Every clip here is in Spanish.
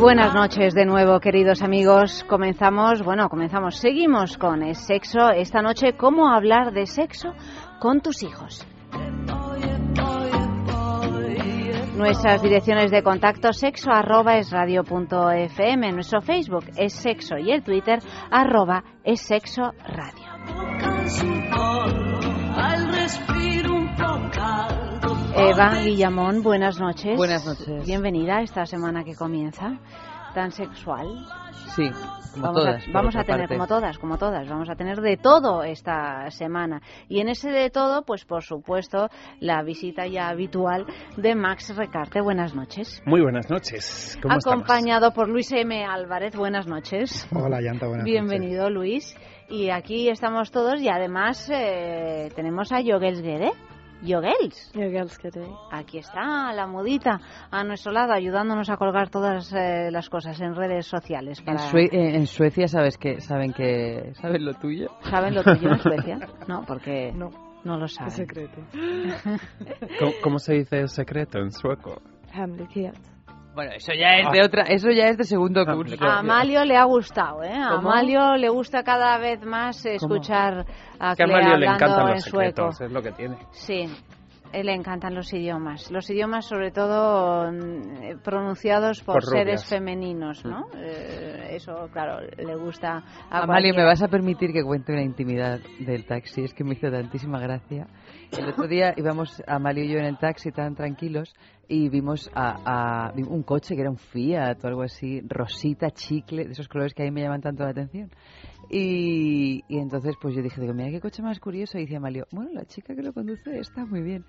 Buenas noches de nuevo, queridos amigos. Comenzamos, bueno, comenzamos, seguimos con el sexo. Esta noche, ¿cómo hablar de sexo con tus hijos? Nuestras direcciones de contacto sexo arroba es nuestro Facebook es sexo y el Twitter arroba es sexo radio. Eva Guillamón, buenas noches. Buenas noches. Bienvenida esta semana que comienza, tan sexual. Sí, como vamos todas. A, vamos a tener, como todas, como todas, vamos a tener de todo esta semana. Y en ese de todo, pues por supuesto, la visita ya habitual de Max Recarte. Buenas noches. Muy buenas noches. ¿Cómo Acompañado por Luis M. Álvarez. Buenas noches. Hola, Yanta, buenas Bienvenido, Luis. Y aquí estamos todos y además eh, tenemos a Yogels Guede. Yogels. Aquí está la mudita a nuestro lado ayudándonos a colgar todas eh, las cosas en redes sociales. En, en, Suecia sabes que saben que saben lo tuyo. ¿Saben lo tuyo en Suecia? No, porque no, no lo saben. Es secreto. ¿Cómo, ¿Cómo, se dice secreto en sueco? Hemlighet. Bueno, eso ya es de otra, eso ya es de segundo curso. A Amalio le ha gustado, ¿eh? A Amalio le gusta cada vez más escuchar a que a Amalio le encantan en los sueco. es lo que tiene. Sí. Le encantan los idiomas, los idiomas sobre todo mm, pronunciados por, Por seres femeninos, ¿no? Eh, eso, claro, le gusta a Amalio, ¿me vas a permitir que cuente una intimidad del taxi? Es que me hizo tantísima gracia. El otro día íbamos Amalio y yo en el taxi tan tranquilos y vimos a, a- un coche que era un Fiat o algo así, rosita, chicle, de esos colores que a mí me llaman tanto la atención. Y, y entonces pues yo dije, digo, mira qué coche más curioso. Y dice Amalio, bueno, la chica que lo conduce está muy bien.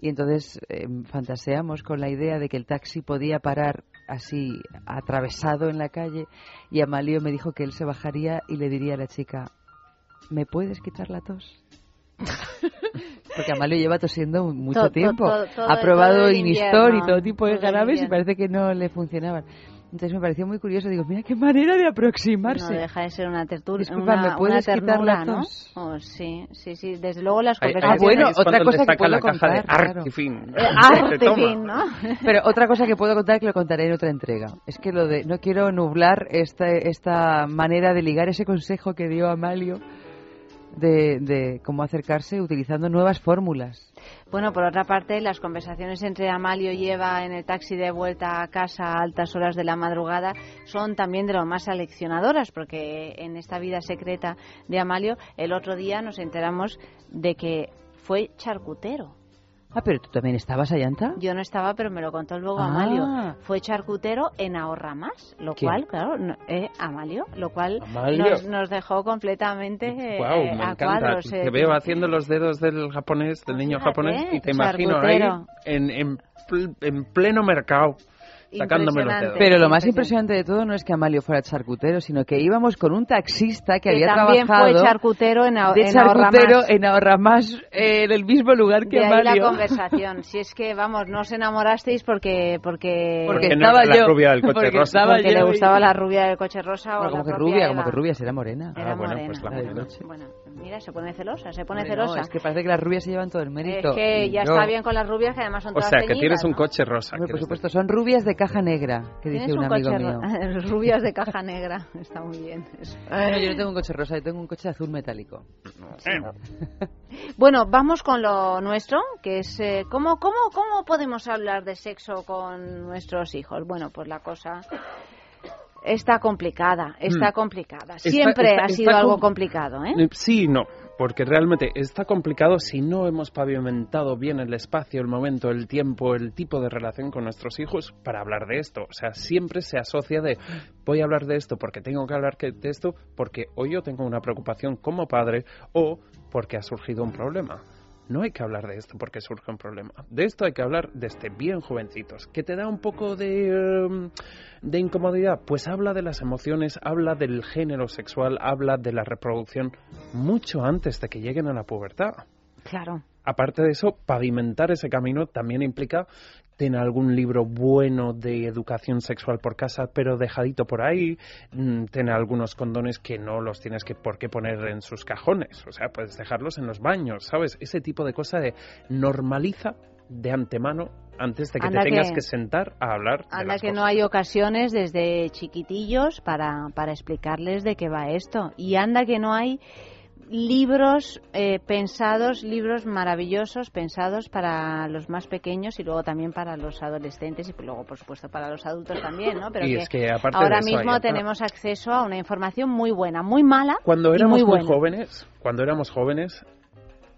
Y entonces eh, fantaseamos con la idea de que el taxi podía parar así atravesado en la calle y Amalio me dijo que él se bajaría y le diría a la chica, ¿me puedes quitar la tos? Porque Amalio lleva tosiendo mucho To- to- tiempo. to- todo- ha probado todo Inistor y todo tipo de Todo jarabes y parece que no le funcionaban. Entonces me pareció muy curioso. Digo, mira qué manera de aproximarse. No deja de ser una tertulia, Disculpa, una, ¿me puedes una quitar ternura, la ¿no? tos? Oh, sí, sí, sí. Desde luego las conversaciones... bueno, ahí es otra cosa que saca puedo la caja de contar, claro. Artifin. Eh, Te arte, toma. fin, ¿no? Pero otra cosa que puedo contar que lo contaré en otra entrega. Es que lo de no quiero nublar esta, esta manera de ligar ese consejo que dio Amalio de, de cómo acercarse utilizando nuevas fórmulas. Bueno, por otra parte, las conversaciones entre Amalio y Eva en el taxi de vuelta a casa a altas horas de la madrugada son también de lo más aleccionadoras, porque en esta vida secreta de Amalio, el otro día nos enteramos de que fue charcutero. Ah, pero tú también estabas allanta. Yo no estaba, pero me lo contó luego Ah. Amalio. Fue charcutero en Ahorra Más, lo ¿Quién? cual, claro, no- eh, Amalio, lo cual Amalio. nos, nos dejó completamente eh, Guau, me a encanta. cuadros. eh, Te veo haciendo los dedos del japonés, del niño Fíjate, japonés, y te imagino charcutero. ahí en, en, pl- en pleno mercado, sacándome los dedos. Pero lo más Impresionante. de todo no es que Amalio fuera charcutero, sino que íbamos con un taxista que, que había también trabajado fue charcutero en, Ahor- de en Ahorra charcutero Más. en Ahorramás eh, en el mismo lugar que De ahí la Amalio. conversación. Si es que, vamos, no os enamorasteis porque porque, Porque Porque no estaba era la yo. rubia del coche porque rosa. estaba porque yo le y- gustaba la rubia del coche rosa o Bueno, la como que propia rubia, como que rubia, será morena. Era Ah, bueno, morena. pues la morena. Bueno, mira, se pone celosa, se pone Hombre, no, celosa. es que parece que las rubias se llevan todo el mérito. Es que ya Yo- está bien con las rubias, que además son O todas sea, que tienes un coche rosa. Hombre, por supuesto, son rubias de caja negra, que dice Tienes un, un amigo coche mío. rubias de caja negra. Está muy bien. eso. No, yo no tengo un coche rosa, yo tengo un coche azul metálico. Bueno, vamos con lo nuestro, que es eh, ¿cómo, cómo, cómo podemos hablar de sexo con nuestros hijos. Bueno, pues la cosa está complicada, está Mm. complicada. Siempre está- ha sido algo com- complicado, ¿eh? Eh, Sí no, porque realmente está complicado si no hemos pavimentado bien el espacio, el momento, el tiempo, el tipo de relación con nuestros hijos para hablar de esto. O sea, siempre se asocia de voy a hablar de esto porque tengo que hablar de esto porque o yo tengo una preocupación como padre o porque ha surgido un problema. No hay que hablar de esto porque surge un problema. De esto hay que hablar desde bien jovencitos. ¿Que te da un poco de, em, de incomodidad? Pues habla de las emociones, habla del género sexual, habla de la reproducción mucho antes de que lleguen a la pubertad. Claro. Aparte de eso, pavimentar ese camino también implica tener algún libro bueno de educación sexual por casa, pero dejadito por ahí, mm, tener algunos condones que no los tienes que por qué poner en sus cajones, o sea, puedes dejarlos en los baños, ¿sabes? Ese tipo de cosa de normaliza de antemano antes de que te tengas que, sentar a hablar. Anda de las que no hay ocasiones desde chiquitillos para, para explicarles de qué va esto. Y anda que no hay libros eh, pensados, libros maravillosos pensados para los más pequeños y luego también para los adolescentes y luego, por supuesto, para los adultos también, ¿no? Pero Y que, es que aparte ahora mismo tenemos acceso a una información muy buena, muy mala Cuando y éramos muy muy, jóvenes, cuando éramos jóvenes,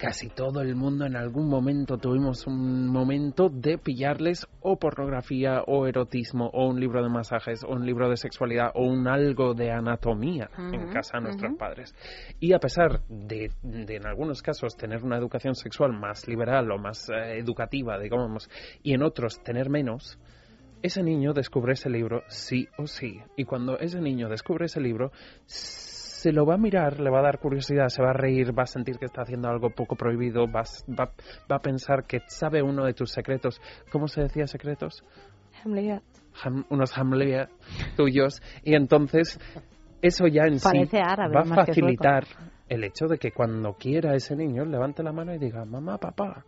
casi todo el mundo en algún momento tuvimos un momento de pillarles o pornografía o erotismo o un libro de masajes o un libro de sexualidad o un algo de anatomía en casa de nuestros padres. Y a pesar de, de, en algunos casos tener una educación sexual más liberal o más eh, educativa, digamos, y en otros tener menos, ese niño descubre ese libro sí o sí. Y cuando ese niño descubre ese libro, se lo va a mirar, le va a dar curiosidad, se va a reír, va a sentir que está haciendo algo poco prohibido, va, va, va a pensar que sabe uno de tus secretos. ¿Cómo se decía secretos? Ham- unos hamlet tuyos. Y entonces, eso ya en Parece sí árabe, va a facilitar el hecho de que cuando quiera ese niño levante la mano y diga, mamá, papá,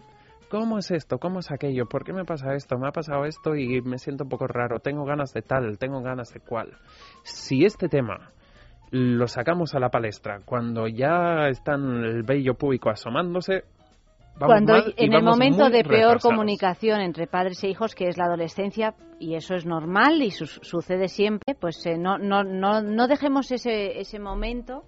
¿cómo es esto? ¿Cómo es aquello? ¿Por qué me pasa esto? Me ha pasado esto y me siento un poco raro. Tengo ganas de tal, tengo ganas de cual. Si este tema lo sacamos a la palestra cuando ya están el vello público asomándose, vamos Cuando en el momento de peor retrasados. comunicación entre padres e hijos, que es la adolescencia, y eso es normal y su- sucede siempre, pues eh, no, no, no, no dejemos ese, ese momento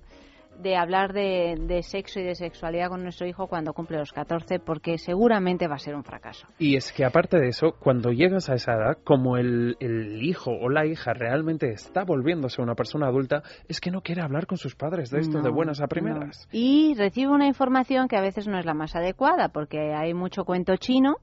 de hablar de, de sexo y de sexualidad con nuestro hijo cuando cumple los 14, porque seguramente va a ser un fracaso. Y es que aparte de eso, cuando llegas a esa edad, como el, el hijo o la hija realmente está volviéndose una persona adulta, es que no quiere hablar con sus padres de esto de buenas a no. primeras. Y recibe una información que a veces no es la más adecuada, porque hay mucho cuento chino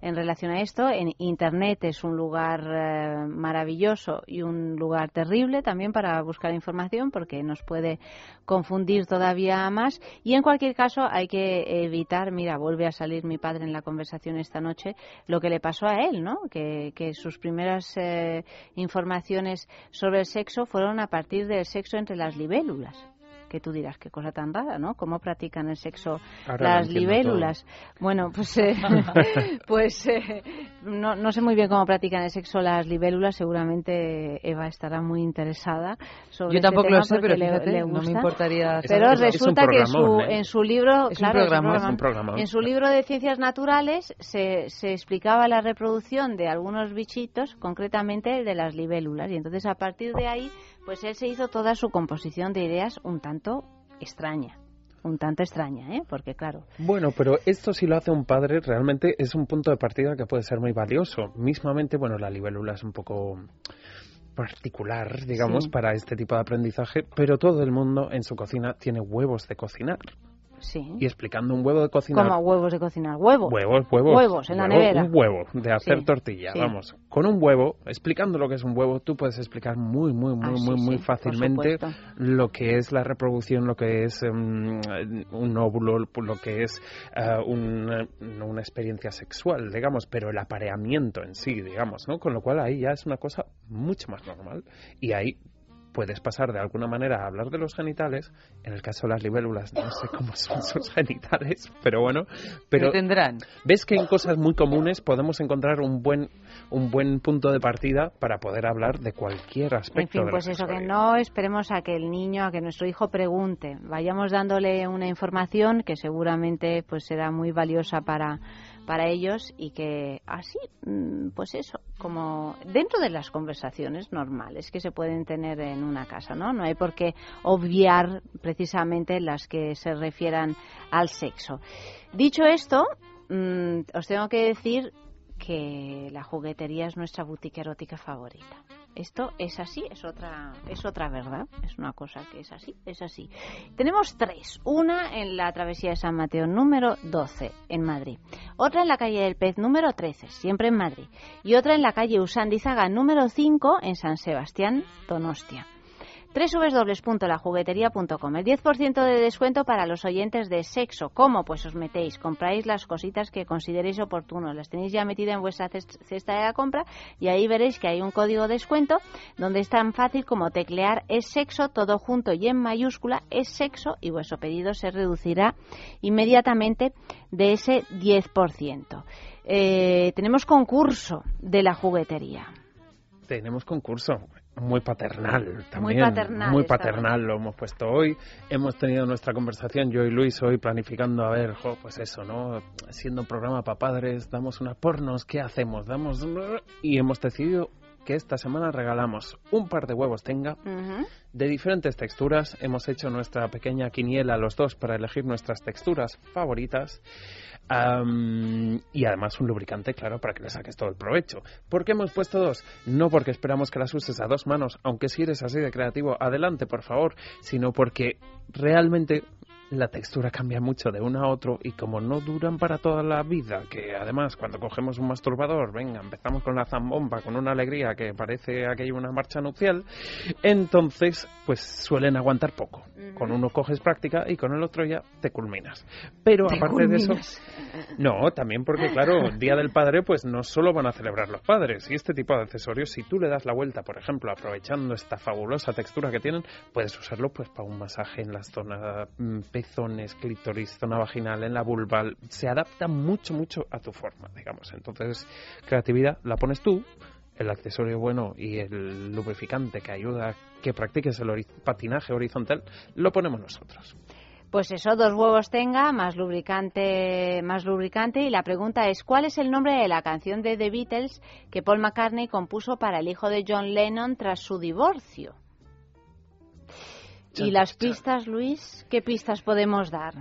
en relación a esto. En Internet es un lugar eh, maravilloso y un lugar terrible también para buscar información, porque nos puede confundir todavía más. Y en cualquier caso hay que evitar, mira, vuelve a salir mi padre en la conversación esta noche, lo que le pasó a él, ¿no? Que, que sus primeras eh, informaciones sobre el sexo fueron a partir del sexo entre las libélulas que tú dirás qué cosa tan rara, ¿no? ¿Cómo practican el sexo Ahora las libélulas? Bueno, pues eh, pues eh, no, no sé muy bien cómo practican el sexo las libélulas. Seguramente Eva estará muy interesada sobre Yo este tampoco tema lo sé, pero le- fíjate, le no me importaría. Pero es- es resulta que en su, ¿eh? en su libro, Es un claro, programa, Es un programa. en su libro de ciencias naturales se, se explicaba la reproducción de algunos bichitos, concretamente el de las libélulas, y entonces a partir de ahí, pues él se hizo toda su composición de ideas un tanto extraña, un tanto extraña, ¿eh? Porque claro, Bueno, pero esto si lo hace un padre realmente es un punto de partida que puede ser muy valioso. Mismamente, bueno, la libélula es un poco particular, digamos, Sí. para este tipo de aprendizaje, pero todo el mundo en su cocina tiene huevos de cocinar. Sí. Y explicando un huevo de cocinar Como huevos de cocinar, huevos. Huevos, huevos. Huevos en la nevera. Un huevo de hacer Sí, tortilla, sí. vamos. Con un huevo, explicando lo que es un huevo, tú puedes explicar muy, muy, muy, Ah, muy, muy fácilmente lo que es la reproducción, lo que es em, un óvulo, lo que es una, no una experiencia sexual, digamos, pero el apareamiento en sí, digamos, ¿no? Con lo cual ahí ya es una cosa mucho más normal. Y ahí puedes pasar de alguna manera a hablar de los genitales. En el caso de las libélulas, no sé cómo son sus genitales, pero bueno. Pero tendrán. ves que en cosas muy comunes podemos encontrar un buen un buen punto de partida para poder hablar de cualquier aspecto En fin, de pues eso, que no esperemos a que el niño, a que nuestro hijo pregunte. Vayamos dándole una información que seguramente pues será muy valiosa para, para ellos y que así, mm, pues eso, como dentro de las conversaciones normales que se pueden tener en una casa, ¿no? No hay por qué obviar precisamente las que se refieran al sexo. Dicho esto, mm, os tengo que decir que la juguetería es nuestra boutique erótica favorita. Esto es así, es otra, es otra verdad, es una cosa que es así, es así. Tenemos tres, una en la travesía de San Mateo número 12 en Madrid, otra en la calle del Pez número 13, siempre en Madrid, y otra en la calle Usandizaga número 5 en San Sebastián, Donostia www.lajugueteria.com. El 10% de descuento para los oyentes de sexo. ¿Cómo? Pues os metéis, compráis las cositas que consideréis oportuno. Las tenéis ya metidas en vuestra cesta de la compra y ahí veréis que hay un código de descuento donde es tan fácil como teclear es sexo todo junto y en mayúscula es sexo y vuestro pedido se reducirá inmediatamente de ese 10%. Eh, tenemos concurso de la juguetería. Tenemos concurso muy paternal también. Muy paternal. Muy paternal lo hemos puesto hoy. Hemos tenido nuestra conversación, yo y Luis, hoy planificando, a ver, pues eso, ¿no? Siendo un programa para padres, damos unas pornos, ¿qué hacemos? Damos. Y hemos decidido que esta semana regalamos un par de huevos tenga de diferentes texturas. Hemos hecho nuestra pequeña quiniela los dos para elegir nuestras texturas favoritas y además un lubricante, claro, para que le saques todo el provecho. ¿Por qué hemos puesto dos? No porque esperamos que las uses a dos manos, aunque si eres así de creativo, adelante, por favor, sino porque realmente la textura cambia mucho de uno a otro y como no duran para toda la vida, que además cuando cogemos un masturbador, venga, empezamos con la zambomba, con una alegría que parece aquello una marcha nupcial, entonces pues suelen aguantar poco. Con uno coges práctica y con el otro ya te culminas. Pero aparte de eso, no, también porque claro, Día del Padre pues no solo van a celebrar los padres y este tipo de accesorios, si tú le das la vuelta, por ejemplo, aprovechando esta fabulosa textura que tienen, puedes usarlo pues para un masaje en las zonas mm, pezones, clítoris, zona vaginal, en la vulva, se adapta mucho, mucho a tu forma, digamos. Entonces, creatividad la pones tú, el accesorio bueno y el lubrificante que ayuda a que practiques el patinaje horizontal, lo ponemos nosotros. Pues eso, dos huevos tenga, más lubricante, más lubricante. Y la pregunta es, ¿cuál es el nombre de la canción de The Beatles que Paul McCartney compuso para el hijo de John Lennon tras su divorcio? ¿Y las pistas, Luis? ¿Qué pistas podemos dar?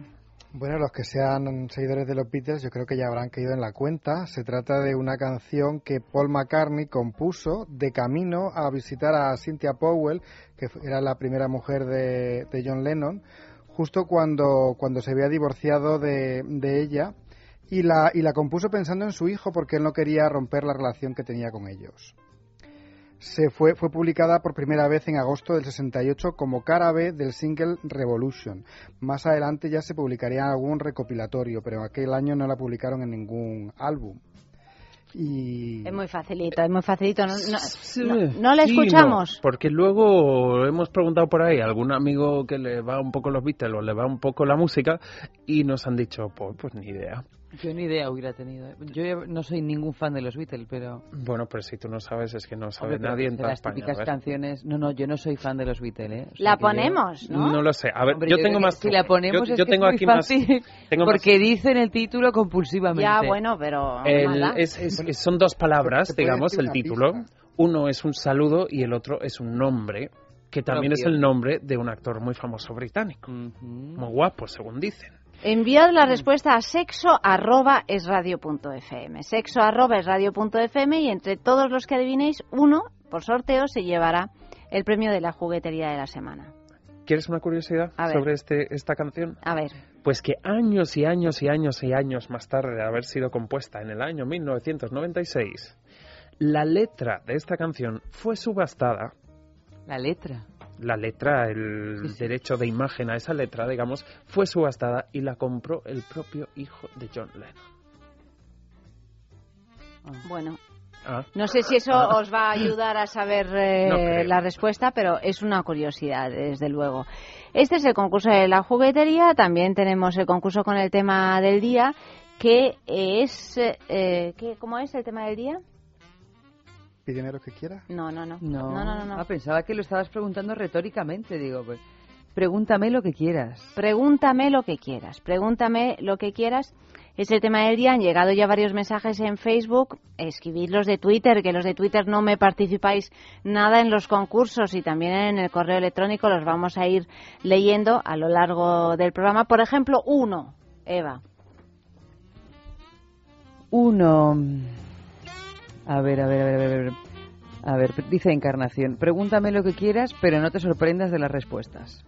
Bueno, los que sean seguidores de los Beatles yo creo que ya habrán caído en la cuenta. Se trata de una canción que Paul McCartney compuso de camino a visitar a Cynthia Powell, que era la primera mujer de, John Lennon, justo cuando, cuando se había divorciado de, de ella. Y la, y la compuso pensando en su hijo porque él no quería romper la relación que tenía con ellos se fue, fue publicada por primera vez en agosto del 68 como cara B del single Revolution. Más adelante ya se publicaría algún recopilatorio, pero en aquel año no la publicaron en ningún álbum. Y... Es muy facilito, es muy facilito. No, la escuchamos. porque luego hemos preguntado por ahí a algún amigo que le va un poco los Beatles o le va un poco la música y nos han dicho, pues, pues ni idea. Yo ni idea hubiera tenido. Yo no soy ningún fan de los Beatles, pero... Bueno, pero si tú no sabes, es que no sabe nadie en toda las típicas canciones... No, no, yo no soy fan de los Beatles, ¿eh? la ponemos, ¿no? No lo sé. A ver, yo, tengo más... Si la ponemos es tengo aquí más... porque dice en el título compulsivamente. Ya, bueno, pero... son dos palabras, digamos, el título. Uno es un saludo y el otro es un nombre que también es el nombre de un actor muy famoso británico. Muy guapo, según dicen. Enviad la respuesta a sexo arroba Sexo arroba y entre todos los que adivinéis, uno, por sorteo, se llevará el premio de la juguetería de la semana. ¿Quieres una curiosidad sobre este, esta canción? A ver. Pues que años y años y años y años más tarde de haber sido compuesta en el año 1996, la letra de esta canción fue subastada. La letra la letra, el derecho de imagen a esa letra, digamos, fue subastada y la compró el propio hijo de John Lennon. Ah. Bueno, ah. no sé si eso ah. os va a ayudar a saber eh, la respuesta, pero es una curiosidad, desde luego. Este es el concurso de la juguetería. También tenemos el concurso con el tema del día, que es. Eh, ¿Cómo es el tema del día? Pídeme lo que quiera. No, no, no. No, no, no. Ah, pensaba que lo estabas preguntando retóricamente, digo, pues. Pregúntame lo que quieras. Pregúntame lo que quieras. Pregúntame lo que quieras. Es el tema del día. Han llegado ya varios mensajes en Facebook. Escribid los de Twitter, que los de Twitter no me participáis nada en los concursos y también en el correo electrónico los vamos a ir leyendo a lo largo del programa. Por ejemplo, uno. Eva. Uno. A ver, a ver, a ver, a ver. A ver, dice Encarnación, pregúntame lo que quieras, pero no te sorprendas de las respuestas.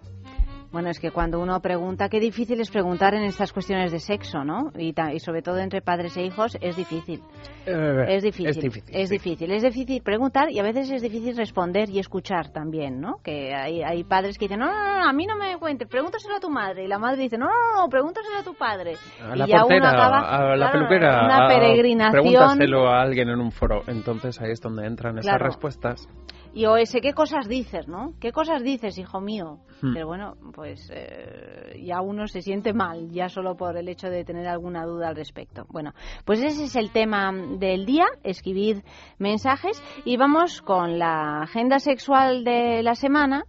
Bueno, es que cuando uno pregunta, qué difícil es preguntar en estas cuestiones de sexo, ¿no? Y, sobre todo entre padres e hijos, es difícil. Eh, es difícil. Es difícil. Es difícil. Es difícil preguntar y a veces es difícil responder y escuchar también, ¿no? Que hay, hay padres que dicen, no, no, no, a mí no me cuentes, pregúntaselo a tu madre. Y la madre dice, no, no, no, pregúntaselo a tu padre. A la y ya uno acaba, a la peluquera, una peregrinación. Pregúntaselo a alguien en un foro. Entonces ahí es donde entran esas respuestas. Y o ese, ¿qué cosas dices, no? ¿Qué cosas dices, hijo mío? Hmm. Pero bueno, pues eh, ya uno se siente mal, ya solo por el hecho de tener alguna duda al respecto. Bueno, pues ese es el tema del día, escribir mensajes y vamos con la agenda sexual de la semana.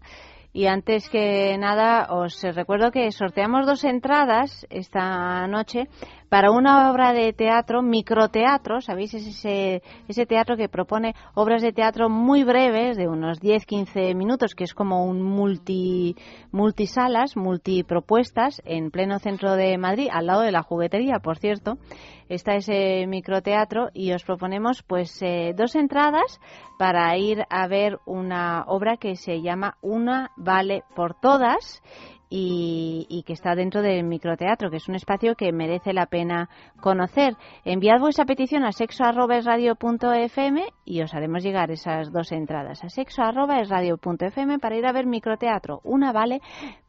Y antes que nada, os recuerdo que sorteamos dos entradas esta noche para una obra de teatro, microteatro, ¿sabéis? Es ese, ese teatro que propone obras de teatro muy breves, de unos 10-15 minutos, que es como un multi, multisalas, multipropuestas, en pleno centro de Madrid, al lado de la juguetería, por cierto. Está ese microteatro y os proponemos pues eh, dos entradas para ir a ver una obra que se llama Una vale por todas y, que está dentro del microteatro, que es un espacio que merece la pena conocer. Enviad vuestra petición a sexo.radio.fm y os haremos llegar esas dos entradas a sexo.radio.fm para ir a ver microteatro. Una vale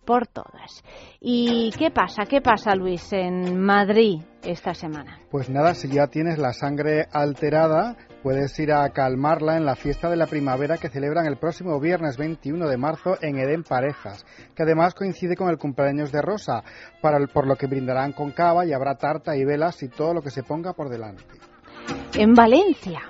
por todas. ¿Y qué pasa? ¿Qué pasa, Luis, en Madrid esta semana? Pues nada, si ya tienes la sangre alterada, puedes ir a calmarla en la fiesta de la primavera que celebran el próximo viernes 21 de marzo en Edén Parejas, que además coincide con el cumpleaños de Rosa, para por lo que brindarán con cava y habrá tarta y velas y todo lo que se ponga por delante. En Valencia.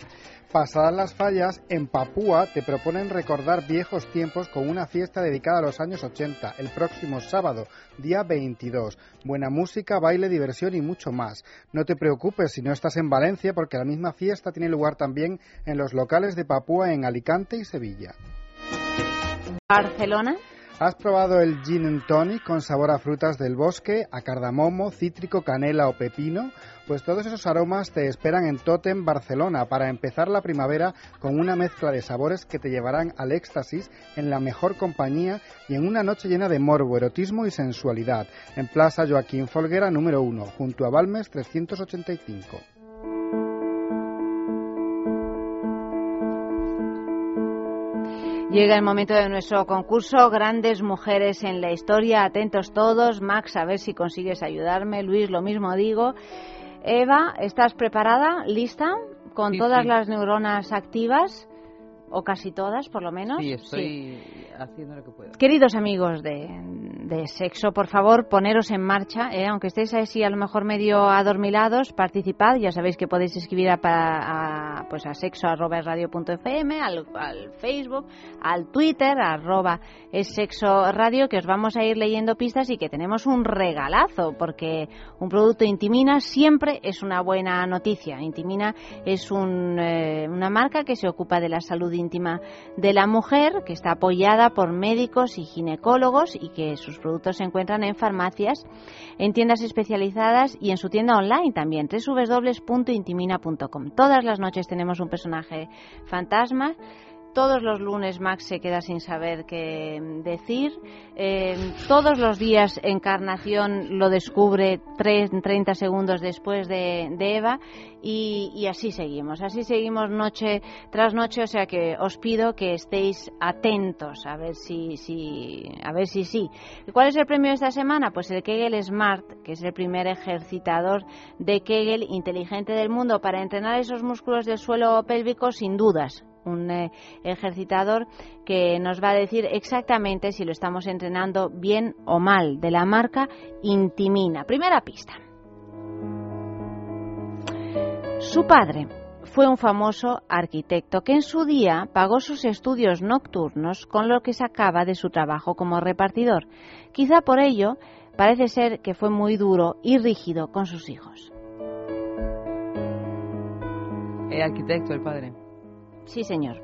Pasadas las fallas, en Papúa te proponen recordar viejos tiempos con una fiesta dedicada a los años 80, el próximo sábado, día 22. Buena música, baile, diversión y mucho más. No te preocupes si no estás en Valencia porque la misma fiesta tiene lugar también en los locales de Papúa en Alicante y Sevilla. Barcelona. ¿Has probado el gin and tonic con sabor a frutas del bosque, a cardamomo, cítrico, canela o pepino? Pues todos esos aromas te esperan en Totem Barcelona para empezar la primavera con una mezcla de sabores que te llevarán al éxtasis en la mejor compañía y en una noche llena de morbo, erotismo y sensualidad, en Plaza Joaquín Folguera número 1, junto a Balmes 385. Llega el momento de nuestro concurso, Grandes Mujeres en la Historia. Atentos todos. Max, a ver si consigues ayudarme. Luis, lo mismo digo. Eva, ¿estás preparada? ¿Lista? ¿Con todas las neuronas activas? ¿O casi todas, por lo menos? Sí, estoy haciendo lo que puedo. Queridos amigos de, de sexo, por favor, poneros en marcha, ¿eh? aunque estéis así a lo mejor medio adormilados, participad, ya sabéis que podéis escribir a, a pues a sexo arroba al, al Facebook, al Twitter, arroba es sexo radio, que os vamos a ir leyendo pistas y que tenemos un regalazo, porque un producto Intimina siempre es una buena noticia. Intimina es un, eh, una marca que se ocupa de la salud íntima de la mujer, que está apoyada por médicos y ginecólogos y que sus productos se encuentran en farmacias, en tiendas especializadas y en su tienda online también, www.intimina.com. Todas las noches tenemos un personaje fantasma todos los lunes Max se queda sin saber qué decir. Eh, todos los días Encarnación lo descubre 30 segundos después de, Eva y, así seguimos. Así seguimos noche tras noche. O sea que os pido que estéis atentos a ver si, si, a ver si sí. ¿Cuál es el premio de esta semana? Pues el Kegel Smart, que es el primer ejercitador de Kegel inteligente del mundo para entrenar esos músculos del suelo pélvico sin dudas un eh, ejercitador que nos va a decir exactamente si lo estamos entrenando bien o mal, de la marca Intimina. Primera pista. Su padre fue un famoso arquitecto que en su día pagó sus estudios nocturnos con lo que sacaba de su trabajo como repartidor. Quizá por ello parece ser que fue muy duro y rígido con sus hijos. El arquitecto, el padre. Sí, señor.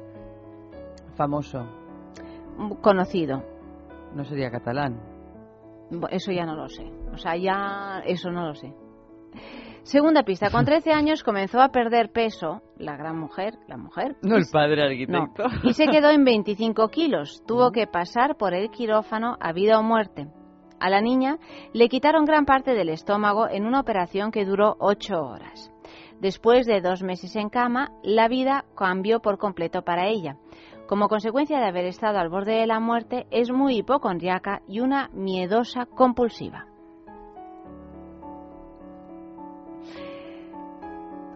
Famoso. Conocido. No sería catalán. Eso ya no lo sé. O sea, ya eso no lo sé. Segunda pista, con 13 años comenzó a perder peso, la gran mujer, la mujer. No el padre No, arquitecto. y se quedó en 25 kilos. Tuvo que pasar por el quirófano a vida o muerte. A la niña le quitaron gran parte del estómago en una operación que duró 8 horas. Después de dos meses en cama, la vida cambió por completo para ella. Como consecuencia de haber estado al borde de la muerte, es muy hipocondriaca y una miedosa compulsiva.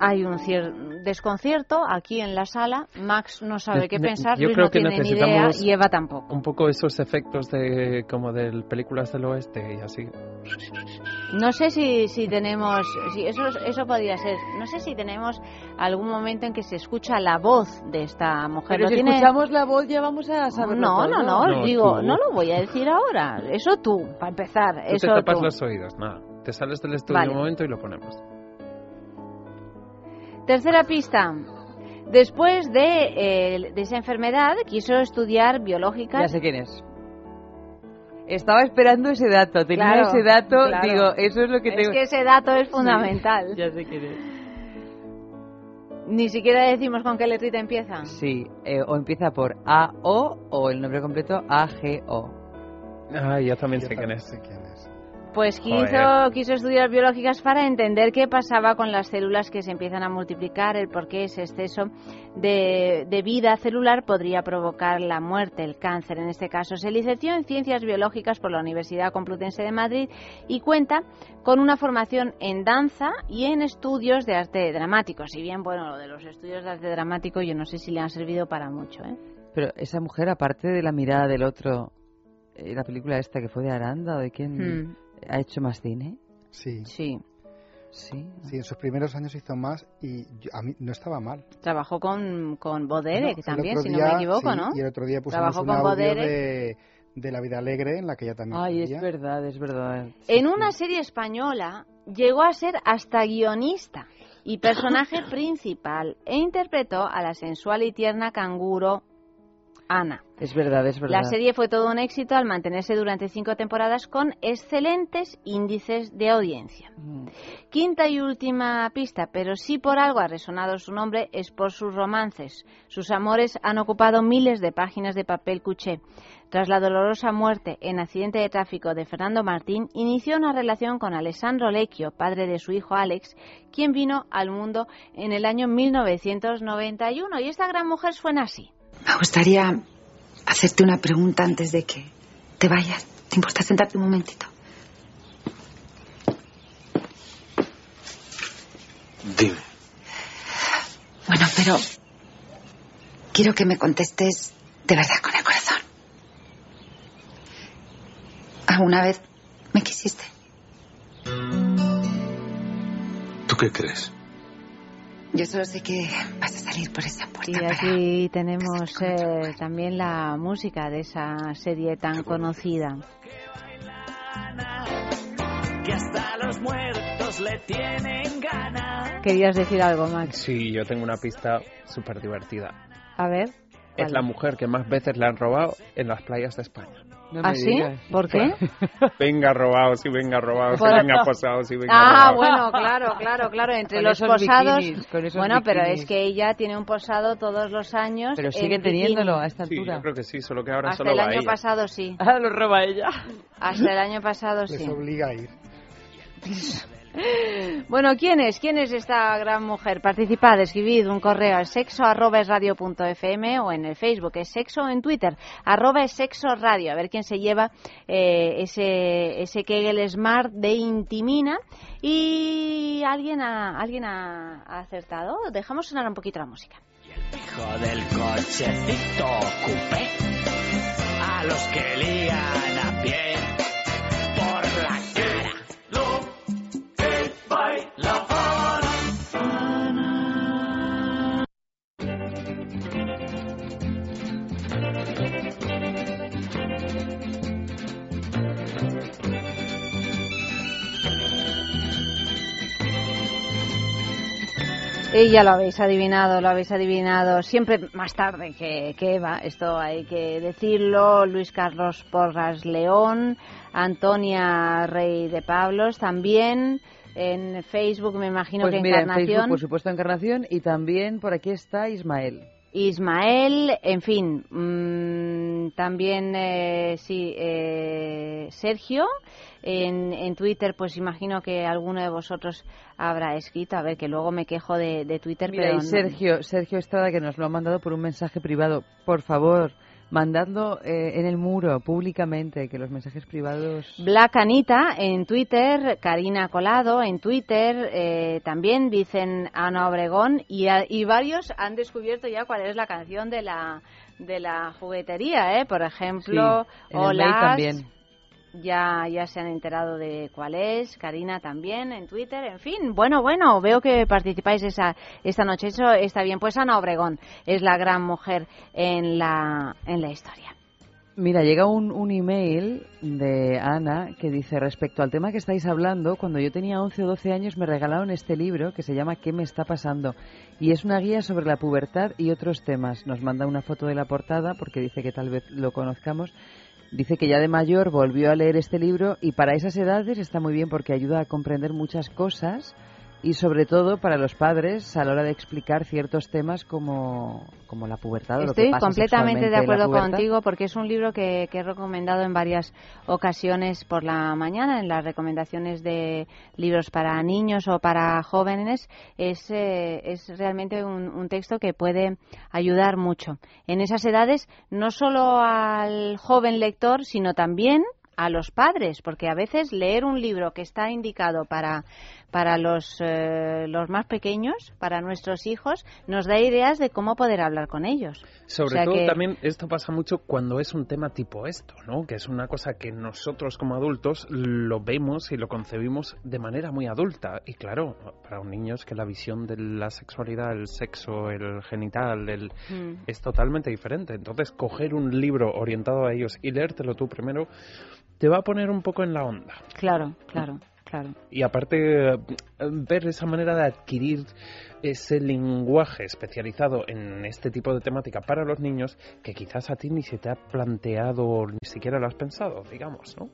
Hay un cier- desconcierto aquí en la sala. Max no sabe qué pensar, yo Luis creo no que tiene ni idea necesitamos y Eva tampoco. Un poco esos efectos de como de películas del oeste y así. No sé si, si tenemos, si eso, eso podría ser, no sé si tenemos algún momento en que se escucha la voz de esta mujer. Pero ¿Lo si tiene? escuchamos la voz ya vamos a saberlo No, no, no, No, digo, tú. no lo voy a decir ahora. Eso tú, para empezar. Tú eso te tapas tú. los oídos, nada. Te sales del estudio Vale. un momento y lo ponemos. Tercera pista. Después de, eh, de esa enfermedad, quiso estudiar Ya biológicas. sé quién es. Estaba esperando ese dato, tenía Claro, ese dato, claro. digo, eso es lo que Es tengo. que ese dato es fundamental. Ya sé quién es. Ni siquiera decimos con qué letrita empieza. Sí, eh, o empieza por A-O o el nombre completo A-G-O. Ah, yo también Yo sé quién también es. sé quién es. Pues quiso, quiso estudiar biológicas para entender qué pasaba con las células que se empiezan a multiplicar, el por qué ese exceso de, de vida celular podría provocar la muerte, el cáncer en este caso. Se licenció en Ciencias Biológicas por la Universidad Complutense de Madrid y cuenta con una formación en danza y en estudios de arte dramático. Si bien, bueno, lo de los estudios de arte dramático yo no sé si le han servido para mucho, ¿eh? Pero esa mujer, aparte de la mirada del otro, eh, la película esta que fue de Aranda o de quién, Hmm, ¿ha hecho más cine? Sí, sí. Sí. sí, en sus primeros años hizo más y yo- a mí no estaba mal. Trabajó con, con Bodere, No, también, otro si no día- me equivoco, sí, ¿no? Y el otro día pusimos Trabajó un con audio de, de La Vida Alegre en la que ella también Ay, es verdad, es verdad. En una serie española llegó a ser hasta guionista y personaje principal e interpretó a la sensual y tierna canguro Ana. Es verdad, es verdad. La serie fue todo un éxito al mantenerse durante cinco temporadas con excelentes índices de audiencia. Mm. Quinta y última pista, pero si por algo ha resonado su nombre es por sus romances. Sus amores han ocupado miles de páginas de papel cuché. Tras la dolorosa muerte en accidente de tráfico de Fernando Martín, inició una relación con Alessandro Lecchio, padre de su hijo Alex, quien vino al mundo en el año 1991. Y esta gran mujer suena así. Me gustaría hacerte una pregunta antes de que te vayas. ¿Te importa sentarte un momentito? Dime. Bueno, pero quiero que me contestes de verdad con el corazón. ¿Alguna vez me quisiste? ¿Tú qué crees? Yo solo sé que vas a salir por esa puerta Y para... aquí tenemos eh, también la música de esa serie tan conocida. que hasta los muertos le tienen ganas. ¿Querías decir algo, Max? Sí, yo tengo una pista súper divertida. A ver. Es ¿cuál? la mujer que más veces le han robado en las playas de España. No ¿Ah, sí? ¿Por qué? Venga robados y venga Por- venga posados y venga Ah, robados. bueno, claro, claro, claro. Entre Con los esos posados. bikinis, bueno, pero es que ella tiene un posado todos los años. Pero sigue bikini. teniéndolo a esta Sí, altura. yo creo que sí, solo que ahora Hasta solo el va año ella. pasado sí. Ah, lo roba ella. Hasta el año pasado Les sí. obliga a ir. Bueno, ¿quién es? ¿Quién es esta gran mujer? Participad, escribid un correo al sexo arroba es radio punto fm o en el Facebook es sexo o en Twitter arroba es sexo radio. A ver quién se lleva eh, ese, ese Kegel Smart de Intimina. Y alguien ha, alguien ha, acertado. Dejamos sonar un poquito la música. Hijo del cochecito coupé, a los que lían Y ya lo habéis adivinado, lo habéis adivinado siempre más tarde que, que Eva, esto hay que decirlo. Luis Carlos Porras León, Antonia Rey de Pablos también, en Facebook me imagino Pues que mira, en Encarnación. Facebook, por supuesto, Encarnación, y también por aquí está Ismael. Ismael, en fin, mm, también eh, sí, eh, Sergio. En, en Twitter, pues imagino que alguno de vosotros habrá escrito. A ver, que luego me quejo de, de Twitter, Mira, pero y Sergio, Sergio Estrada, que nos lo ha mandado por un mensaje privado. Por favor, mandadlo eh, en el muro, públicamente, que los mensajes privados... Black Anita en Twitter, Karina Colado en Twitter, eh, también dicen Ana Obregón y, a- y varios han descubierto ya cuál es la canción de la de la juguetería, ¿eh? Por ejemplo, Sí, en el mail Olas, también. Ya ya se han enterado de cuál es, Karina también en Twitter, en fin, bueno, bueno, veo que participáis esa, esta noche, eso está bien. Pues Ana Obregón es la gran mujer en la en la historia. Mira, llega un, un email de Ana que dice, respecto al tema que estáis hablando, cuando yo tenía 11 o 12 años me regalaron este libro que se llama ¿Qué me está pasando? Y es una guía sobre la pubertad y otros temas. Nos manda una foto de la portada porque dice que tal vez lo conozcamos. Dice que ya de mayor volvió a leer este libro y para esas edades está muy bien porque ayuda a comprender muchas cosas y sobre todo para los padres a la hora de explicar ciertos temas como, como la pubertad. o lo que Estoy pasa completamente de acuerdo contigo porque es un libro que, que he recomendado en varias ocasiones por la mañana en las recomendaciones de libros para niños o para jóvenes. Es, eh, es realmente un, un texto que puede ayudar mucho en esas edades, no solo al joven lector, sino también a los padres, porque a veces leer un libro que está indicado para, para los, eh, los más pequeños, para nuestros hijos, nos da ideas de cómo poder hablar con ellos. Sobre O sea todo que- también esto pasa mucho cuando es un tema tipo esto, ¿no? Que es una cosa que nosotros como adultos lo vemos y lo concebimos de manera muy adulta. Y claro, para un niño es que la visión de la sexualidad, el sexo, el genital, el, Mm. es totalmente diferente. Entonces, coger un libro orientado a ellos y leértelo tú primero te va a poner un poco en la onda. Claro, claro, Y aparte, eh, ver esa manera de adquirir ese lenguaje especializado en este tipo de temática para los niños que quizás a ti ni se te ha planteado, ni siquiera lo has pensado, digamos, ¿no?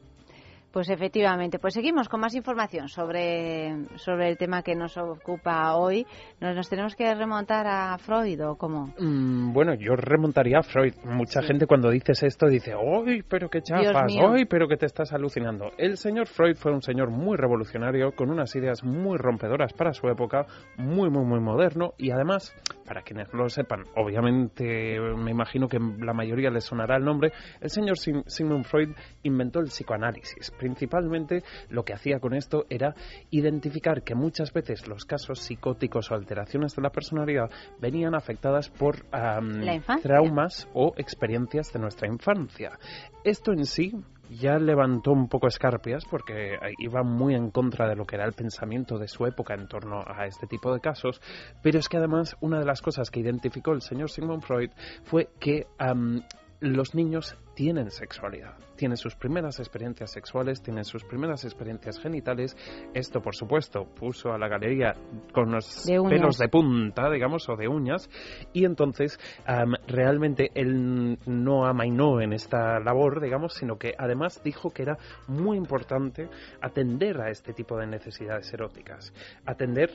Pues efectivamente, pues seguimos con más información sobre, sobre el tema que nos ocupa hoy. ¿Nos, nos tenemos que remontar a Freud o cómo? Mm, bueno, yo remontaría a Freud. Mucha gente cuando dices esto dice, ¡ay, pero qué chafas! ¡ay, pero que te estás alucinando! El señor Freud fue un señor muy revolucionario, con unas ideas muy rompedoras para su época, muy, muy, muy moderno y además, para quienes lo sepan, obviamente me imagino que la mayoría les sonará el nombre, el señor Sigmund Freud inventó el psicoanálisis. Principalmente lo que hacía con esto era identificar que muchas veces los casos psicóticos o alteraciones de la personalidad venían afectadas por traumas o experiencias de nuestra infancia. Esto en sí ya levantó un poco escarpias porque iba muy en contra de lo que era el pensamiento de su época en torno a este tipo de casos, pero es que además una de las cosas que identificó el señor Sigmund Freud fue que los niños tienen sexualidad, tienen sus primeras experiencias sexuales, tienen sus primeras experiencias genitales. Esto, por supuesto, puso a la galería con los De pelos de punta, digamos, o de uñas, y entonces realmente él no amainó en esta labor, digamos, sino que además dijo que era muy importante atender a este tipo de necesidades eróticas. Atender,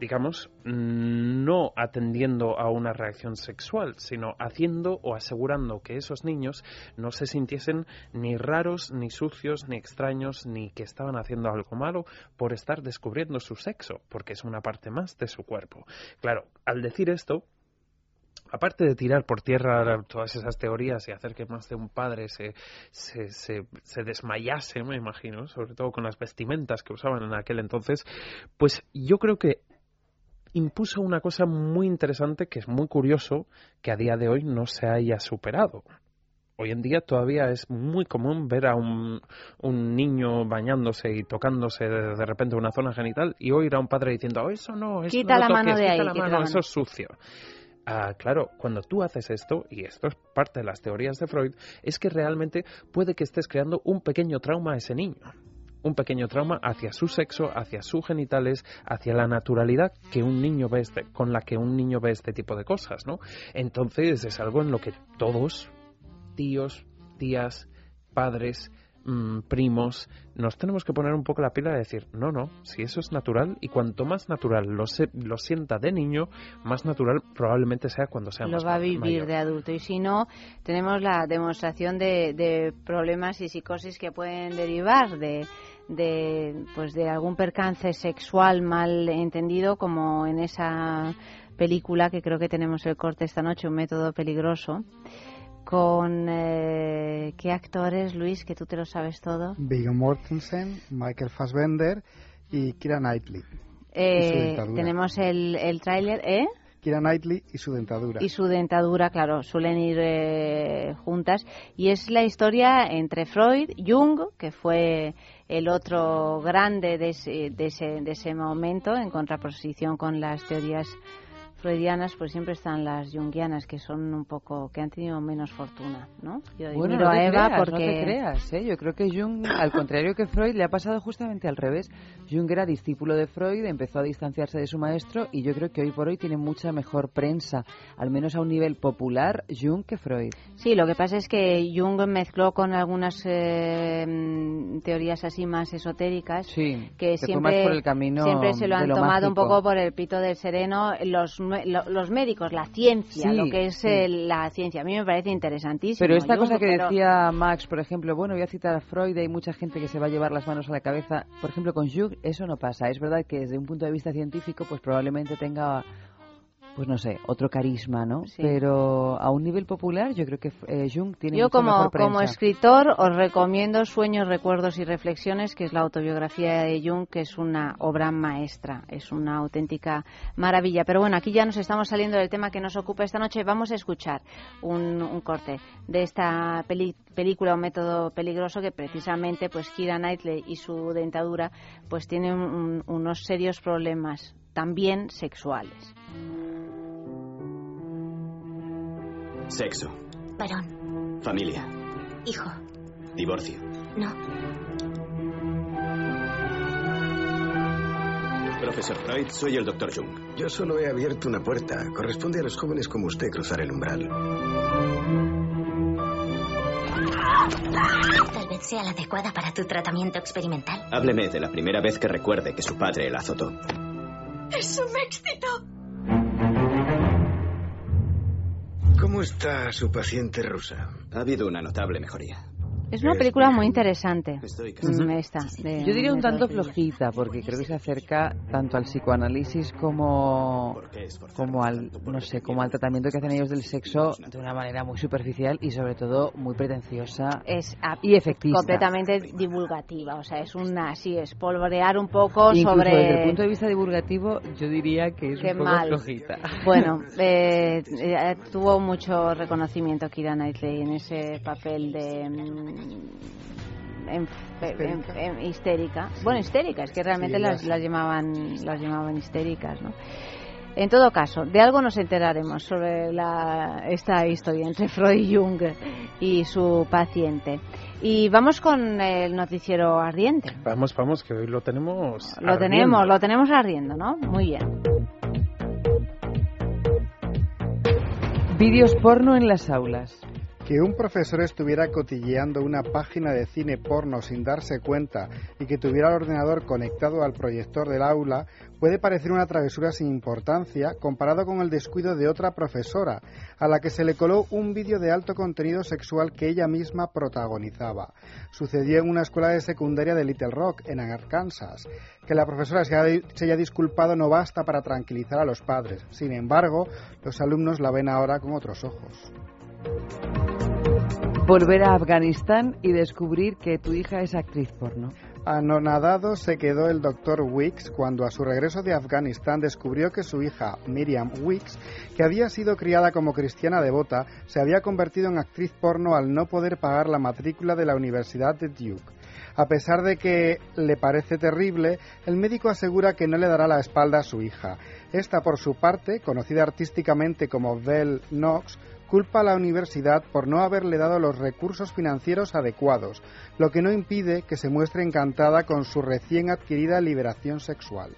digamos, no atendiendo a una reacción sexual, sino haciendo o asegurando que esos niños no se sintiesen ni raros, ni sucios, ni extraños, ni que estaban haciendo algo malo por estar descubriendo su sexo, porque es una parte más de su cuerpo. Claro, al decir esto, aparte de tirar por tierra todas esas teorías y hacer que más de un padre se, se, se, se desmayase, me imagino, sobre todo con las vestimentas que usaban en aquel entonces, pues yo creo que impuso una cosa muy interesante que es muy curioso que a día de hoy no se haya superado. Hoy en día todavía es muy común ver a un, un niño bañándose y tocándose de, de repente una zona genital y oír a un padre diciendo, "Oh, eso no, eso Quita no la mano de quita ahí, la quita mano, la eso mano". es sucio. Ah, claro, cuando tú haces esto, y esto es parte de las teorías de Freud, es que realmente puede que estés creando un pequeño trauma a ese niño. Un pequeño trauma hacia su sexo, hacia sus genitales, hacia la naturalidad que un niño ve este, con la que un niño ve este tipo de cosas, ¿no? Entonces es algo en lo que todos, tíos, tías, padres, mm, primos, nos tenemos que poner un poco la pila de decir, no, no, si eso es natural y cuanto más natural lo, se, lo sienta de niño, más natural probablemente sea cuando sea lo más va a vivir mayor. de adulto y si no tenemos la demostración de, de problemas y psicosis que pueden derivar de de pues de algún percance sexual mal entendido como en esa película que creo que tenemos el corte esta noche un método peligroso con eh, qué actores Luis que tú te lo sabes todo Viggo Mortensen, Michael Fassbender y Kira Knightley. Eh, tenemos el, el tráiler ¿eh? Kira Knightley y su dentadura. y su dentadura, claro, suelen ir eh, juntas. Y es la historia entre Freud, Jung, que fue el otro grande de ese, de ese, de ese momento, en contraposición con las teorías freudianas, pues siempre están las jungianas, que son un poco, que han tenido menos fortuna, ¿no? Yo Bueno, miro no te a Eva creas, porque... no te creas, ¿eh? Yo creo que Jung, al contrario que Freud, le ha pasado justamente al revés. Jung era discípulo de Freud, empezó a distanciarse de su maestro y yo creo que hoy por hoy tiene mucha mejor prensa, al menos a un nivel popular, Jung que Freud. Sí, lo que pasa es que Jung mezcló con algunas eh, teorías así más esotéricas Sí, que siempre, más por el camino siempre se lo han lo tomado un poco por el pito del sereno los, los médicos, la ciencia, Sí, lo que es sí. eh, la ciencia. A mí me parece interesantísimo. Pero esta cosa que pero- decía Max, por ejemplo, bueno, voy a citar a Freud, hay mucha gente que se va a llevar las manos a la cabeza. Por ejemplo, con Jung eso no pasa. Es verdad que desde un punto de vista científico, pues probablemente tenga, pues no sé, otro carisma, ¿no? Sí. Pero a un nivel popular, yo creo que eh, Jung tiene Yo mucha como, mejor como escritor os recomiendo Sueños, Recuerdos y Reflexiones, que es la autobiografía de Jung, que es una obra maestra, es una auténtica maravilla. Pero bueno, aquí ya nos estamos saliendo del tema que nos ocupa esta noche. Vamos a escuchar un, un corte de esta peli- película, un método peligroso, que precisamente pues Kira Knightley y su dentadura pues tienen un- unos serios problemas también sexuales. Sexo. Varón. Familia. Hijo. Divorcio. No. Profesor Freud, soy el Dr. Jung. Yo solo he abierto una puerta. Corresponde a los jóvenes como usted cruzar el umbral. Tal vez sea la adecuada para tu tratamiento experimental. Hábleme de la primera vez que recuerde que su padre la azotó. ¡Eso me excitó! ¿Cómo está su paciente rusa? Ha habido una notable mejoría. Es una película muy interesante. Mm, esta, de Yo diría un tanto flojita, porque creo que se acerca tanto al psicoanálisis como, ¿Por qué esforzarnos como al, no sé, como al tratamiento que hacen ellos del sexo de una manera muy superficial y sobre todo muy pretenciosa es a- y efectista. completamente divulgativa, o sea, es una así es polvorear un poco Incluso sobre desde el punto de vista divulgativo, yo diría que es Qué un poco mal. flojita. bueno, eh, eh, tuvo mucho reconocimiento Kira Knightley en ese papel de en- en- en- histérica. Bueno, histérica, es que realmente Sí, las, las- las llamaban las llamaban histéricas, ¿no? En todo caso, de algo nos enteraremos sobre la, esta historia entre Freud y Jung y su paciente. Y vamos con el noticiero ardiente. Vamos, vamos, que hoy lo tenemos. Lo ardiendo. tenemos, lo tenemos ardiendo, ¿no? Muy bien. Vídeos porno en las aulas. Que un profesor estuviera cotilleando una página de cine porno sin darse cuenta y que tuviera el ordenador conectado al proyector del aula puede parecer una travesura sin importancia comparado con el descuido de otra profesora, a la que se le coló un vídeo de alto contenido sexual que ella misma protagonizaba. Sucedió en una escuela de secundaria de Little Rock, en Arkansas. Que la profesora se haya, disculpado no basta para tranquilizar a los padres. Sin embargo, los alumnos la ven ahora con otros ojos. Volver a Afganistán y descubrir que tu hija es actriz porno. Anonadado se quedó el doctor Wicks cuando a su regreso de Afganistán descubrió que su hija, Miriam Wicks, que había sido criada como cristiana devota, se había convertido en actriz porno al no poder pagar la matrícula de la Universidad de Duke. A pesar de que le parece terrible, el médico asegura que no le dará la espalda a su hija. Esta, por su parte, conocida artísticamente como Belle Knox, culpa a la universidad por no haberle dado los recursos financieros adecuados, lo que no impide que se muestre encantada con su recién adquirida liberación sexual.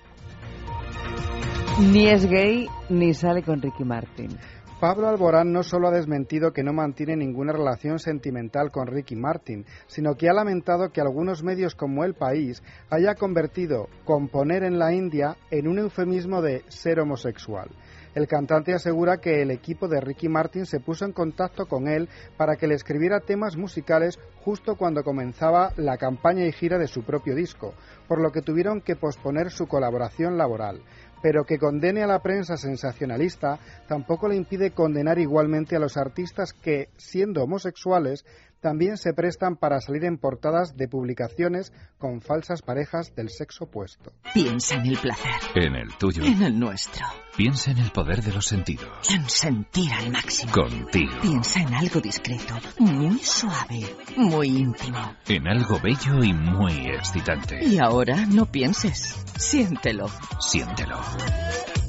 Ni es gay ni sale con Ricky Martin. Pablo Alborán no solo ha desmentido que no mantiene ninguna relación sentimental con Ricky Martin, sino que ha lamentado que algunos medios como El País haya convertido componer en la India en un eufemismo de ser homosexual. El cantante asegura que el equipo de Ricky Martin se puso en contacto con él para que le escribiera temas musicales justo cuando comenzaba la campaña y gira de su propio disco, por lo que tuvieron que posponer su colaboración laboral. Pero que condene a la prensa sensacionalista tampoco le impide condenar igualmente a los artistas que, siendo homosexuales, también se prestan para salir en portadas de publicaciones con falsas parejas del sexo opuesto. Piensa en el placer. En el tuyo. En el nuestro. Piensa en el poder de los sentidos. En sentir al máximo. Contigo. Piensa en algo discreto, muy suave, muy íntimo. En algo bello y muy excitante. Y ahora no pienses. Siéntelo. Siéntelo.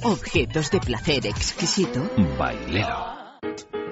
Objetos de placer exquisito. Bailelo.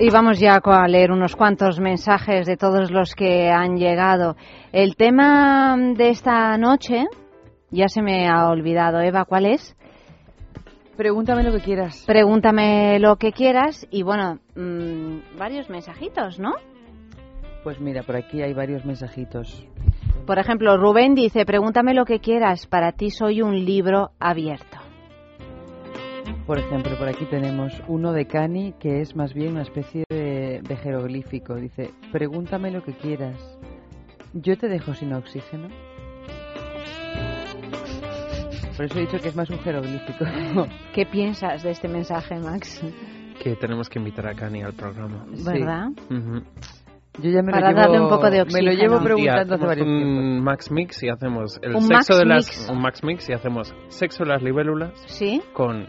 Y vamos ya a leer unos cuantos mensajes de todos los que han llegado. El tema de esta noche ya se me ha olvidado. Eva, ¿cuál es? Pregúntame lo que quieras. Pregúntame lo que quieras y bueno, mmm, varios mensajitos, ¿no? Pues mira, por aquí hay varios mensajitos. Por ejemplo, Rubén dice, pregúntame lo que quieras, para ti soy un libro abierto. Por ejemplo, por aquí tenemos uno de Cani que es más bien una especie de, de jeroglífico. Dice, pregúntame lo que quieras. ¿Yo te dejo sin oxígeno? Por eso he dicho que es más un jeroglífico. ¿Qué piensas de este mensaje, Max? Que tenemos que invitar a Cani al programa. ¿Verdad? Uh -huh. Yo ya me Para lo llevo, darle un poco de Me lo llevo oxígeno. preguntando hace varios tiempos. un Max Mix y hacemos el Un sexo Max de las Mix. un Max Mix y hacemos sexo de las libélulas Sí. con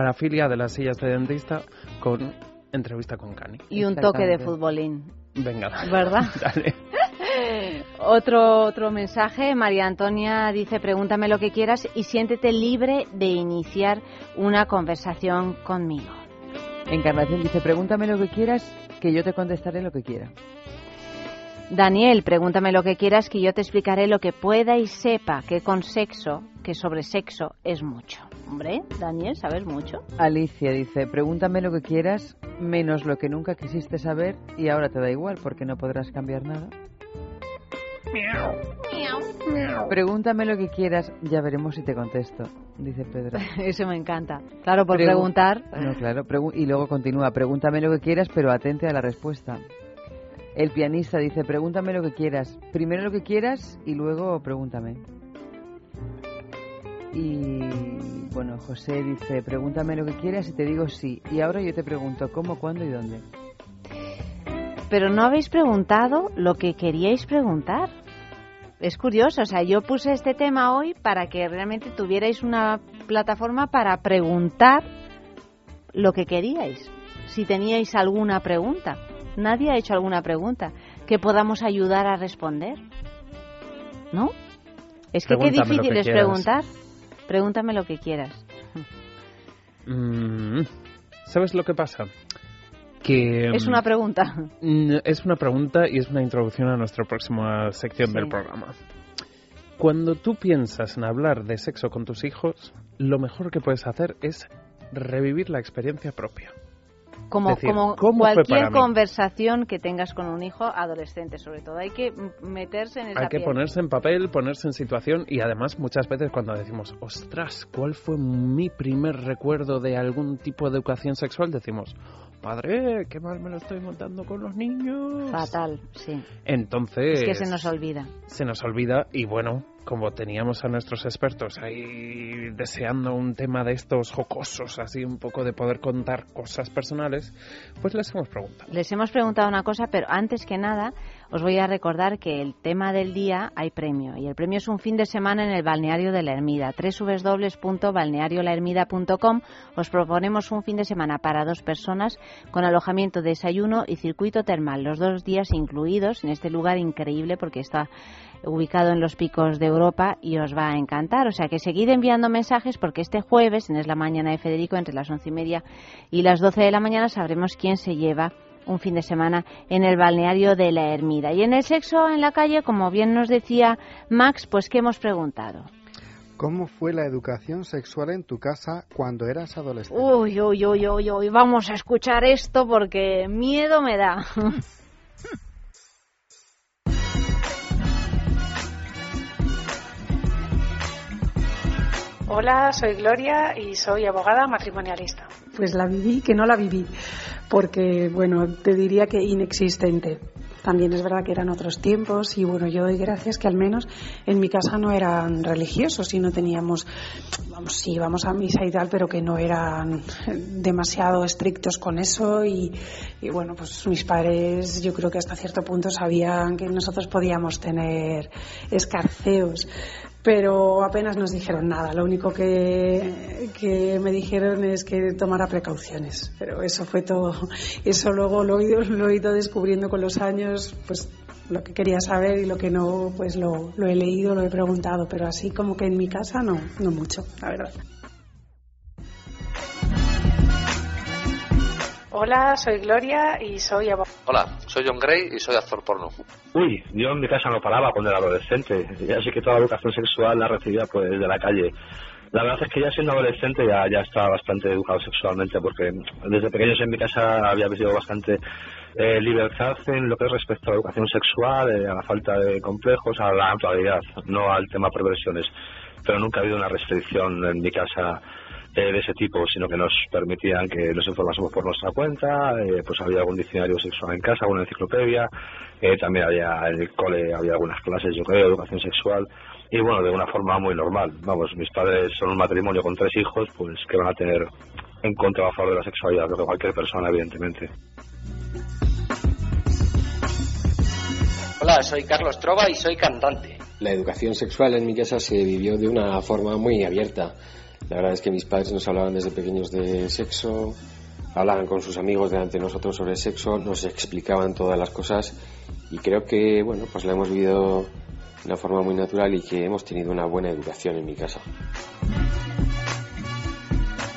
parafilia de las sillas de dentista con entrevista con Cani. Y un toque de futbolín. Venga. ¿Verdad? Dale. Otro, otro mensaje, María Antonia dice, pregúntame lo que quieras y siéntete libre de iniciar una conversación conmigo. Encarnación dice, pregúntame lo que quieras, que yo te contestaré lo que quiera. Daniel, pregúntame lo que quieras que yo te explicaré lo que pueda y sepa que con sexo, que sobre sexo es mucho. Hombre, Daniel, ¿sabes mucho? Alicia dice, pregúntame lo que quieras, menos lo que nunca quisiste saber y ahora te da igual porque no podrás cambiar nada. Pregúntame lo que quieras, ya veremos si te contesto, dice Pedro. Eso me encanta. Claro, por Pregu- preguntar. No, claro, pregu- y luego continúa, pregúntame lo que quieras, pero atente a la respuesta. El pianista dice, pregúntame lo que quieras, primero lo que quieras y luego pregúntame. Y bueno, José dice, pregúntame lo que quieras y te digo sí. Y ahora yo te pregunto cómo, cuándo y dónde. Pero no habéis preguntado lo que queríais preguntar. Es curioso, o sea, yo puse este tema hoy para que realmente tuvierais una plataforma para preguntar lo que queríais. Si teníais alguna pregunta. Nadie ha hecho alguna pregunta que podamos ayudar a responder. ¿No? Es que qué Pregúntame difícil que es quieras. preguntar. Pregúntame lo que quieras. Mm, ¿Sabes lo que pasa? Que Es mm, una pregunta. Es una pregunta y es una introducción a nuestra próxima sección Sí. del programa. Cuando tú piensas en hablar de sexo con tus hijos, lo mejor que puedes hacer es revivir la experiencia propia. Como, decir, como ¿cómo fue cualquier conversación que tengas con un hijo adolescente, sobre todo. Hay que meterse en esa Hay que piel. ponerse en papel, ponerse en situación y además muchas veces cuando decimos, ostras, ¿cuál fue mi primer recuerdo de algún tipo de educación sexual? Decimos, padre, qué mal me lo estoy montando con los niños. Fatal, sí. Entonces... Es que se nos olvida. se nos olvida y bueno, como teníamos a nuestros expertos ahí deseando un tema de estos jocosos, así un poco de poder contar cosas personales, pues les hemos preguntado. Les hemos preguntado una cosa, pero antes que nada os voy a recordar que el tema del día hay premio y el premio es un fin de semana en el balneario de la Ermida, www.balneariolahermida.com. Os proponemos un fin de semana para dos personas con alojamiento, desayuno y circuito termal, los dos días incluidos en este lugar increíble porque está ubicado en los picos de Europa y os va a encantar. O sea que seguid enviando mensajes porque este jueves, en Es la Mañana de Federico, entre las once y media y las doce de la mañana, sabremos quién se lleva un fin de semana en el balneario de la Ermida. Y en el sexo en la calle, como bien nos decía Max, pues ¿qué hemos preguntado? ¿Cómo fue la educación sexual en tu casa cuando eras adolescente? Uy, uy, uy, uy, uy, vamos a escuchar esto porque miedo me da. Hola, soy Gloria y soy abogada matrimonialista. Pues la viví, que no la viví, porque, bueno, te diría que inexistente. También es verdad que eran otros tiempos y, bueno, yo doy gracias que al menos en mi casa no eran religiosos y no teníamos, vamos, sí, íbamos a misa y tal, pero que no eran demasiado estrictos con eso y, y, bueno, pues mis padres yo creo que hasta cierto punto sabían que nosotros podíamos tener escarceos pero apenas nos dijeron nada. Lo único que, que me dijeron es que tomara precauciones. Pero eso fue todo. Eso luego lo he, ido, lo he ido descubriendo con los años, pues lo que quería saber y lo que no, pues lo, lo he leído, lo he preguntado. Pero así como que en mi casa no, no mucho, la verdad. Hola, soy Gloria y soy abogada. Hola, soy John Gray y soy actor porno. Uy, yo en mi casa no paraba cuando era adolescente. Ya sé que toda la educación sexual la recibía pues de la calle. La verdad es que ya siendo adolescente ya, ya estaba bastante educado sexualmente porque desde pequeños en mi casa había habido bastante eh, libertad en lo que es respecto a la educación sexual, eh, a la falta de complejos, a la actualidad, no al tema perversiones. Pero nunca ha habido una restricción en mi casa eh, de ese tipo, sino que nos permitían que nos informásemos por nuestra cuenta, eh, pues había algún diccionario sexual en casa, alguna enciclopedia, eh, también había en el cole, había algunas clases, yo creo, de educación sexual, y bueno, de una forma muy normal. Vamos, mis padres son un matrimonio con tres hijos, pues que van a tener en contra o a favor de la sexualidad, lo que cualquier persona, evidentemente. Hola, soy Carlos Trova y soy cantante. La educación sexual en mi casa se vivió de una forma muy abierta. La verdad es que mis padres nos hablaban desde pequeños de sexo, hablaban con sus amigos delante de nosotros sobre sexo, nos explicaban todas las cosas y creo que, bueno, pues la hemos vivido de una forma muy natural y que hemos tenido una buena educación en mi casa.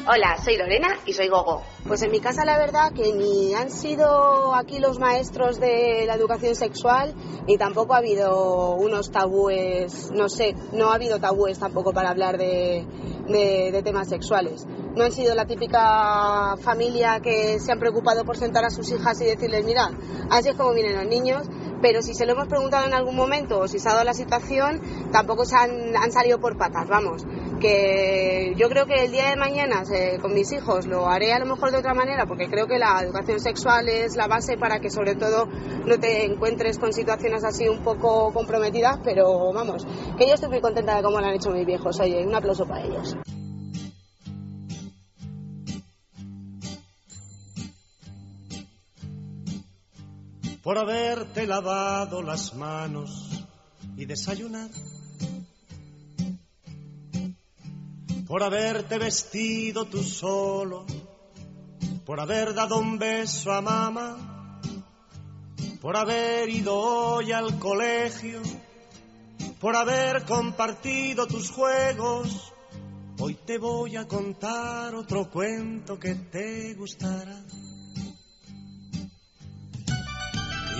Hola, soy Lorena y soy Gogo. Pues en mi casa la verdad que ni han sido aquí los maestros de la educación sexual ni tampoco ha habido unos tabúes, no sé, no ha habido tabúes tampoco para hablar de, de, temas sexuales. No han sido la típica familia que se han preocupado por sentar a sus hijas y decirles, mira, así es como vienen los niños, pero si se lo hemos preguntado en algún momento o si se ha dado la situación, tampoco se han, han salido por patas, vamos. Que yo creo que el día de mañana eh, con mis hijos lo haré a lo mejor de otra manera, porque creo que la educación sexual es la base para que sobre todo no te encuentres con situaciones así un poco comprometidas, pero vamos, que yo estoy muy contenta de cómo lo han hecho mis viejos. Oye, un aplauso para ellos. Por haberte lavado las manos y desayunar, por haberte vestido tú solo, por haber dado un beso a mamá, por haber ido hoy al colegio, por haber compartido tus juegos. Hoy te voy a contar otro cuento que te gustará.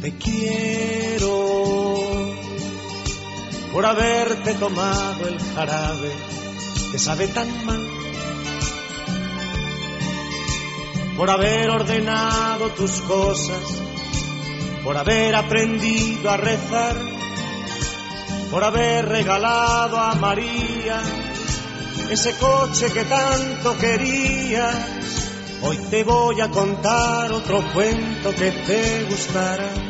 te quiero por haberte tomado el jarabe que sabe tan mal por haber ordenado tus cosas por haber aprendido a rezar por haber regalado a María ese coche que tanto querías. Hoy te voy a contar otro cuento que te gustará.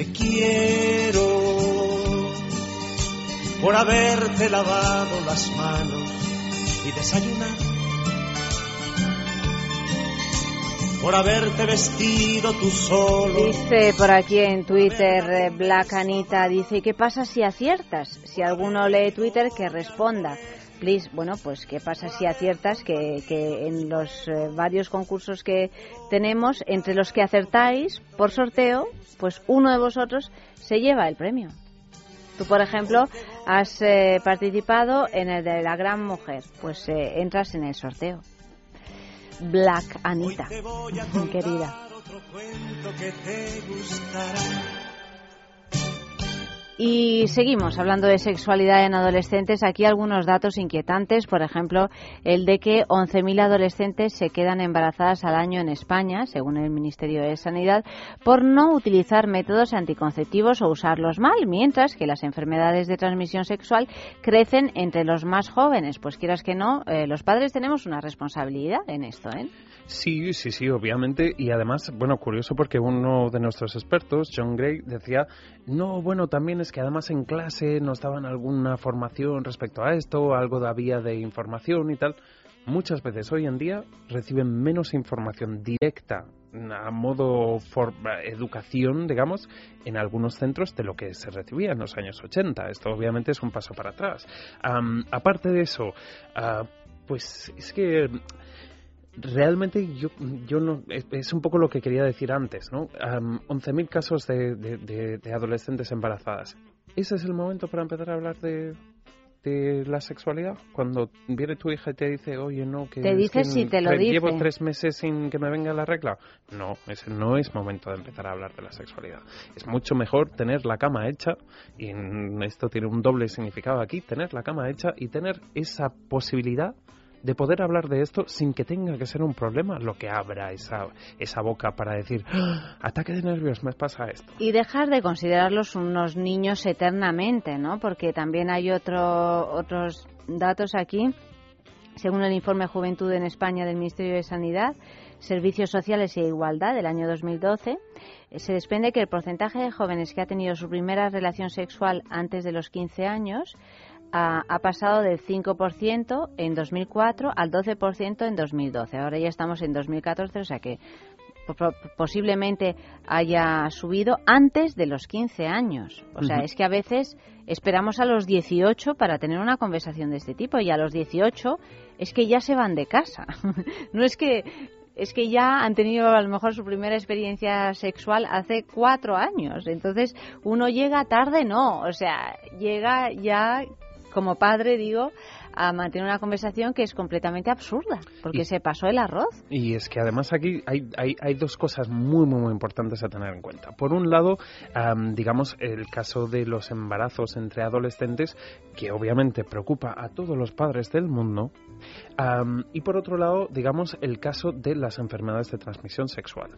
te quiero por haberte lavado las manos y desayunar por haberte vestido tú solo. Dice por aquí en Twitter eh, Black Anita, dice, ¿qué pasa si aciertas? Si alguno lee Twitter, que responda. Please, bueno, pues qué pasa si aciertas que, que en los eh, varios concursos que tenemos, entre los que acertáis por sorteo, pues uno de vosotros se lleva el premio. Tú, por ejemplo, has eh, participado en el de la gran mujer, pues entras en el sorteo. Black Anita, querida. Y seguimos hablando de sexualidad en adolescentes. Aquí algunos datos inquietantes, por ejemplo, el de que 11.000 adolescentes se quedan embarazadas al año en España, según el Ministerio de Sanidad, por no utilizar métodos anticonceptivos o usarlos mal, mientras que las enfermedades de transmisión sexual crecen entre los más jóvenes. Pues quieras que no, eh, los padres tenemos una responsabilidad en esto, ¿eh? Sí, sí, sí, obviamente. Y además, bueno, curioso porque uno de nuestros expertos, John Gray, decía, no, bueno, también es que además en clase nos daban alguna formación respecto a esto, algo vía de información y tal. Muchas veces hoy en día reciben menos información directa a modo educación, digamos, en algunos centros de lo que se recibía en los años 80. Esto obviamente es un paso para atrás. aparte de eso, ah, pues es que realmente yo, yo no es, un poco lo que quería decir antes, ¿no? 11.000 casos de, de, adolescentes embarazadas. ¿Ese es el momento para empezar a hablar de, de la sexualidad? Cuando viene tu hija y te dice, oye, no, que, te dice si te lo dice. llevo tres meses sin que me venga la regla. No, ese no es momento de empezar a hablar de la sexualidad. Es mucho mejor tener la cama hecha, y esto tiene un doble significado aquí, tener la cama hecha y tener esa posibilidad de poder hablar de esto sin que tenga que ser un problema lo que abra esa, esa boca para decir, ¡Ah! ataque de nervios, me pasa esto. Y dejar de considerarlos unos niños eternamente, ¿no? Porque también hay otro, otros datos aquí. Según el informe Juventud en España del Ministerio de Sanidad, Servicios Sociales e Igualdad del año 2012, se desprende que el porcentaje de jóvenes que ha tenido su primera relación sexual antes de los 15 años ha, pasado del 5% en 2004 al 12% en 2012. Ahora ya estamos en 2014, o sea que posiblemente haya subido antes de los 15 años. O sea, es que a veces esperamos a los 18 para tener una conversación de este tipo y a los 18 es que ya se van de casa. no es que es que ya han tenido a lo mejor su primera experiencia sexual hace cuatro años. Entonces, uno llega tarde, no. O sea, llega ya como padre, digo, a mantener una conversación que es completamente absurda, porque se pasó el arroz. Y es que además aquí hay, hay, hay, dos cosas muy, muy, muy importantes a tener en cuenta. Por un lado, digamos, el caso de los embarazos entre adolescentes, que obviamente preocupa a todos los padres del mundo. y por otro lado, digamos, el caso de las enfermedades de transmisión sexual.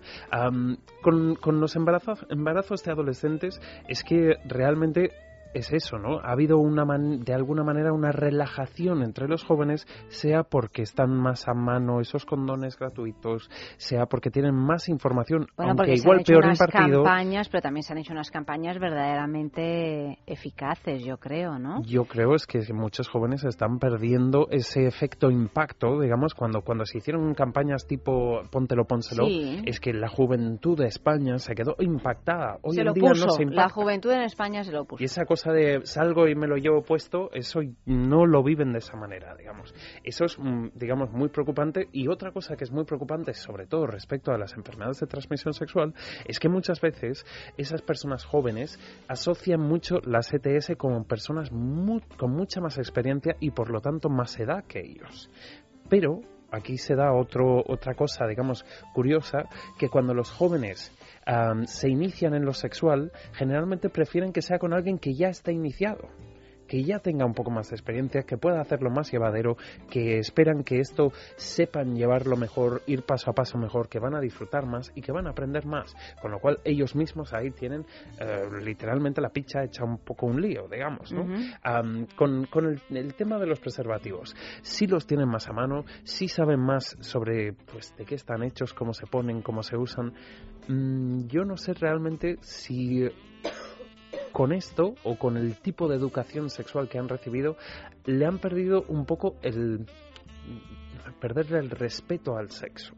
con, con los embarazos, embarazos de adolescentes es que realmente es eso, ¿no? Ha habido una de alguna manera una relajación entre los jóvenes, sea porque están más a mano esos condones gratuitos, sea porque tienen más información, bueno, aunque se igual han hecho peor unas impartido. campañas, pero también se han hecho unas campañas verdaderamente eficaces, yo creo, ¿no? Yo creo es que muchos jóvenes están perdiendo ese efecto impacto, digamos, cuando cuando se hicieron campañas tipo póntelo, pónselo, Sí. es que la juventud de España se quedó impactada. Hoy se en lo día puso. no se impacta. la juventud en España se lo puso. Y esa cosa de salgo y me lo llevo puesto, eso no lo viven de esa manera, digamos. Eso es, mm, digamos, muy preocupante. Y otra cosa que es muy preocupante, sobre todo respecto a las enfermedades de transmisión sexual, es que muchas veces esas personas jóvenes asocian mucho las ETS con personas con mucha más experiencia y por lo tanto más edad que ellos. Pero aquí se da otro, otra cosa, digamos, curiosa, que cuando los jóvenes se inician en lo sexual, generalmente prefieren que sea con alguien que ya está iniciado que ya tenga un poco más de experiencia, que pueda hacerlo más llevadero, que esperan que esto sepan llevarlo mejor, ir paso a paso mejor, que van a disfrutar más y que van a aprender más. Con lo cual ellos mismos ahí tienen eh, literalmente la picha hecha un poco un lío, digamos. ¿no? Con con el, el tema de los preservativos, sí los tienen más a mano, sí saben más sobre pues de qué están hechos, cómo se ponen, cómo se usan. Mm, yo no sé realmente si con esto o con el tipo de educación sexual que han recibido le han perdido un poco el perderle el respeto al sexo.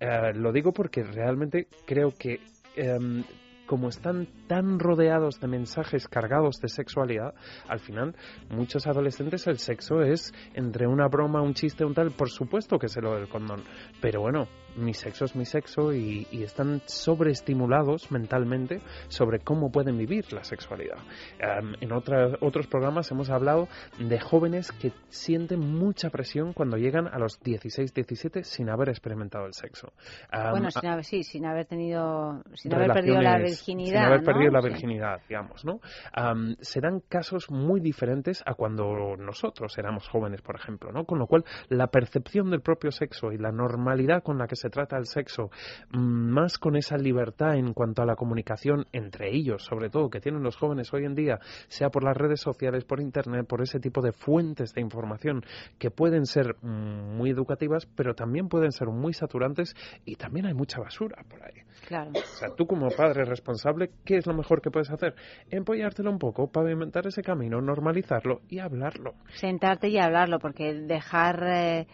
Eh, lo digo porque realmente creo que em, como están tan rodeados de mensajes cargados de sexualidad, al final muchos adolescentes el sexo es entre una broma, un chiste, un tal, por supuesto que es lo del condón, pero bueno, mi sexo es mi sexo y, y están sobreestimulados mentalmente sobre cómo pueden vivir la sexualidad. Em, en otras- otros programas hemos hablado de jóvenes que sienten mucha presión cuando llegan a los 16, 17 sin haber experimentado el sexo. Em, bueno, sin haber, sí, sin haber tenido, sin haber perdido la virginidad, sin haber ¿no? perdido la Sí. virginidad, digamos, ¿no? Am, se dan casos muy diferentes a cuando nosotros éramos jóvenes, por ejemplo, ¿no? Con lo cual, la percepción del propio sexo y la normalidad con la que se trata el sexo, mm, más con esa libertad en cuanto a la comunicación entre ellos, sobre todo, que tienen los jóvenes hoy en día, sea por las redes sociales, por internet, por ese tipo de fuentes de información que pueden ser mm, muy educativas, pero también pueden ser muy saturantes y también hay mucha basura por ahí. Claro. O sea, tú como padre responsable, ¿qué es lo mejor que puedes hacer? Empollártelo un poco, pavimentar ese camino, normalizarlo y hablarlo. Sentarte y hablarlo, porque dejar. eh,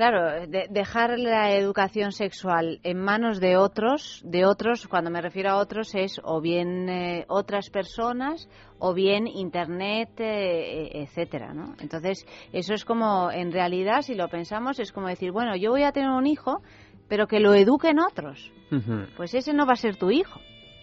Claro, de- dejar la educación sexual en manos de otros, de otros, cuando me refiero a otros es o bien eh, otras personas o bien internet, eh, eh, etcétera, ¿no? Entonces, eso es como, en realidad, si lo pensamos, es como decir, bueno, yo voy a tener un hijo, pero que lo eduquen otros. Pues ese no va a ser tu hijo.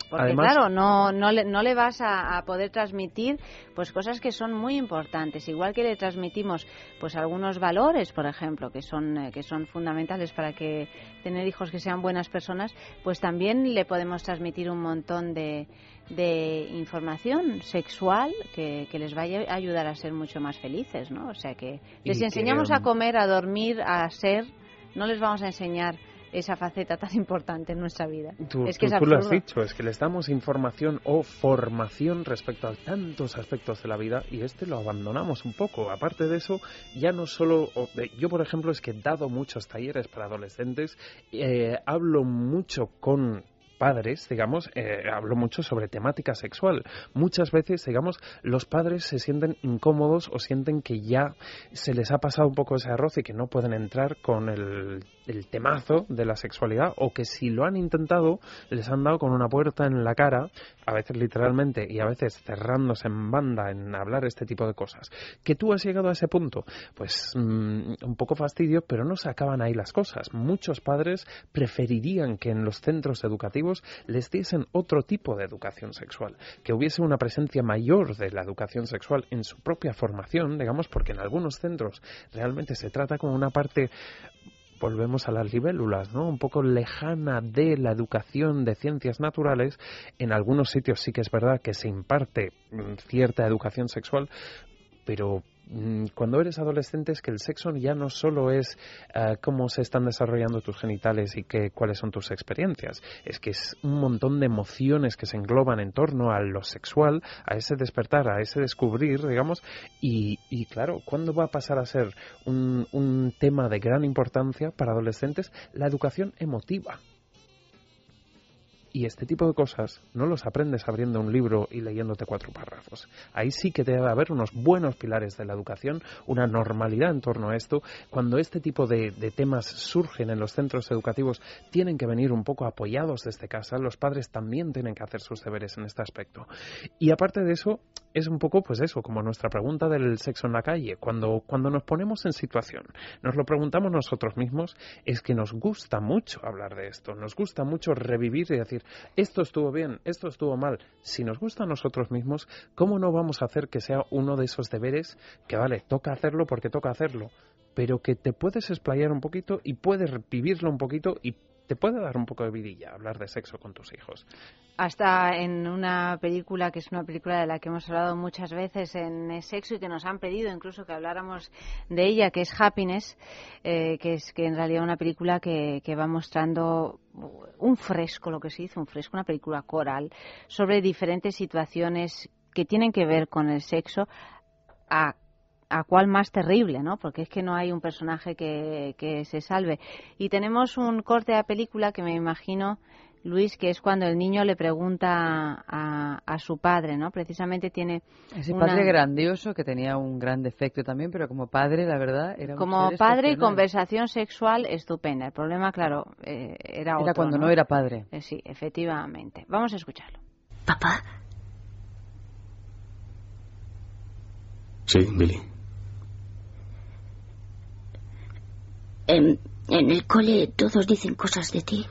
Porque Además- claro, no, no, le, no le vas a, a poder transmitir pues cosas que son muy importantes. Igual que le transmitimos pues algunos valores, por ejemplo, que son, eh, que son fundamentales para que tener hijos que sean buenas personas, pues también le podemos transmitir un montón de, de información sexual que, que les vaya a ayudar a ser mucho más felices, ¿no? O sea que les que, enseñamos um, a comer, a dormir, a ser, no les vamos a enseñar esa faceta tan importante en nuestra vida. Tú, es que tú- es tú lo has dicho, es que les damos información o formación respecto a tantos aspectos de la vida y este lo abandonamos un poco. Aparte de eso, ya no solo... Yo, por ejemplo, es que he dado muchos talleres para adolescentes, eh, hablo mucho con padres, digamos, eh, hablo mucho sobre temática sexual. Muchas veces, digamos, los padres se sienten incómodos o sienten que ya se les ha pasado un poco ese arroz y que no pueden entrar con el, el temazo de la sexualidad o que si lo han intentado les han dado con una puerta en la cara, a veces literalmente y a veces cerrándose en banda en hablar este tipo de cosas. Que tú has llegado a ese punto, pues mm, un poco fastidio, pero no se acaban ahí las cosas. Muchos padres preferirían que en los centros educativos les diesen otro tipo de educación sexual, que hubiese una presencia mayor de la educación sexual en su propia formación, digamos, porque en algunos centros realmente se trata como una parte volvemos a las libélulas, ¿no? Un poco lejana de la educación de ciencias naturales. En algunos sitios sí que es verdad que se imparte mm, cierta educación sexual, pero cuando eres adolescente es que el sexo ya no solo es eh, cómo se están desarrollando tus genitales y que, cuáles son tus experiencias, es que es un montón de emociones que se engloban en torno a lo sexual, a ese despertar, a ese descubrir, digamos, y, y claro, ¿cuándo va a pasar a ser un tema de gran importancia para adolescentes? La educación emotiva. Y este tipo de cosas no los aprendes abriendo un libro y leyéndote cuatro párrafos. Ahí sí que debe haber unos buenos pilares de la educación, una normalidad en torno a esto. Cuando este tipo de, temas surgen en los centros educativos, tienen que venir un poco apoyados desde casa. Los padres también tienen que hacer sus deberes en este aspecto. Y aparte de eso, es un poco, pues eso, como nuestra pregunta del sexo en la calle. Cuando, cuando nos ponemos en situación, nos lo preguntamos nosotros mismos, es que nos gusta mucho hablar de esto. Nos gusta mucho revivir y decir, esto estuvo bien, esto estuvo mal. Si nos gusta a nosotros mismos, ¿cómo no vamos a hacer que sea uno de esos deberes que, vale, toca hacerlo porque toca hacerlo, pero que te puedes explayar un poquito y puedes vivirlo un poquito y te puede dar un poco de vidilla hablar de sexo con tus hijos. Hasta en una película que es una película de la que hemos hablado muchas veces en sexo y que nos han pedido incluso que habláramos de ella, que es Happiness, eh, que es que en realidad una película que, que va mostrando un fresco, lo que se dice, un fresco, una película coral sobre diferentes situaciones que tienen que ver con el sexo a a cuál más terrible, ¿no? Porque es que no hay un personaje que, que se salve. Y tenemos un corte de película que me imagino, Luis, que es cuando el niño le pregunta a, a su padre, ¿no? Precisamente tiene... Ese una- padre grandioso que tenía un gran defecto también, pero como padre, la verdad, era un Como ser padre y conversación sexual estupenda. El problema, claro, eh, era otro, Era cuando no era padre. Eh, sí, efectivamente. Vamos a escucharlo. Papá, Sí, Billy. En, en el cole todos dicen cosas de ti.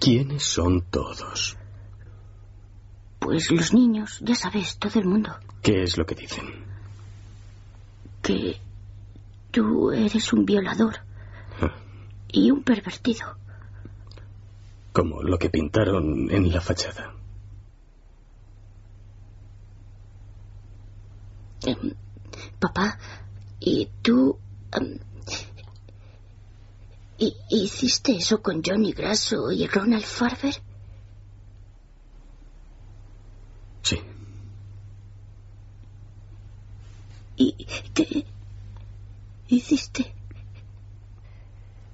¿Quiénes son todos? Pues los niños, ya sabes, todo el mundo. ¿Qué es lo que dicen? Que tú eres un violador y un pervertido. Como lo que pintaron en la fachada. Em, papá, ¿y tú em, hi- hiciste eso con Johnny Grasso y Ronald Farber? Sí. ¿Y qué hiciste?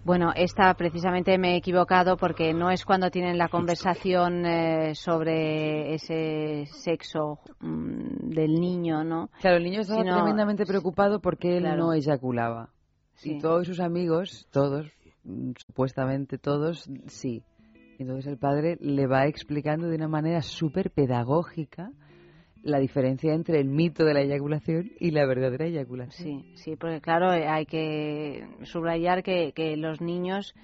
Bueno, esta precisamente me he equivocado porque no es cuando tienen la conversación eh, sobre ese sexo mm, del niño, ¿no? Claro, el niño estaba Sino- tremendamente preocupado porque él Claro. no eyaculaba. Sí. Y todos sus amigos, todos, mm, supuestamente todos, sí. Entonces el padre le va explicando de una manera súper pedagógica la diferencia entre el mito de la eyaculación y la verdadera eyaculación. Sí, sí, porque claro, eh, hay que subrayar que, que los niños,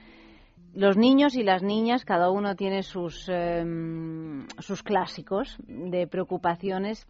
los niños y las niñas, cada uno tiene sus, em, sus clásicos de preocupaciones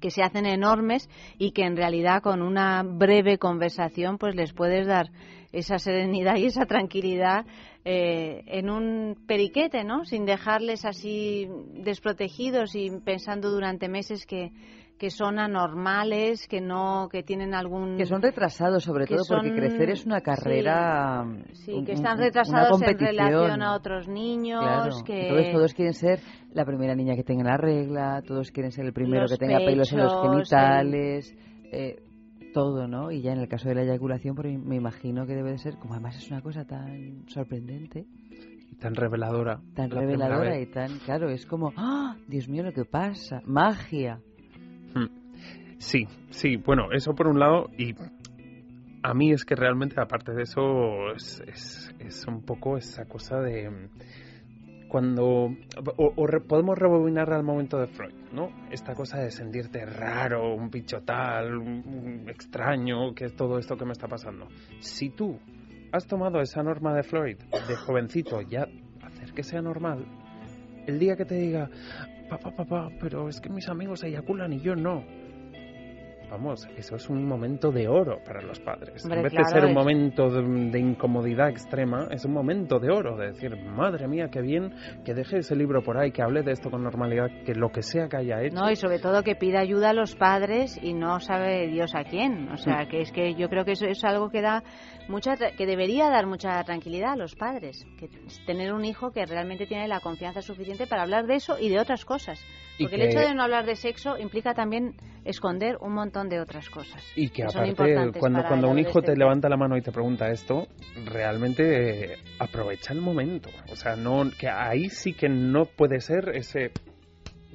que se hacen enormes y que en realidad con una breve conversación pues les puedes dar esa serenidad y esa tranquilidad eh, en un periquete, ¿no? Sin dejarles así desprotegidos y pensando durante meses que, que son anormales, que no, que tienen algún Que son retrasados sobre todo porque crecer es una carrera... sí, que están retrasados en relación a otros niños, Claro, que entonces todos quieren ser la primera niña que tenga la regla, todos quieren ser el primero que tenga pelos en los genitales, eh, todo, ¿no? Y ya en el caso de la eyaculación, me imagino que debe de ser, como además es una cosa tan sorprendente, Tan reveladora. tan reveladora y tan, claro, es como, ¡ah! Dios mío, lo que pasa, magia. Sí, sí, bueno, eso por un lado y a mí es que realmente aparte de eso es, es, es un poco esa cosa de cuando o, o re- podemos rebobinar al momento de Freud, ¿no? Esta cosa de sentirte raro, un bicho tal, un- un extraño, que es todo esto que me está pasando. Si tú has tomado esa norma de Freud de jovencito ya hacer que sea normal, el día que te diga, papá, papá, pero es que mis amigos eyaculan y yo no, vamos, eso es un momento de oro para los padres. Hombre, en vez claro, de ser un momento de, de incomodidad extrema, es un momento de oro, de decir, madre mía, qué bien que deje ese libro por ahí, que hable de esto con normalidad, que lo que sea que haya hecho. No, y sobre todo que pida ayuda a los padres y no sabe Dios a quién. O sea, Mm. que es que yo creo que eso es algo que da mucha que debería dar mucha tranquilidad a los padres, que tener un hijo que realmente tiene la confianza suficiente para hablar de eso y de otras cosas. Porque que- el hecho de no hablar de sexo implica también esconder un montón de otras cosas. Y que aparte, cuando, cuando un hijo te adolescente. levanta la mano y te pregunta esto, realmente eh, aprovecha el momento. O sea, no que ahí sí que no puede ser ese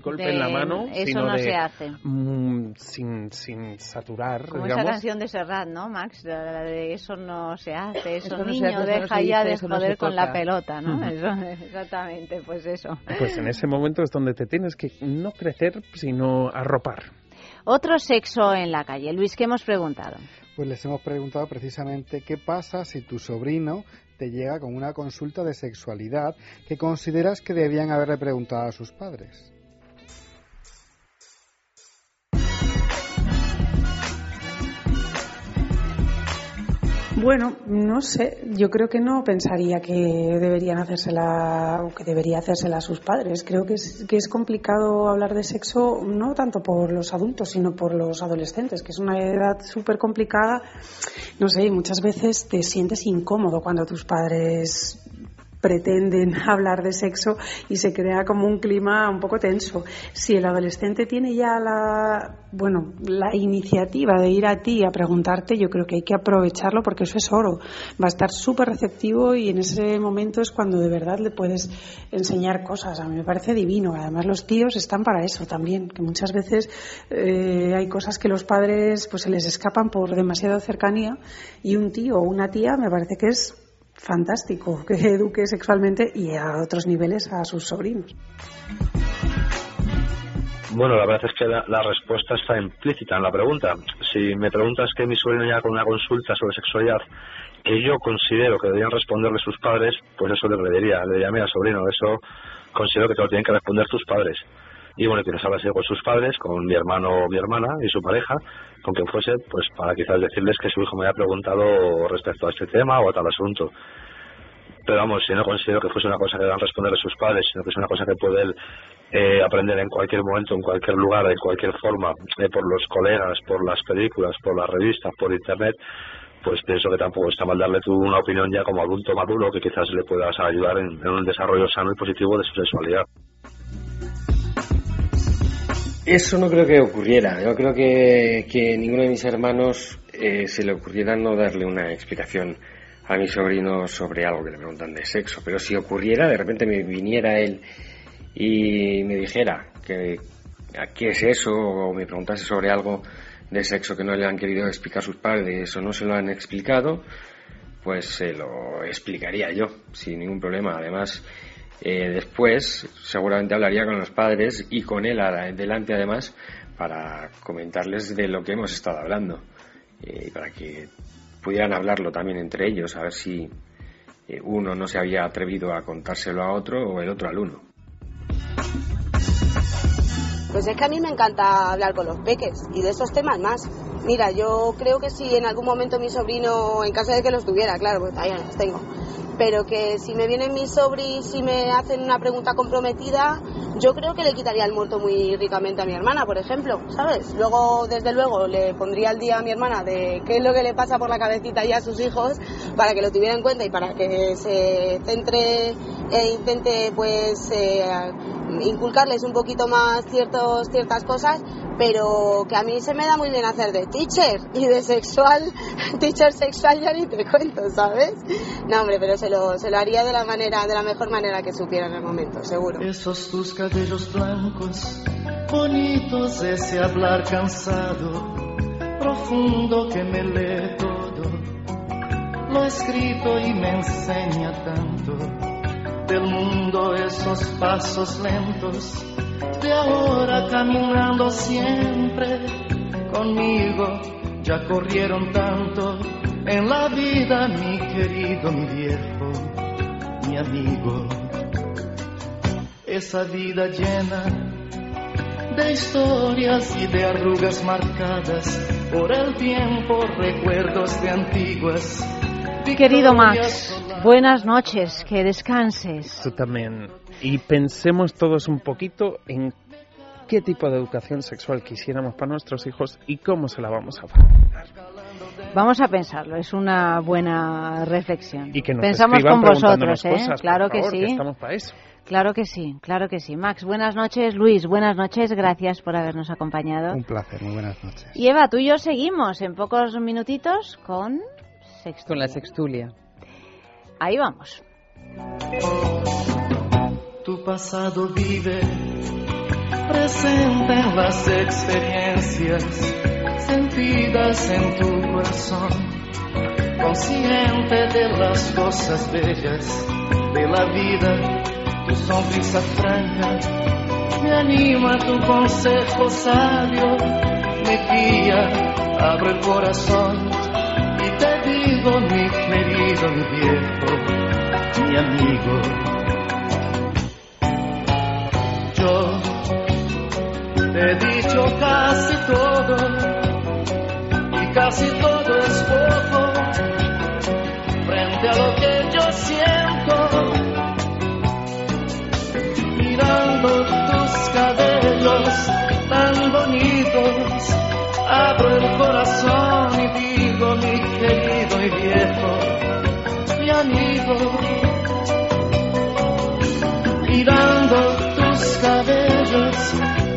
golpe De- en la mano, eso sino no de, se hace. mm, sin, sin saturar, Como digamos. esa canción de Serrat, ¿no, Max? La, de eso no se hace, eso, Eso no se niño, hace, eso no deja ya dice, de joder con la pelota, ¿no? Eso, exactamente, pues eso. Pues en ese momento es donde te tienes que no crecer, sino arropar. Otro sexo en la calle. Luis, ¿qué hemos preguntado? Pues les hemos preguntado precisamente qué pasa si tu sobrino te llega con una consulta de sexualidad que consideras que debían haberle preguntado a sus padres. Bueno, no sé, yo creo que no pensaría que deberían hacérsela o que debería hacérsela a sus padres. Creo que es, que es complicado hablar de sexo no tanto por los adultos, sino por los adolescentes, que es una edad súper complicada. No sé, muchas veces te sientes incómodo cuando tus padres pretenden hablar de sexo y se crea como un clima un poco tenso. Si el adolescente tiene ya la, bueno, la iniciativa de ir a ti a preguntarte, yo creo que hay que aprovecharlo porque eso es oro. Va a estar súper receptivo y en ese momento es cuando de verdad le puedes enseñar cosas. A mí me parece divino. Además los tíos están para eso también, que muchas veces eh, hay cosas que los padres pues se les escapan por demasiada cercanía y un tío o una tía me parece que es fantástico que eduque sexualmente y a otros niveles a sus sobrinos. Bueno, la verdad es que la, respuesta está implícita en la pregunta. Si me preguntas que mi sobrino llega con una consulta sobre sexualidad que yo considero que deberían responderle sus padres, pues eso le diría, le diría, mira sobrino, eso considero que te lo tienen que responder tus padres. Y bueno, quienes hablas con sus padres, con mi hermano o mi hermana y su pareja, con quien fuese, pues para quizás decirles que su hijo me haya preguntado respecto a este tema o a tal asunto. Pero vamos, si no considero que fuese una cosa que deban responderle sus padres, sino que es una cosa que puede él eh, aprender en cualquier momento, en cualquier lugar, de cualquier forma, eh, por los colegas, por las películas, por las revistas, por internet, pues pienso que tampoco está mal darle tú una opinión ya como adulto maduro que quizás le puedas ayudar en, en un desarrollo sano y positivo de su sexualidad. Eso no creo que ocurriera. Yo creo que, que ninguno de mis hermanos eh, se le ocurriera no darle una explicación a mi sobrino sobre algo que le preguntan de sexo. Pero si ocurriera, de repente me viniera él y me dijera que qué es eso o me preguntase sobre algo de sexo que no le han querido explicar sus padres o no se lo han explicado, pues se lo explicaría yo sin ningún problema. Además, eh, después seguramente hablaría con los padres y con él delante además para comentarles de lo que hemos estado hablando eh, y para que pudieran hablarlo también entre ellos, a ver si eh, uno no se había atrevido a contárselo a otro o el otro al uno. Pues es que a mí me encanta hablar con los peques y de estos temas más. Mira, yo creo que si en algún momento mi sobrino, en caso de que los tuviera, claro, pues no los tengo, pero que si me vienen mis sobris y me hacen una pregunta comprometida, yo creo que le quitaría el muerto muy ricamente a mi hermana, por ejemplo, ¿sabes? Luego, desde luego, le pondría al día a mi hermana de qué es lo que le pasa por la cabecita y a sus hijos para que lo tuviera en cuenta y para que se centre e intente, pues, eh, inculcarles un poquito más ciertos, ciertas cosas, pero que a mí se me da muy bien hacer de teacher y de sexual, teacher sexual ya ni te cuento, ¿sabes? No, hombre, pero se lo, se lo haría de la manera, de la mejor manera que supiera en el momento, seguro. Esos tus cabellos blancos, bonitos, ese hablar cansado, profundo que me lee todo, lo escrito y me enseña tanto del mundo esos pasos lentos, de ahora caminando siempre conmigo, ya corrieron tanto en la vida, mi querido, mi viejo, mi amigo esa vida llena de historias y de arrugas marcadas por el tiempo, recuerdos de antiguas. Querido Max, buenas noches, que descanses. Tú también. Y pensemos todos un poquito en qué tipo de educación sexual quisiéramos para nuestros hijos y cómo se la vamos a dar. Vamos a pensarlo, es una buena reflexión. Y que nos Pensamos con vosotros, ¿eh? cosas, claro que favor, sí. estamos para eso. Claro que sí, claro que sí. Max, buenas noches. Luis, buenas noches. Gracias por habernos acompañado. Un placer, muy buenas noches. Y Eva, tú y yo seguimos en pocos minutitos con Sextulia. Con la sextulia. Ahí vamos. Tu pasado vive presente en las experiencias sentidas en tu corazón, consciente de las cosas bellas de la vida, tu sonrisa franca me anima tu consejo sabio, me guía, abre el corazón digo mi querido, mi viejo, mi amigo. Yo te he dicho casi todo y casi todo es poco frente a lo que yo siento. Mirando tus cabellos tan bonitos, abro el corazón amigo. Mirando tus cabellos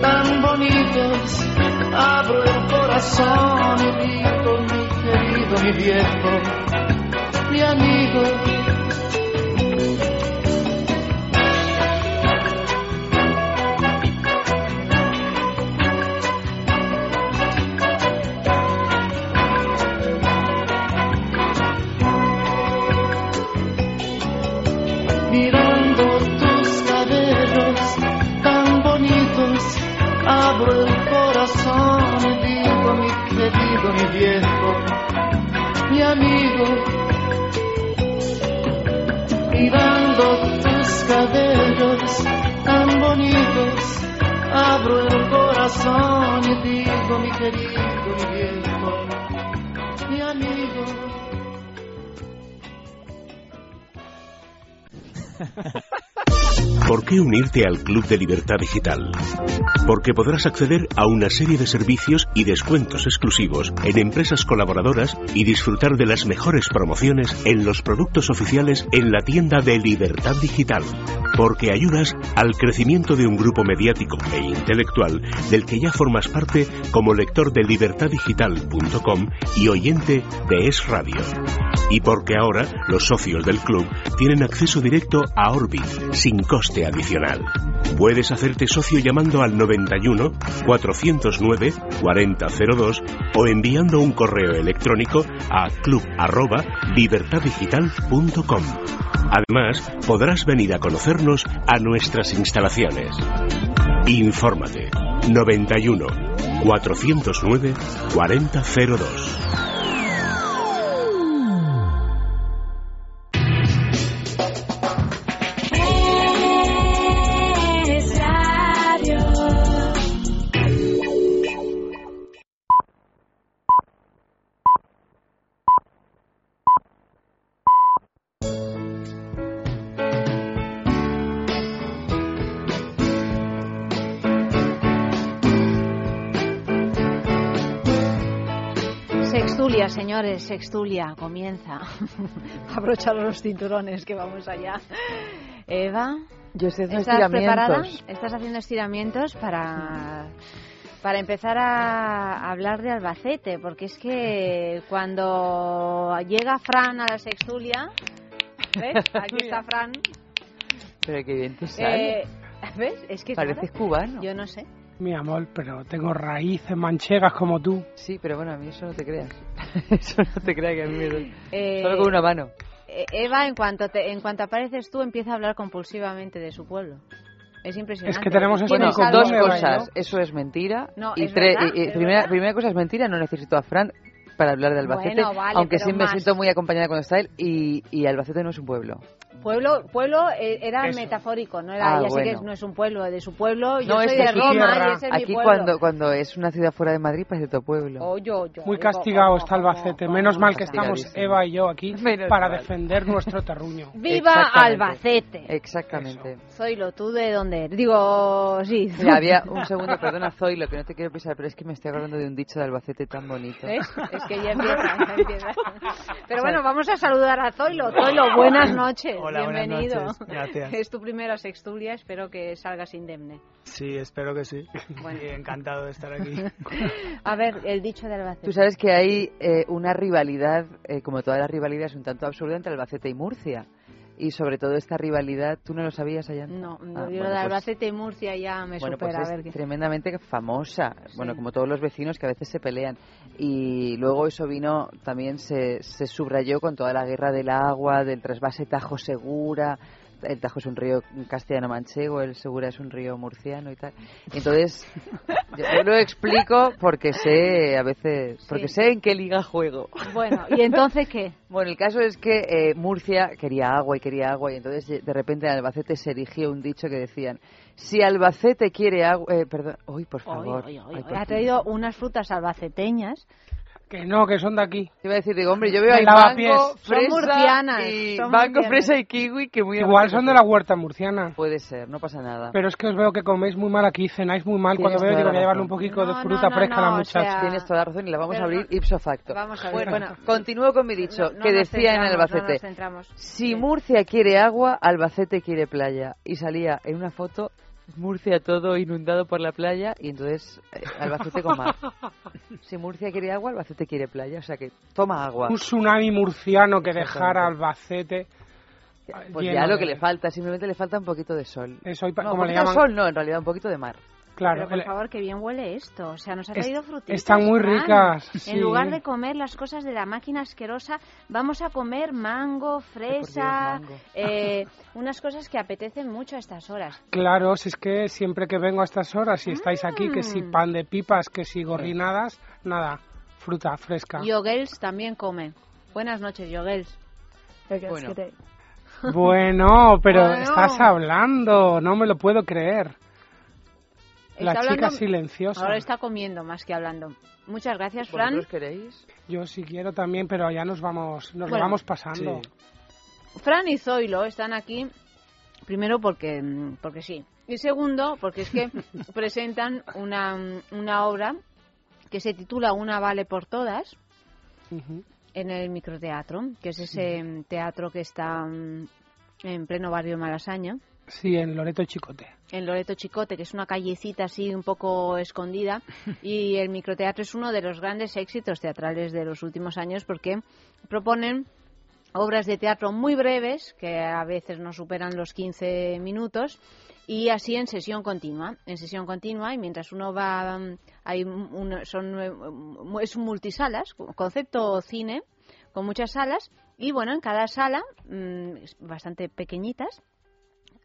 tan bonitos, abro el corazón y digo mi querido, mi viejo, mi amigo. Abro el corazón y digo mi querido, mi viejo, mi amigo. Mirando tus cabellos tan bonitos, abro el corazón y digo mi querido, mi viejo, mi amigo. ¿Por qué unirte al Club de Libertad Digital? Porque podrás acceder a una serie de servicios y descuentos exclusivos en empresas colaboradoras y disfrutar de las mejores promociones en los productos oficiales en la tienda de Libertad Digital. Porque ayudas al crecimiento de un grupo mediático e intelectual del que ya formas parte como lector de libertaddigital.com y oyente de Es Radio. Y porque ahora los socios del club tienen acceso directo a Orbit sin coste adicional. Puedes hacerte socio llamando al 91 409 4002 o enviando un correo electrónico a club@libertaddigital.com. Además, podrás venir a conocernos a nuestras instalaciones. Infórmate 91 409 4002. Sextulia, señores, sextulia, comienza. Abrocharos los cinturones que vamos allá. Eva, Yo estoy haciendo ¿estás preparada? ¿Estás haciendo estiramientos para, para empezar a hablar de Albacete? Porque es que cuando llega Fran a la sextulia, ¿ves? Aquí está Fran. Pero qué bien te sale. Eh, ¿Ves? Es que Pareces cubano. Yo no sé. Mi amor, pero tengo raíces manchegas como tú. Sí, pero bueno, a mí eso no te creas. eso no te creas que a mí me duele. Eh, Solo con una mano. Eh, Eva, en cuanto, te, en cuanto apareces tú, empieza a hablar compulsivamente de su pueblo. Es impresionante. Es que tenemos eso Bueno, en común, dos cosas. ¿no? Eso es mentira. No, y es tres- verdad, y- y es primera, verdad. primera cosa es mentira. No necesito a Fran para hablar de Albacete. Bueno, vale, aunque sí me más. siento muy acompañada cuando está él. Y, y Albacete no es un pueblo. Pueblo, pueblo eh, era Eso. metafórico, no era, Ah, ya sé que bueno. no es un pueblo, de su pueblo, yo no, es soy de aquí, Roma y ese es mi aquí pueblo. cuando, cuando es una ciudad fuera de Madrid parece tu pueblo. Oh, yo, yo, Muy castigado está Albacete. Menos mal que estamos Eva y yo aquí Menos para mal. defender nuestro terruño. ¡Viva Exactamente. Albacete! Exactamente. Zoilo, ¿tú de dónde eres? Digo, sí. Mira, había un segundo, perdona Zoilo, que no te quiero pisar, pero es que me estoy acordando de un dicho de Albacete tan bonito. ¿Ves? Es que ya empieza, ya empieza. Pero bueno, vamos a saludar a Zoilo. Zoilo, buenas noches. Hola, buenas Bienvenido. noches. Gracias. Es tu primera sextulia, espero que salgas indemne. Sí, espero que sí. Y encantado de estar aquí. A ver, el dicho de Albacete. Tú sabes que hay eh, una rivalidad, eh, como todas las rivalidades, un tanto absurda entre Albacete y Murcia. Y sobre todo esta rivalidad, ¿tú no lo sabías, Ayanta? No, no, Ah, yo bueno, de pues- Albacete y Murcia ya me bueno, pues supera. es a ver qué. tremendamente famosa, bueno, como todos los vecinos que a veces se pelean. Y luego eso vino, también se, se subrayó con toda la guerra del agua, del trasvase Tajo Segura. El Tajo es un río castellano-manchego, el Segura es un río murciano y tal. Entonces, yo lo explico porque sé a veces, porque Sí. sé en qué liga juego. Bueno, ¿y entonces qué? Bueno, el caso es que eh, Murcia quería agua y quería agua y entonces eh, de repente en Albacete se erigió un dicho que decían, si Albacete quiere agua, eh, perdón, uy, por favor. Ay, por ha traído unas frutas albaceteñas. Que no, que son de aquí. Te iba a decir, digo, hombre, yo veo ahí lavapiés. mango, Son fresa murcianas, y son mango, murcianas. fresa y kiwi que muy Igual son de la huerta murciana. Puede ser, no pasa nada. Pero es que os veo que coméis muy mal aquí, cenáis muy mal. Cuando veo digo, voy a llevarle un poquito de fruta no, fresca a no, la o muchacha. sea, Tienes toda la razón y la vamos Pero a abrir no- ipso facto. Vamos a ver. Bueno, Bueno, continúo con mi dicho, que decía en Albacete, no nos centramos. si Murcia quiere agua, Albacete quiere playa. Y salía en una foto Murcia todo inundado por la playa y entonces eh, Albacete con mar. Si Murcia quiere agua, Albacete quiere playa, o sea que toma agua. Un tsunami murciano que dejara Albacete. Pues lleno ya lo de- que le falta, simplemente le falta un poquito de sol. Eso, no, como le de llaman- sol no, en realidad un poquito de mar. Claro, Pero por el- favor, que bien huele esto. O sea, nos ha Es- traído frutitas. están muy ricas, sí. En lugar de comer las cosas de la máquina asquerosa, vamos a comer mango, fresa, mango. eh, unas cosas que apetecen mucho a estas horas. Claro, si es que siempre que vengo a estas horas, si estáis aquí, que si Mm. pan de pipas, que si gorrinadas, nada, fruta fresca. Yogels también come. Buenas noches, Yogels. Bueno. Bueno, pero Bueno. estás hablando, no me lo puedo creer. La Está chica hablando- silenciosa. Ahora está comiendo más que hablando. Muchas gracias, Fran. ¿Vosotros queréis? Yo sí quiero también, pero ya nos vamos, nos lo Bueno. vamos pasando. Fran y Zoilo están aquí, primero porque, porque sí, y segundo porque es que presentan una, una obra que se titula Una vale por todas Ujú. en el microteatro, que es ese teatro que está mm, en pleno barrio Malasaña, Sí, en Loreto Chicote. en Loreto Chicote, que es una callecita así un poco escondida, y el microteatro es uno de los grandes éxitos teatrales de los últimos años porque proponen obras de teatro muy breves, que a veces no superan los 15 minutos, y así en sesión continua, en sesión continua, y mientras uno va, hay un, son, eh, es un multisalas, concepto cine, con muchas salas, y bueno, en cada sala, mm, bastante pequeñitas,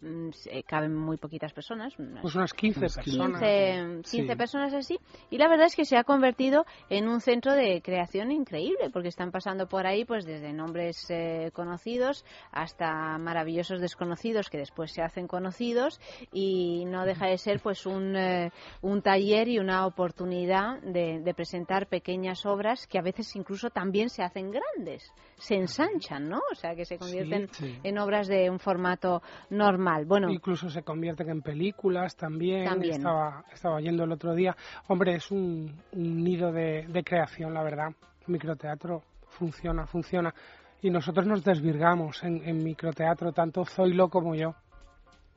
mm, se- caben muy poquitas personas, unas Pues unas 15 personas. 15, 15 Sí. personas así. Y la verdad es que se ha convertido en un centro de creación increíble, porque están pasando por ahí pues desde nombres eh, conocidos hasta maravillosos desconocidos que después se hacen conocidos y no deja de ser pues un, eh, un taller y una oportunidad de, de presentar pequeñas obras que a veces incluso también se hacen grandes, se ensanchan, ¿no? O sea, que se convierten sí. en obras de un formato normal. Bueno, Incluso se convierten en películas también. También. Estaba, estaba oyendo el otro día. Hombre, es un, un nido de, de creación, la verdad. Microteatro funciona, funciona. Y nosotros nos desvirgamos en, en microteatro, tanto Zoilo como yo.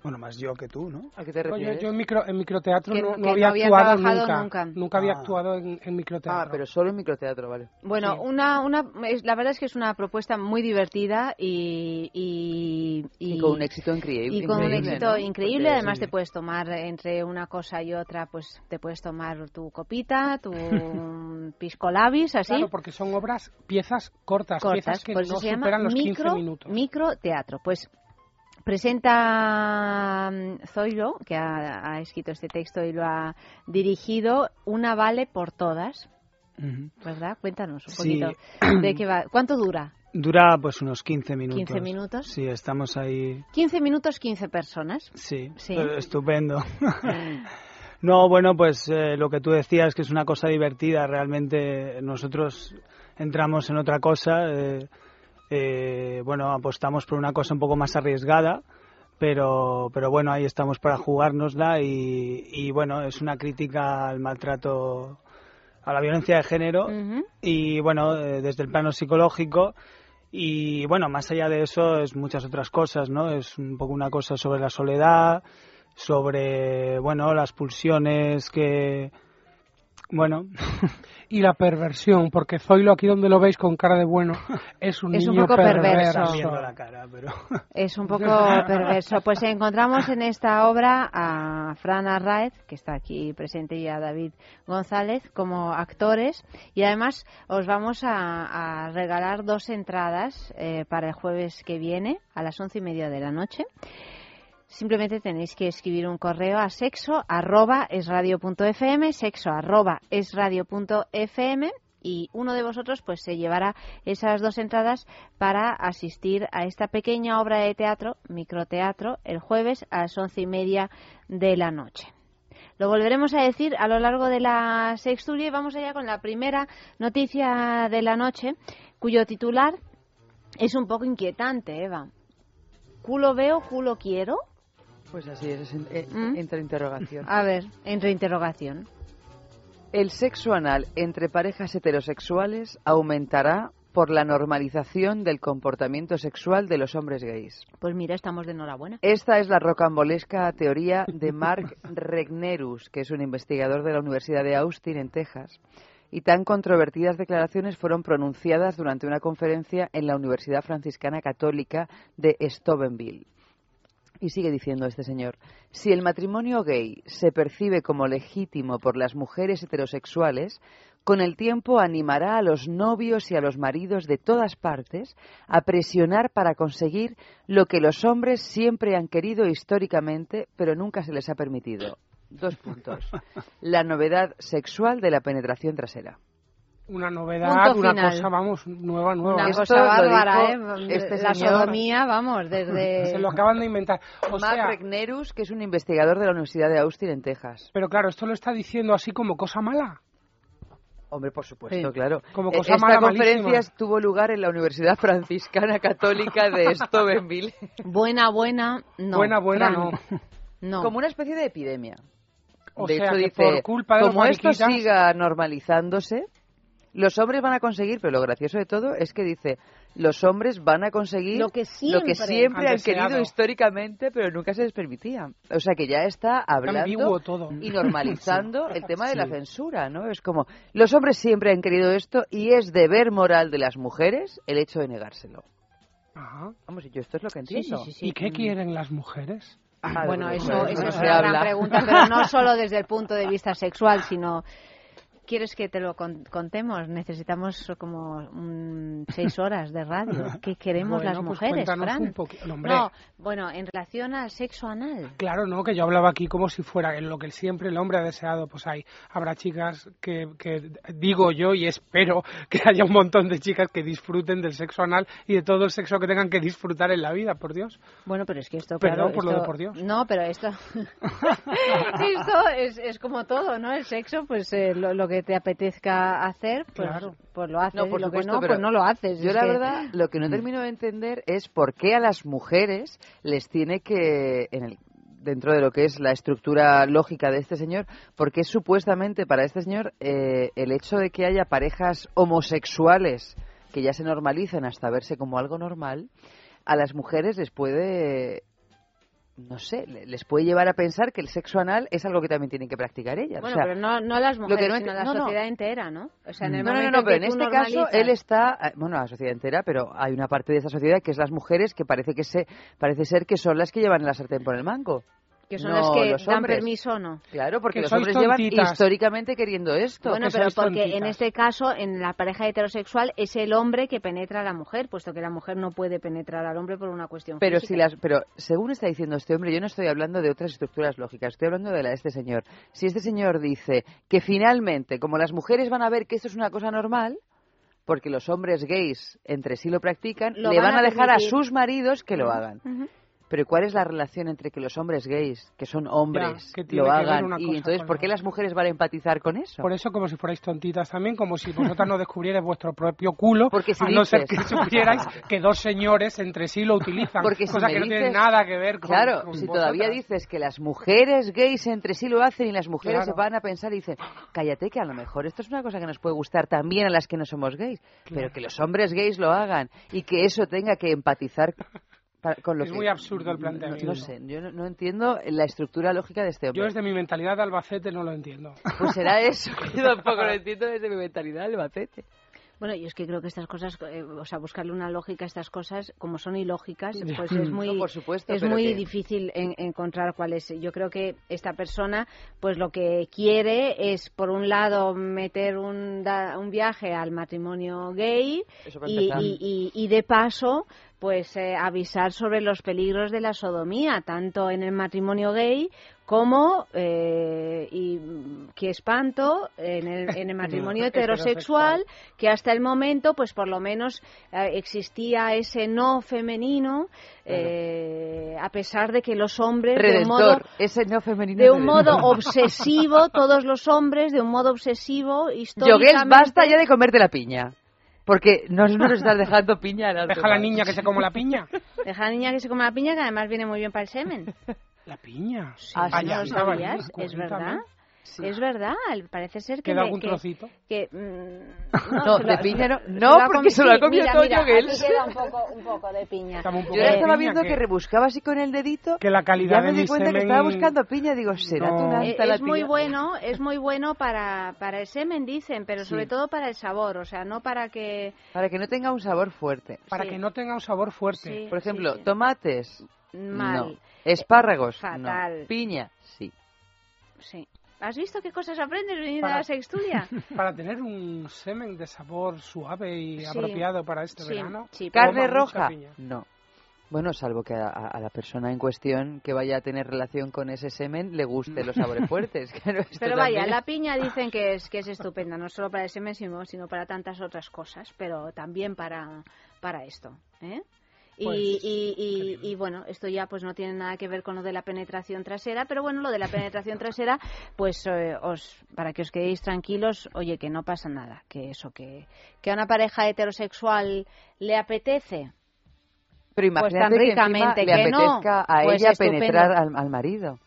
Bueno, más yo que tú, ¿no? ¿A qué te Yo, refieres? yo en, micro, en microteatro Que- no, que no no había había actuado trabajado nunca. nunca. había Ah. actuado en, en microteatro. Ah, pero solo en microteatro, vale. Bueno, una, una, es- la verdad es que es una propuesta muy divertida y, y, Y con un éxito increíble. y con un éxito ¿no? increíble. Porque- Además, te puedes tomar entre una cosa y otra, pues te puedes tomar tu copita, tu pisco labis, así. Claro, porque son obras, piezas cortas, cortas, piezas que no superan los 15 micro, minutos. microteatro. Pues presenta mm, Zoilo, que ha, ha escrito este texto y lo ha dirigido, Una vale por todas. ¿verdad? Cuéntanos un Sí. poquito de qué va. ¿Cuánto dura? Dura pues unos 15 minutos. 15 minutos. Sí, estamos ahí. 15 minutos, 15 personas. Sí, Sí. eh, estupendo. no, bueno, pues eh, lo que tú decías, que es una cosa divertida, realmente nosotros entramos en otra cosa, eh, eh, bueno, apostamos por una cosa un poco más arriesgada, pero, pero bueno, ahí estamos para jugárnosla y, y bueno, es una crítica al maltrato, a la violencia de género y bueno, eh, desde el plano psicológico y bueno, más allá de eso es muchas otras cosas, ¿no? Es un poco una cosa sobre la soledad, sobre, bueno, las pulsiones que, bueno, Y la perversión, porque Zoilo aquí donde lo veis con cara de bueno es un Es un poco perverso. la cara, pero... Es un poco perverso. Pues encontramos en esta obra a Fran Arraez, que está aquí presente, y a David González como actores. Y además os vamos a, a regalar dos entradas eh, para el jueves que viene a las once y media de la noche. Simplemente tenéis que escribir un correo a sexo arroba esradio.fm, sexo arroba esradio.fm y uno de vosotros pues se llevará esas dos entradas para asistir a esta pequeña obra de teatro, microteatro, el jueves a las once y media de la noche. Lo volveremos a decir a lo largo de la sexturia y vamos allá con la primera noticia de la noche, cuyo titular es un poco inquietante, Eva. ¿Culo veo, culo quiero? Pues así es, es ¿Mm? entre interrogación. A ver, entre interrogación. El sexo anal entre parejas heterosexuales aumentará por la normalización del comportamiento sexual de los hombres gays. Pues mira, estamos de enhorabuena. Esta es la rocambolesca teoría de Mark Regnerus, que es un investigador de la Universidad de Austin, en Texas. Y tan controvertidas declaraciones fueron pronunciadas durante una conferencia en la Universidad Franciscana Católica de Steubenville. Y sigue diciendo este señor, si el matrimonio gay se percibe como legítimo por las mujeres heterosexuales, con el tiempo animará a los novios y a los maridos de todas partes a presionar para conseguir lo que los hombres siempre han querido históricamente, pero nunca se les ha permitido. Dos puntos. La novedad sexual de la penetración trasera. Una novedad, una cosa, vamos, nueva, nueva. Una Esto cosa bárbara, dijo ¿eh? este la señor. sodomía, vamos, desde... Se lo acaban de inventar. O Mark sea, Regnerus, que es un investigador de la Universidad de Austin, en Texas. pero claro, esto lo está diciendo así como cosa mala. Hombre, por supuesto, Sí. claro. Como Eh, cosa Esta mala, conferencia malísima. tuvo lugar en la Universidad Franciscana Católica de Steubenville. Buena, buena, no. Buena, buena, no. No. Como una especie de epidemia. O de sea, hecho, que dice, por culpa de como esto siga normalizándose, los hombres van a conseguir, pero lo gracioso de todo es que dice, los hombres van a conseguir Lo que siempre siempre han han querido históricamente, pero nunca se les permitía. O sea que ya está hablando todo. y normalizando el tema de la censura, ¿no? Es como, los hombres siempre han querido esto y es deber moral de las mujeres el hecho de negárselo. Ajá. Vamos, yo esto es lo que entiendo. sí, sí, sí. ¿Y qué quieren las mujeres? Ah, Bueno, pues, eso, eso no es una habla. gran pregunta, pero no solo desde el punto de vista sexual, sino... ¿Quieres que te lo con- contemos? Necesitamos como mm, seis horas de radio. ¿Qué queremos Bueno, las pues mujeres, cuéntanos Fran? un no. No, bueno, en relación al sexo anal. Claro, no, que yo hablaba aquí como si fuera en lo que siempre el hombre ha deseado. Pues hay, habrá chicas que, que digo yo y espero que haya un montón de chicas que disfruten del sexo anal y de todo el sexo que tengan que disfrutar en la vida, por Dios. Bueno, pero es que esto, Perdón claro, por lo de esto- por Dios. No, pero esto, esto es, es como todo, ¿no? El sexo, pues eh, lo, lo que te apetezca hacer, pues, Claro. pues lo haces. No, por y lo que no, pero pues no lo haces. Yo Es la que- verdad lo que no termino de entender es por qué a las mujeres les tiene que en el dentro de lo que es la estructura lógica de este señor, porque supuestamente para este señor eh, el hecho de que haya parejas homosexuales que ya se normalicen hasta verse como algo normal, a las mujeres les puede no sé, le- les puede llevar a pensar que el sexo anal es algo que también tienen que practicar ellas. Bueno, O sea, pero no, no las mujeres, no sino la sociedad entera, ¿no? O sea, en el no, no, no, pero en este caso él está, eh, bueno, la sociedad entera, pero hay una parte de esa sociedad que es las mujeres que parece que se parece ser que son las que llevan la sartén por el mango. Que son no las que los dan hombres. permiso o no. Claro, porque Que los hombres llevan históricamente queriendo esto. Bueno, pero porque en este caso, en la pareja heterosexual, es el hombre que penetra a la mujer, puesto que la mujer no puede penetrar al hombre por una cuestión Pero física. si las, pero según está diciendo este hombre, yo no estoy hablando de otras estructuras lógicas, estoy hablando de la de este señor. Si este señor dice que finalmente, como las mujeres van a ver que esto es una cosa normal, porque los hombres gays entre sí lo practican, Lo le van van a a dejar a sus maridos que lo hagan. Pero ¿cuál es la relación entre que los hombres gays, que son hombres, que lo hagan? Y entonces, ¿por qué las mujeres van a empatizar con eso? Por eso, como si fuerais tontitas también, como si vosotras no descubrierais vuestro propio culo, Porque si a no ser que supierais que dos señores entre sí lo utilizan, Porque si cosa que no tiene nada que ver con Claro, con si vosotras. todavía dices que las mujeres gays entre sí lo hacen y las mujeres Claro. se van a pensar y dicen, cállate que a lo mejor esto es una cosa que nos puede gustar también a las que no somos gays, pero que los hombres gays lo hagan y que eso tenga que empatizar pa- con lo Es que... muy absurdo el No, planteamiento. no sé, yo no, no entiendo la estructura lógica de este hombre. Yo desde mi mentalidad de Albacete no lo entiendo. Pues será eso, que yo tampoco lo entiendo desde mi mentalidad del Albacete. Bueno, yo es que creo que estas cosas, eh, o sea, buscarle una lógica a estas cosas, como son ilógicas, pues es muy, No, por supuesto, es muy que- difícil en- encontrar cuál es. Yo creo que esta persona, pues lo que quiere es, por un lado, meter un, da- un viaje al matrimonio gay y- y de paso, pues eh, avisar sobre los peligros de la sodomía, tanto en el matrimonio gay como, eh, y mm, qué espanto, en el, en el matrimonio heterosexual, que hasta el momento, pues por lo menos eh, existía ese no femenino, eh, a pesar de que los hombres, de un modo, Redentor, ese no femenino de un modo redentor. obsesivo, todos los hombres, de un modo obsesivo, históricamente... basta ya de comerte la piña. Porque no no nos estás dejando piña. Deja a la niña que se coma la piña. Deja a la niña que se coma la piña, que además viene muy bien para el semen. La piña. Ah, Ah, ¿no lo sabías? ¿Es verdad? cuéntame. Es verdad, parece ser que... ¿Queda algún que- trocito? que, mm, No, se de lo- piña no. No, porque se lo ha sí, comido todo mira, Yoguel. aquí queda un poco, un poco de piña. Un poco Yo de estaba piña, viendo que- que rebuscaba así con el dedito. Que la calidad ya me de di cuenta que semen- estaba buscando piña. Digo, será No. Eh, nanta la es muy bueno, es muy bueno para, para el semen, dicen, pero Sí. sobre todo para el sabor, o sea, no para que... Para que no tenga un sabor fuerte. Para Sí. que no tenga un sabor fuerte. Sí, Por ejemplo, sí, sí. tomates. Mal. No. Espárragos. Fatal. No. Piña. Sí. Sí. ¿Has visto qué cosas aprendes viniendo a Para- la sextulia? Para tener un semen de sabor suave y Sí. apropiado para este Sí, verano. sí, ¿Carne roja? No. Bueno, salvo que a, la persona en cuestión que vaya a tener relación con ese semen le guste los sabores fuertes. Claro, Pero vaya, también- la piña dicen que es que es estupenda, no solo para el semen, sino, sino para tantas otras cosas, pero también para, para esto. ¿eh? Y, Pues, y, y- y, bueno, esto ya pues no tiene nada que ver con lo de la penetración trasera, pero bueno, lo de la penetración trasera, pues eh, os, para que os quedéis tranquilos, oye, que no pasa nada, que eso, que, que a una pareja heterosexual le apetece, Pero pues imagínate tan que no, a pues ella penetrar al, al marido.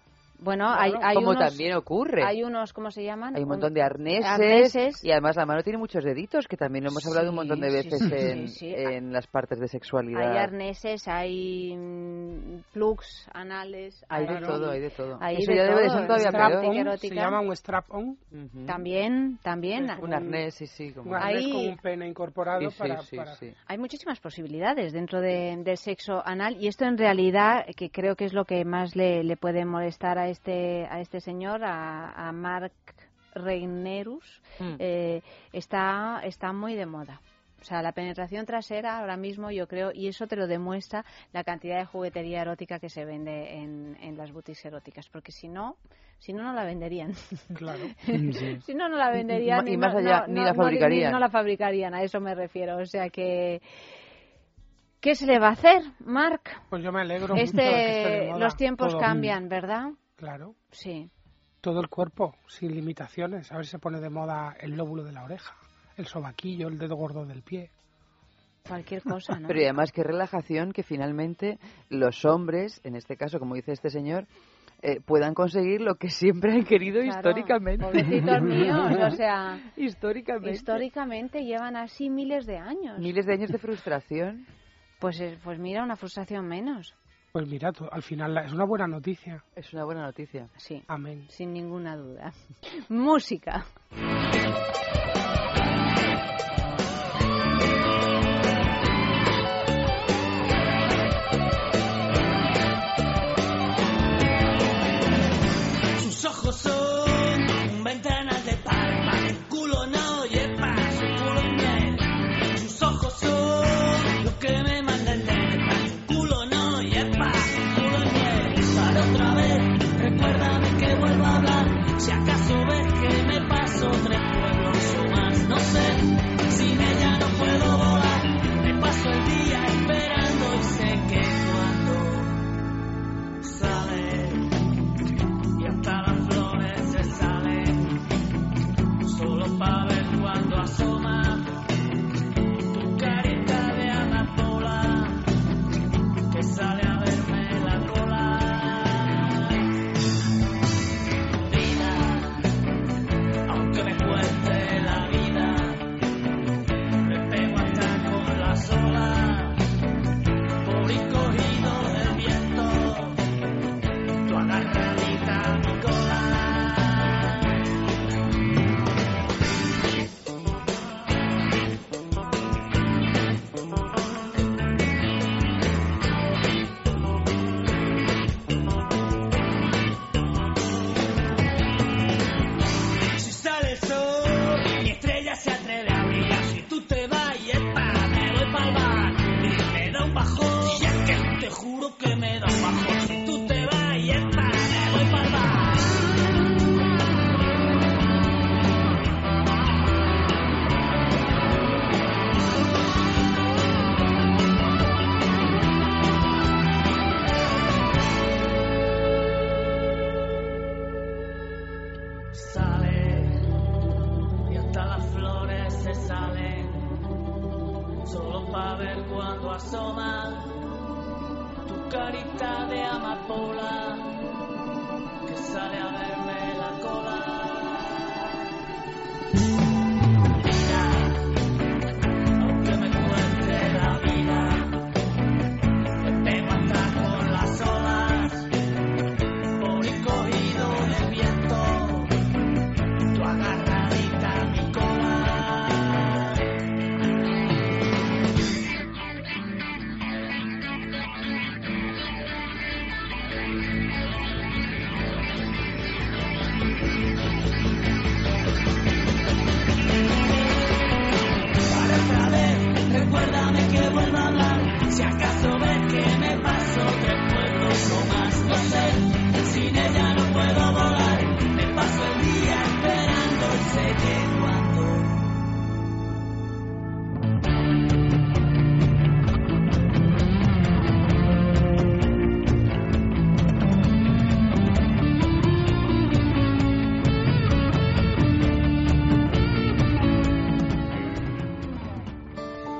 Bueno, hay, hay como unos, también ocurre. hay unos, ¿cómo se llaman? Hay un montón de arneses, arneses. y además la mano tiene muchos deditos, que también lo hemos hablado un montón de Sí, veces sí, sí, en, sí, sí. en las partes de sexualidad. Hay arneses, hay mm, plugs anales. Hay de todo, hay de todo. Hay Eso de ya debe de todo, ser todavía peor. Se llama un strap-on. Ujú. También, también. Un arnés, sí, sí. Como... Un arnés Ahí- con un pene incorporado Sí, sí, para, sí, para- sí. Hay muchísimas posibilidades dentro de- del sexo anal y esto en realidad, que creo que es lo que más le, le puede molestar a este, a este señor, a, a Mark Reinerus, Mm. eh, está, está muy de moda. O sea, la penetración trasera ahora mismo yo creo, y eso te lo demuestra la cantidad de juguetería erótica que se vende en, en las boutiques eróticas, porque si no, si no, no la venderían. Claro. si no, no la venderían. Y y más no- allá, no- ni no- la no- fabricarían. no la fabricarían, a eso me refiero. O sea que... ¿Qué se le va a hacer, Mark? Pues yo me alegro mucho de que esté de Este, moda los tiempos todo. cambian, ¿verdad? Claro. Sí. Todo el cuerpo, sin limitaciones. A ver si se pone de moda el lóbulo de la oreja, el sobaquillo, el dedo gordo del pie. Cualquier cosa, ¿no? Pero y además qué relajación que finalmente los hombres, en este caso, como dice este señor, eh, puedan conseguir lo que siempre han querido Claro, históricamente. Pobrecitos míos, o sea, históricamente. históricamente llevan así miles de años. Miles de años de frustración. Pues, pues mira, una frustración menos. Pues mira, tú, al final la- es una buena noticia. Es una buena noticia. Sí, Amén. sin ninguna duda. Música. Sus ojos son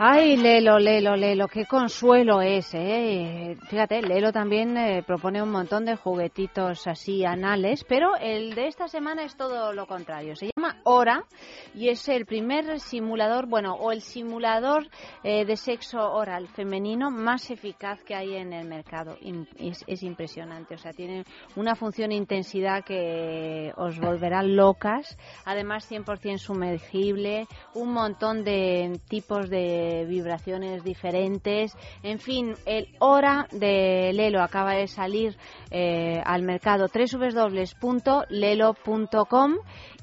Ay, Lelo, Lelo, Lelo, qué consuelo es, ¿eh? Fíjate, Lelo también eh, propone un montón de juguetitos así anales, pero el de esta semana es todo lo contrario. Se llama Hora y es el primer simulador, bueno, o el simulador eh, de sexo oral femenino más eficaz que hay en el mercado. Es, es impresionante, o sea, tiene una función e intensidad que os volverá locas. Además, 100% sumergible, un montón de tipos de vibraciones diferentes. En fin, el Hora de Lelo acaba de salir eh, al mercado www.lelo.com.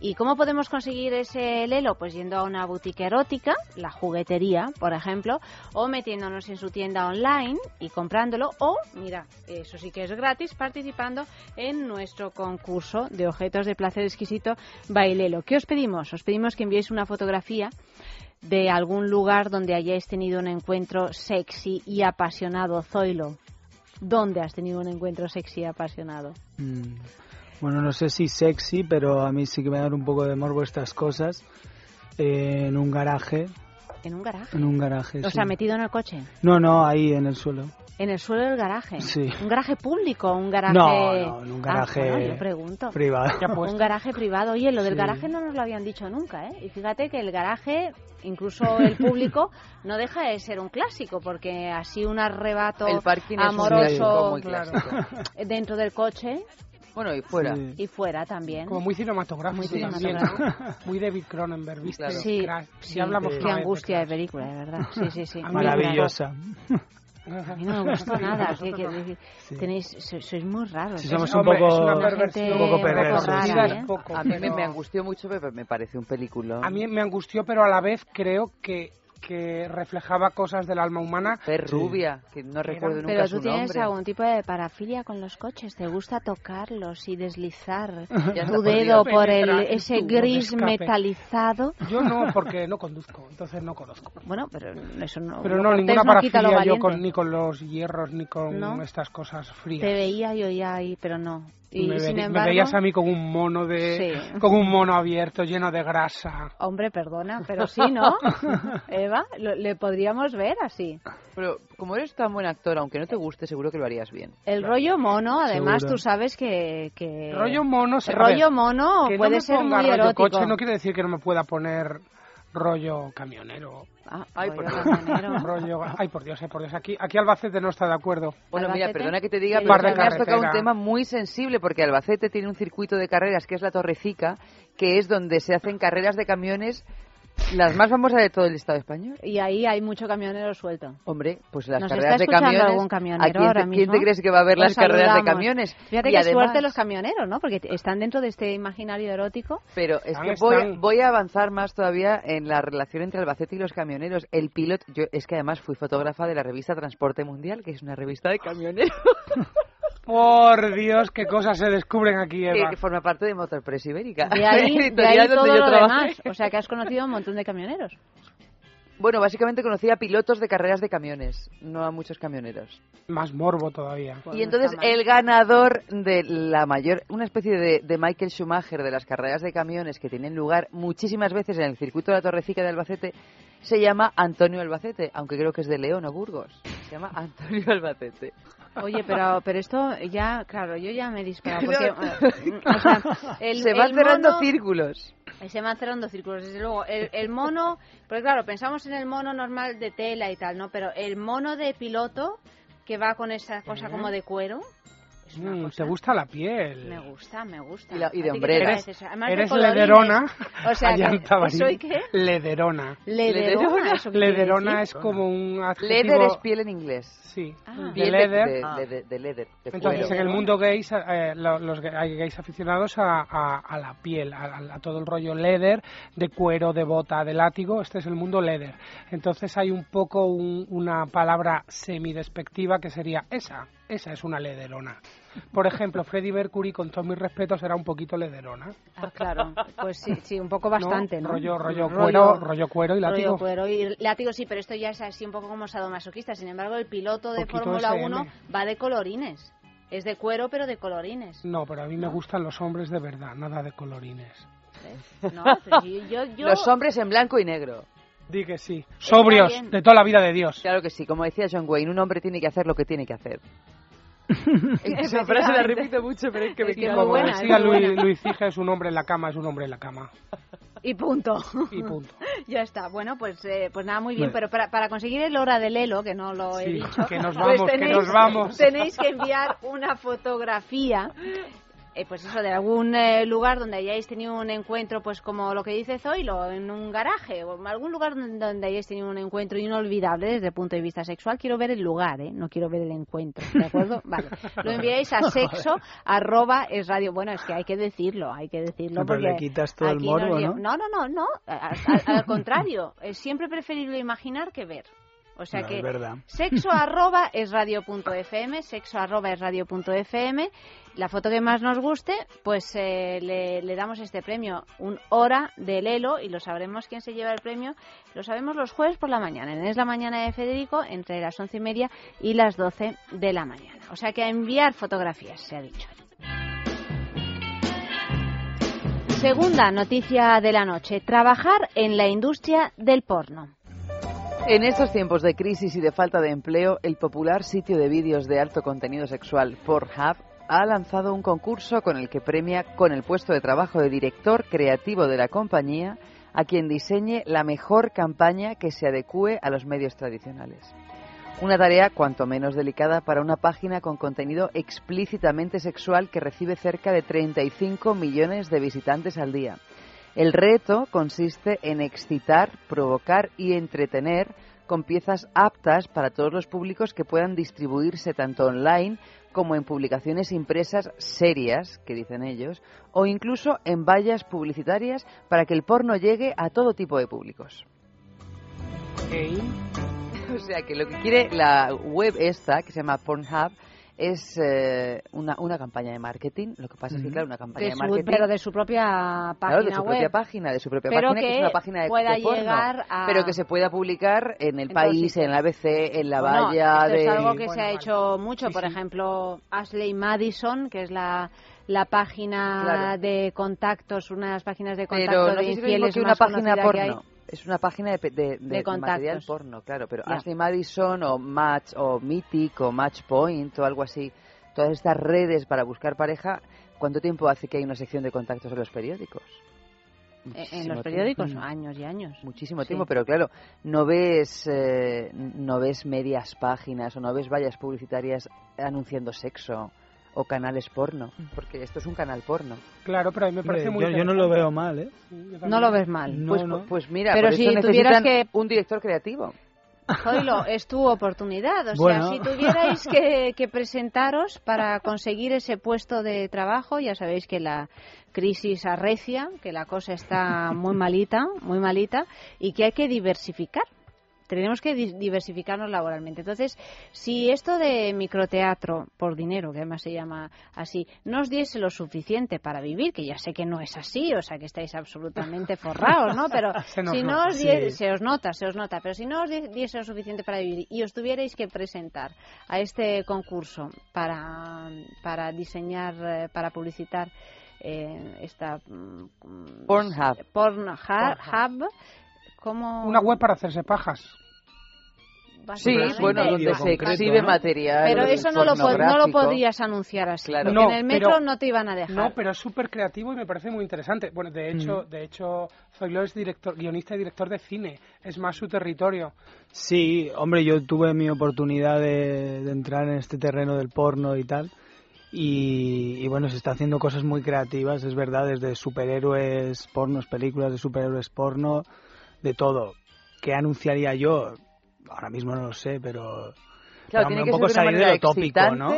¿Y cómo podemos conseguir ese Lelo? Pues yendo a una boutique erótica, la juguetería, por ejemplo, o metiéndonos en su tienda online y comprándolo, o, mira, eso sí que es gratis, participando en nuestro concurso de objetos de placer exquisito Bailelo. ¿Qué os pedimos? Os pedimos que enviéis una fotografía de algún lugar donde hayáis tenido un encuentro sexy y apasionado, Zoilo. ¿Dónde has tenido un encuentro sexy y apasionado? Mm, Bueno, no sé si sexy, pero a mí sí que me dan un poco de morbo estas cosas. Eh, en un garaje. ¿En un garaje? En un garaje, O sí. sea, metido en el coche. No, no, ahí en el suelo. En el suelo del garaje. Sí. ¿Un garaje público? ¿Un garaje.? No, no, en un Ah, garaje bueno, yo pregunto. privado. Ya Un garaje privado. Oye, lo del Sí. garaje no nos lo habían dicho nunca, ¿eh? Y fíjate que el garaje, incluso el público, no deja de ser un clásico, porque así un arrebato El parking es un amoroso muy dentro del coche. Bueno, y fuera. Y fuera también. Como muy cinematográfico Muy también. cinematográfico. Muy David Cronenberg, ¿viste? Sí, Crash. sí, Ya hablamos qué angustia de película, de verdad. Sí, sí, sí. Maravillosa. A mí no me gustó nada. Que- tenéis, sois, sois muy raros. Sí, ¿eh? somos un Hombre, poco- un poco perversos. rara, ¿eh? A mí me, angustió mucho, pero me parece un película. A mí me angustió, pero a la vez creo que, que reflejaba cosas del alma humana. Es rubia, que no recuerdo nunca Pero su tú tienes nombre. algún tipo de parafilia con los coches, te gusta tocarlos y deslizar Ya tu dedo por el, ese gris metalizado. Yo no, porque no conduzco, entonces no conozco. Bueno, pero eso no. Pero no, ninguna no parafilia yo con, ni con los hierros ni con ¿No? estas cosas Te frías. veía yo ya ahí, pero no. Y me, sin veri- me embargo, veías a mí con un mono de Sí. con un mono abierto lleno de grasa. Hombre, perdona, pero sí, ¿no? Eva, lo- le podríamos ver así. Pero como eres tan buen actor, aunque no te guste, seguro que lo harías bien. El rollo mono, además, Seguro. tú sabes que... que Rollo mono, se- rollo ver, mono que no puede me ser ponga muy rollo erótico. coche no quiere decir que no me pueda poner rollo camionero. ay, por Dios. rollo, ay, por Dios, eh, por Dios. Aquí, aquí Albacete no está de acuerdo. Bueno, mira, perdona que te diga, pero me has tocado un tema muy sensible porque Albacete tiene un circuito de carreras que es la Torrecica, que es donde se hacen carreras de camiones las más famosas de todo el Estado español. Y ahí hay mucho camionero suelto. Hombre, pues las ¿Nos carreras está de camiones. algún ¿a camionero quién, te, ahora quién mismo? te crees que va a ver Los las carreras de camiones? Fíjate Y qué además- suerte los camioneros, ¿no? Porque están dentro de este imaginario erótico. Pero es que voy, voy a avanzar más todavía en la relación entre Albacete y los camioneros. El piloto, yo es que además fui fotógrafa de la revista Transporte Mundial, que es una revista de camioneros. Por Dios, qué cosas se descubren aquí, Eva. que forma parte de Motor Press Ibérica. De ahí, de Editorial ahí donde todo yo lo trabajé. demás. O sea, que has conocido un montón de camioneros. Bueno, básicamente conocí a pilotos de carreras de camiones, no a muchos camioneros. Más morbo todavía. y entonces el ganador de la mayor, una especie de, de Michael Schumacher de las carreras de camiones que tienen lugar muchísimas veces en el circuito de la Torrecica de Albacete, se llama Antonio Albacete, aunque creo que es de León o Burgos. Se llama Antonio Albacete. Oye, pero, pero esto ya, claro, yo ya me he disparado. Porque, No. o sea, el, se van cerrando mono- círculos. Se van cerrando círculos, desde luego. El, el mono, porque claro, pensamos en el mono normal de tela y tal, ¿no? Pero el mono de piloto, que va con esa cosa como de cuero, Mm, ¿Te gusta la piel? me gusta, me gusta. Y la- y de ¿A ti qué te hombrera. de Eres colorines. lederona. O sea, a que- llanta ¿que ¿soy qué? Lederona. Lederona, ¿eso qué quiere Lederona es como un adjetivo... Leather es piel en inglés. Sí. Ah. de Piel leather. De, de- de leather, de Entonces, cuero. en el mundo gays, eh, lo- los, hay gays aficionados a, a- a la piel, a, a- a todo el rollo leather, de cuero, de bota, de látigo. Este es el mundo leather. Entonces, hay un poco un- una palabra semidespectiva que sería esa. Esa es una lederona. Por ejemplo, Freddie Mercury, con todos mis respetos, era un poquito lederona. Ah, claro. Pues sí, sí, un poco bastante, ¿no? Rollo, rollo, cuero, rollo cuero y látigo. Rollo cuero y látigo sí, pero esto ya es así un poco como sadomasoquista. Sin embargo, el piloto de Fórmula SM. 1 va de colorines. Es de cuero, pero de colorines. No, pero a mí me gustan los hombres de verdad, nada de colorines. No, pero yo, yo, Los hombres en blanco y negro. Di que sí. Sobrios, de toda la vida de Dios. Claro que sí, como decía John Wayne, un hombre tiene que hacer lo que tiene que hacer. Esa frase la repito mucho, pero es que me Es que queda Como buena, Luis. Luis Cija, es un hombre en la cama, es un hombre en la cama. Y punto. Y punto. ya está. Bueno, pues eh, pues nada, muy bien. Bueno. Pero para, para conseguir el hora del Elo, que no lo he Sí, dicho, que nos pues vamos, que tenéis, nos vamos. tenéis que enviar una fotografía. Eh, pues eso, de algún eh, lugar donde hayáis tenido un encuentro, pues como lo que dice Zoilo, en un garaje o en algún lugar donde hayáis tenido un encuentro inolvidable desde el punto de vista sexual. Quiero ver el lugar, ¿eh? No quiero ver el encuentro, ¿de acuerdo? Vale. Lo enviáis a sexo arroba es radio. Bueno, es que hay que decirlo, hay que decirlo. No, pero le quitas todo el morbo, ¿no? No, no, no, Al, contrario, es siempre preferible imaginar que ver. O sea No, que sexo arroba es radio.fm, sexo arroba es radio.fm. La foto que más nos guste, pues eh, le, le damos este premio, un hora de Lelo, y lo sabremos quién se lleva el premio. Lo sabemos los jueves por la mañana, en Es la Mañana de Federico, entre las once y media y las doce de la mañana. O sea que a enviar fotografías, se ha dicho. Segunda noticia de la noche, trabajar en la industria del porno. En estos tiempos de crisis y de falta de empleo, el popular sitio de vídeos de alto contenido sexual Pornhub ha lanzado un concurso con el que premia con el puesto de trabajo de director creativo de la compañía a quien diseñe la mejor campaña que se adecue a los medios tradicionales. Una tarea cuanto menos delicada para una página con contenido explícitamente sexual que recibe cerca de 35 millones de visitantes al día. El reto consiste en excitar, provocar y entretener con piezas aptas para todos los públicos que puedan distribuirse tanto online como en publicaciones impresas serias, que dicen ellos, o incluso en vallas publicitarias para que el porno llegue a todo tipo de públicos. O sea que lo que quiere la web esta, que se llama Pornhub, es eh, una, una campaña de marketing. Lo que pasa es que, claro, una campaña De de su- marketing... pero de su propia página Claro, de su web. propia página, de su propia Pero página, que, que es una página de, pueda de porno, llegar a- pero que se pueda publicar en el En todo país, en la ABC, en la Bueno, valla esto de... es algo que se ha hecho mucho. Sí, Por sí. ejemplo, Ashley Madison, que es la, la página Claro. de contactos, una de las páginas de Pero contacto no de infieles que una más página porno. Es una página de, de, de- material porno, claro, pero Ya. Ashley Madison o Match o Mythic o Matchpoint o algo así, todas estas redes para buscar pareja, ¿cuánto tiempo hace que hay una sección de contactos en los periódicos? Eh, En los periódicos, tiempo. años y años. Muchísimo Sí. tiempo, pero claro, no ves, eh, no ves medias páginas o no ves vallas publicitarias anunciando sexo o canales porno, porque esto es un canal porno. Claro, pero a mí me parece muy yo, yo no lo veo mal, ¿eh? No lo ves mal. No, pues, no. pues mira, Pero por si eso tuvieras que- un director creativo. Zoilo, es tu oportunidad. O Bueno. sea, si tuvierais que, que presentaros para conseguir ese puesto de trabajo, ya sabéis que la crisis arrecia, que la cosa está muy malita, muy malita, y que hay que diversificar. Tenemos que di- diversificarnos laboralmente. Entonces, si esto de microteatro por dinero, que además se llama así, no os diese lo suficiente para vivir, que ya sé que no es así, o sea que estáis absolutamente forrados, ¿no? Pero si no nota, os die- sí. se os nota, se os nota, pero si no os di- diese lo suficiente para vivir y os tuvierais que presentar a este concurso para, para diseñar, eh, para publicitar eh, esta mm, Pornhub. Pornhub, ¿cómo? Una web para hacerse pajas. Sí, Básicamente. bueno, donde se exhibe ¿no? material Pero eso no lo, no lo podrías anunciar así, Claro. No, en el metro pero- no te iban a dejar. No, pero es súper creativo y me parece muy interesante. Bueno, de hecho, de hecho, Zoilo es director, guionista y director de cine. Es más su territorio. Sí, hombre, yo tuve mi oportunidad de, de entrar en este terreno del porno y tal. Y, y bueno, se está haciendo cosas muy creativas, es verdad, desde superhéroes pornos, películas de superhéroes porno, de todo. ¿Qué anunciaría yo? Ahora mismo no lo sé, pero... Claro, pero, tiene que poco ser salir de lo tópico, ¿no?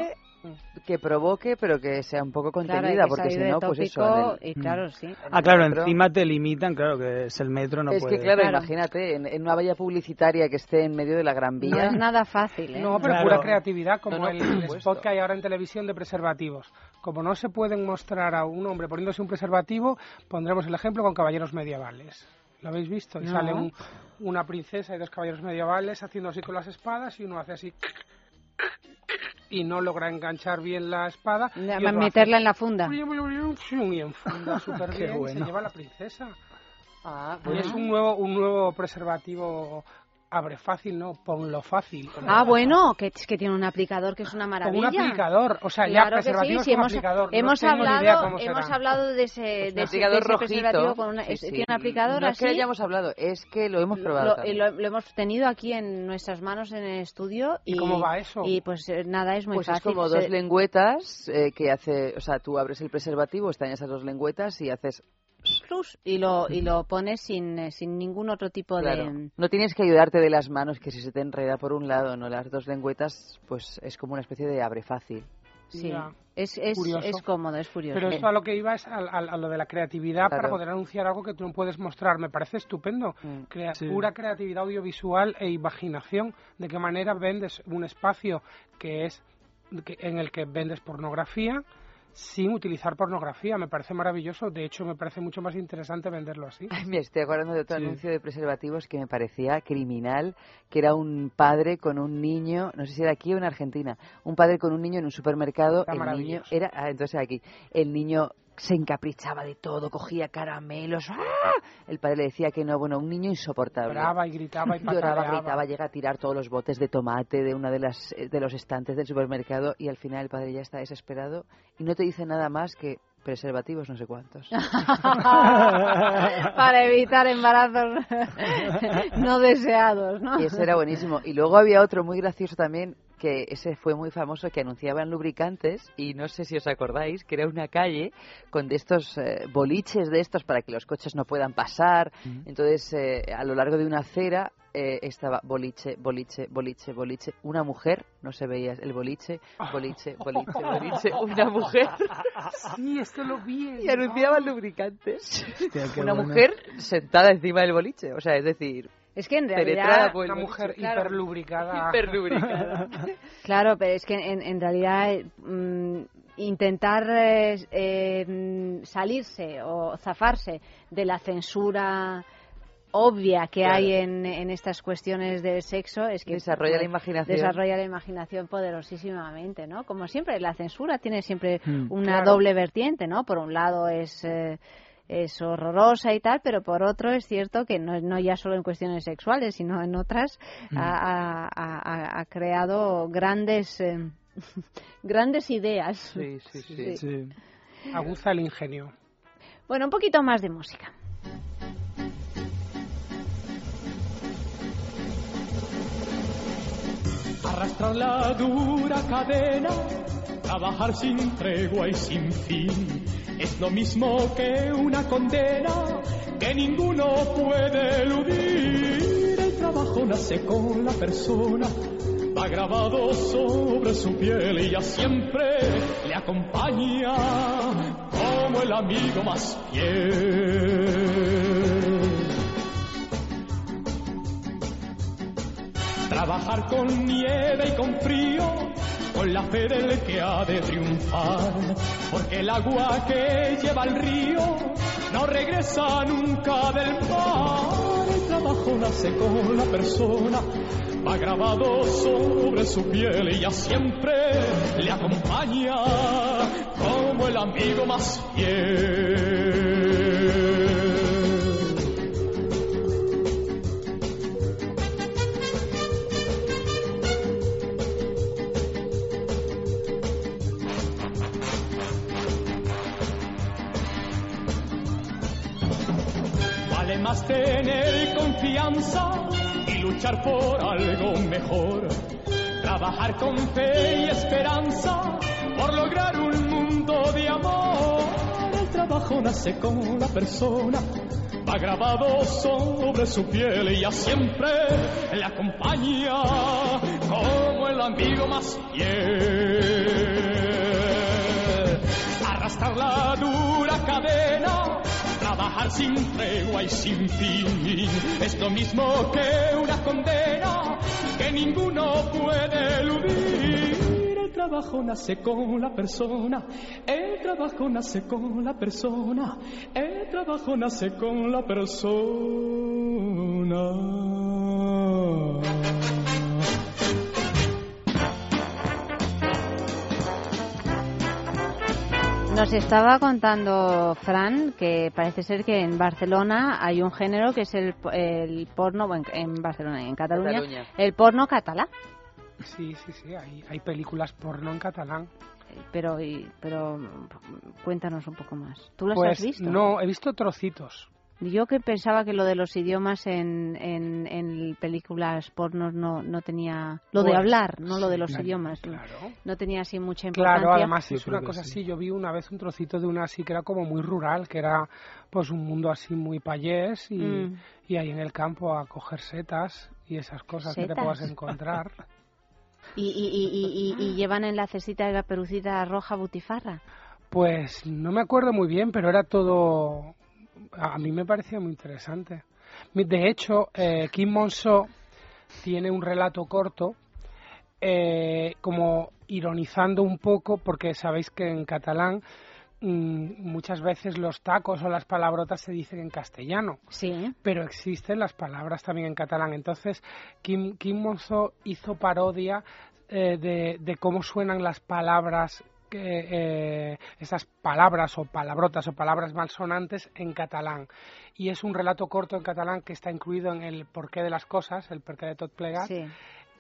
que provoque, pero que sea un poco contenida, que porque si no, pues eso... el- y claro, sí. Ah, claro, metro. encima te limitan, claro, que es el metro, no es puede... que, claro, imagínate, en, en una valla publicitaria que esté en medio de la Gran No Vía... es nada fácil, ¿eh? No, pero Claro. pura creatividad, como No, no, el, el spot que hay ahora en televisión de preservativos. Como no se pueden mostrar a un hombre poniéndose un preservativo, pondremos el ejemplo con caballeros medievales. ¿Lo habéis visto? Y No. sale un- una princesa y dos caballeros medievales haciendo así con las espadas y uno hace así y no logra enganchar bien la espada. y otro hace meterla en la funda. y enfunda súper bien y se bueno. lleva a la princesa. Ah, Y es un nuevo, un nuevo preservativo abre fácil, ¿no? Ponlo fácil. Ah, bueno, que, es que tiene un aplicador que es una Con maravilla. un aplicador, o sea, Claro ya que preservativos sí, con hemos, aplicador. No hemos idea hablado, hemos hablado de ese, de ese, aplicador de ese rojito. preservativo con una, Sí, es- sí. tiene un aplicador no es así. que hayamos hablado, es que lo hemos probado Lo, lo- lo hemos tenido aquí en nuestras manos en el estudio y, ¿Y cómo va eso? Y pues eh, nada, es muy Pues es fácil. como Se- dos lengüetas eh, que hace, o sea, tú abres el preservativo, están esas dos lengüetas y haces, plus y lo y lo pones sin, eh, sin ningún otro tipo claro, de no tienes que ayudarte de las manos que si se te enreda por un lado, no las dos lengüetas, pues es como una especie de abre fácil. sí Ya. es es, es cómodo es curioso Pero esto a lo que iba es a, a- a lo de la creatividad para poder anunciar algo que tú no puedes mostrar. Me parece estupendo. Mm. Crea- Sí. Pura creatividad audiovisual e imaginación. ¿De qué manera vendes un espacio que es que- en el que vendes pornografía sin utilizar pornografía? Me parece maravilloso. De hecho, me parece mucho más interesante venderlo así. Ay, me estoy acordando de otro Sí. anuncio de preservativos que me parecía criminal, que era un padre con un niño, no sé si era aquí o en Argentina, un padre con un niño en un supermercado, Está el niño era, ah, entonces aquí, el niño se encaprichaba de todo, cogía caramelos, ¡ah! el padre le decía que no, bueno, un niño insoportable. Lloraba y gritaba y Lloraba, gritaba, llega a tirar todos los botes de tomate de una de las eh, de los estantes del supermercado y al final el padre ya está desesperado y no te dice nada más que preservativos no sé cuántos. para evitar embarazos no deseados no Y ese era buenísimo. Y luego había otro muy gracioso también, que ese fue muy famoso, que anunciaban lubricantes, y no sé si os acordáis, que era una calle con de estos eh, boliches de estos para que los coches no puedan pasar. Entonces, eh, a lo largo de una acera eh, estaba boliche, boliche, boliche, boliche. Una mujer, no se veía el boliche, boliche, boliche, boliche. Una mujer. Sí, esto lo vi. Y anunciaban lubricantes. Hostia, una mujer sentada encima del boliche. O sea, es decir, es que en realidad por el Una mujer claro. hiperlubricada. Hiperlubricada. Claro, pero es que en, en realidad mm, intentar eh, eh, salirse o zafarse de la censura obvia que Claro. hay en, en estas cuestiones del sexo es que Desarrolla la pues, imaginación. desarrolla la imaginación poderosísimamente, ¿no? Como siempre, la censura tiene siempre Mm. una Claro. doble vertiente, ¿no? Por un lado es eh, es horrorosa y tal, pero por otro es cierto que no, no ya solo en cuestiones sexuales, sino en otras Mm. ha, ha- ha- ha creado grandes eh, grandes ideas. Sí, sí, sí. Sí. Aguza el ingenio. Bueno, un poquito más de música. Arrastrar la dura cadena, trabajar sin tregua y sin fin. Es lo mismo que una condena que ninguno puede eludir. El trabajo nace con la persona, va grabado sobre su piel y ya siempre le acompaña como el amigo más fiel. Trabajar con nieve y con frío, con la fe del que ha de triunfar. Porque el agua que lleva el río no regresa nunca del mar. El trabajo nace con la persona, va grabado sobre su piel y ya siempre le acompaña como el amigo más fiel. Más tener confianza y luchar por algo mejor. Trabajar con fe y esperanza por lograr un mundo de amor. El trabajo nace con la persona, va grabado sobre su piel y ya siempre le acompaña como el amigo más fiel. Arrastrar la dura cadena trabajar sin tregua y sin fin es lo mismo que una condena que ninguno puede eludir. El trabajo nace con la persona, el trabajo nace con la persona, el trabajo nace con la persona. Nos estaba contando Fran que parece ser que en Barcelona hay un género que es el, el porno, bueno, en Barcelona y en Cataluña, Cataluña. el porno catalán. Sí, sí, sí, hay, hay películas porno en catalán. Pero, y- pero cuéntanos un poco más. ¿Tú las Pues has visto? no, he visto trocitos. Yo que pensaba que lo de los idiomas en, en, en películas pornos no, no tenía... Lo de Pues, hablar, no lo de los claro, idiomas. claro. No tenía así mucha importancia. Claro, además es una cosa así. Yo vi una vez un trocito de una así que era como muy rural, que era pues un mundo así muy payés y, Mm. y ahí en el campo a coger setas y esas cosas que te puedas encontrar. Y, y, y, y, y- y llevan en la cestita de la perucita roja butifarra. Pues no me acuerdo muy bien, pero era todo. A mí me parecía muy interesante. De hecho, eh, Kim Monso tiene un relato corto, eh, como ironizando un poco, porque sabéis que en catalán mm, muchas veces los tacos o las palabrotas se dicen en castellano. Sí. Pero existen las palabras también en catalán. Entonces, Kim, Kim Monzo hizo parodia eh, de, de cómo suenan las palabras, eh, esas palabras o palabrotas o palabras malsonantes en catalán. Y es un relato corto en catalán que está incluido en el porqué de las cosas, el porqué de tot plegat. Sí.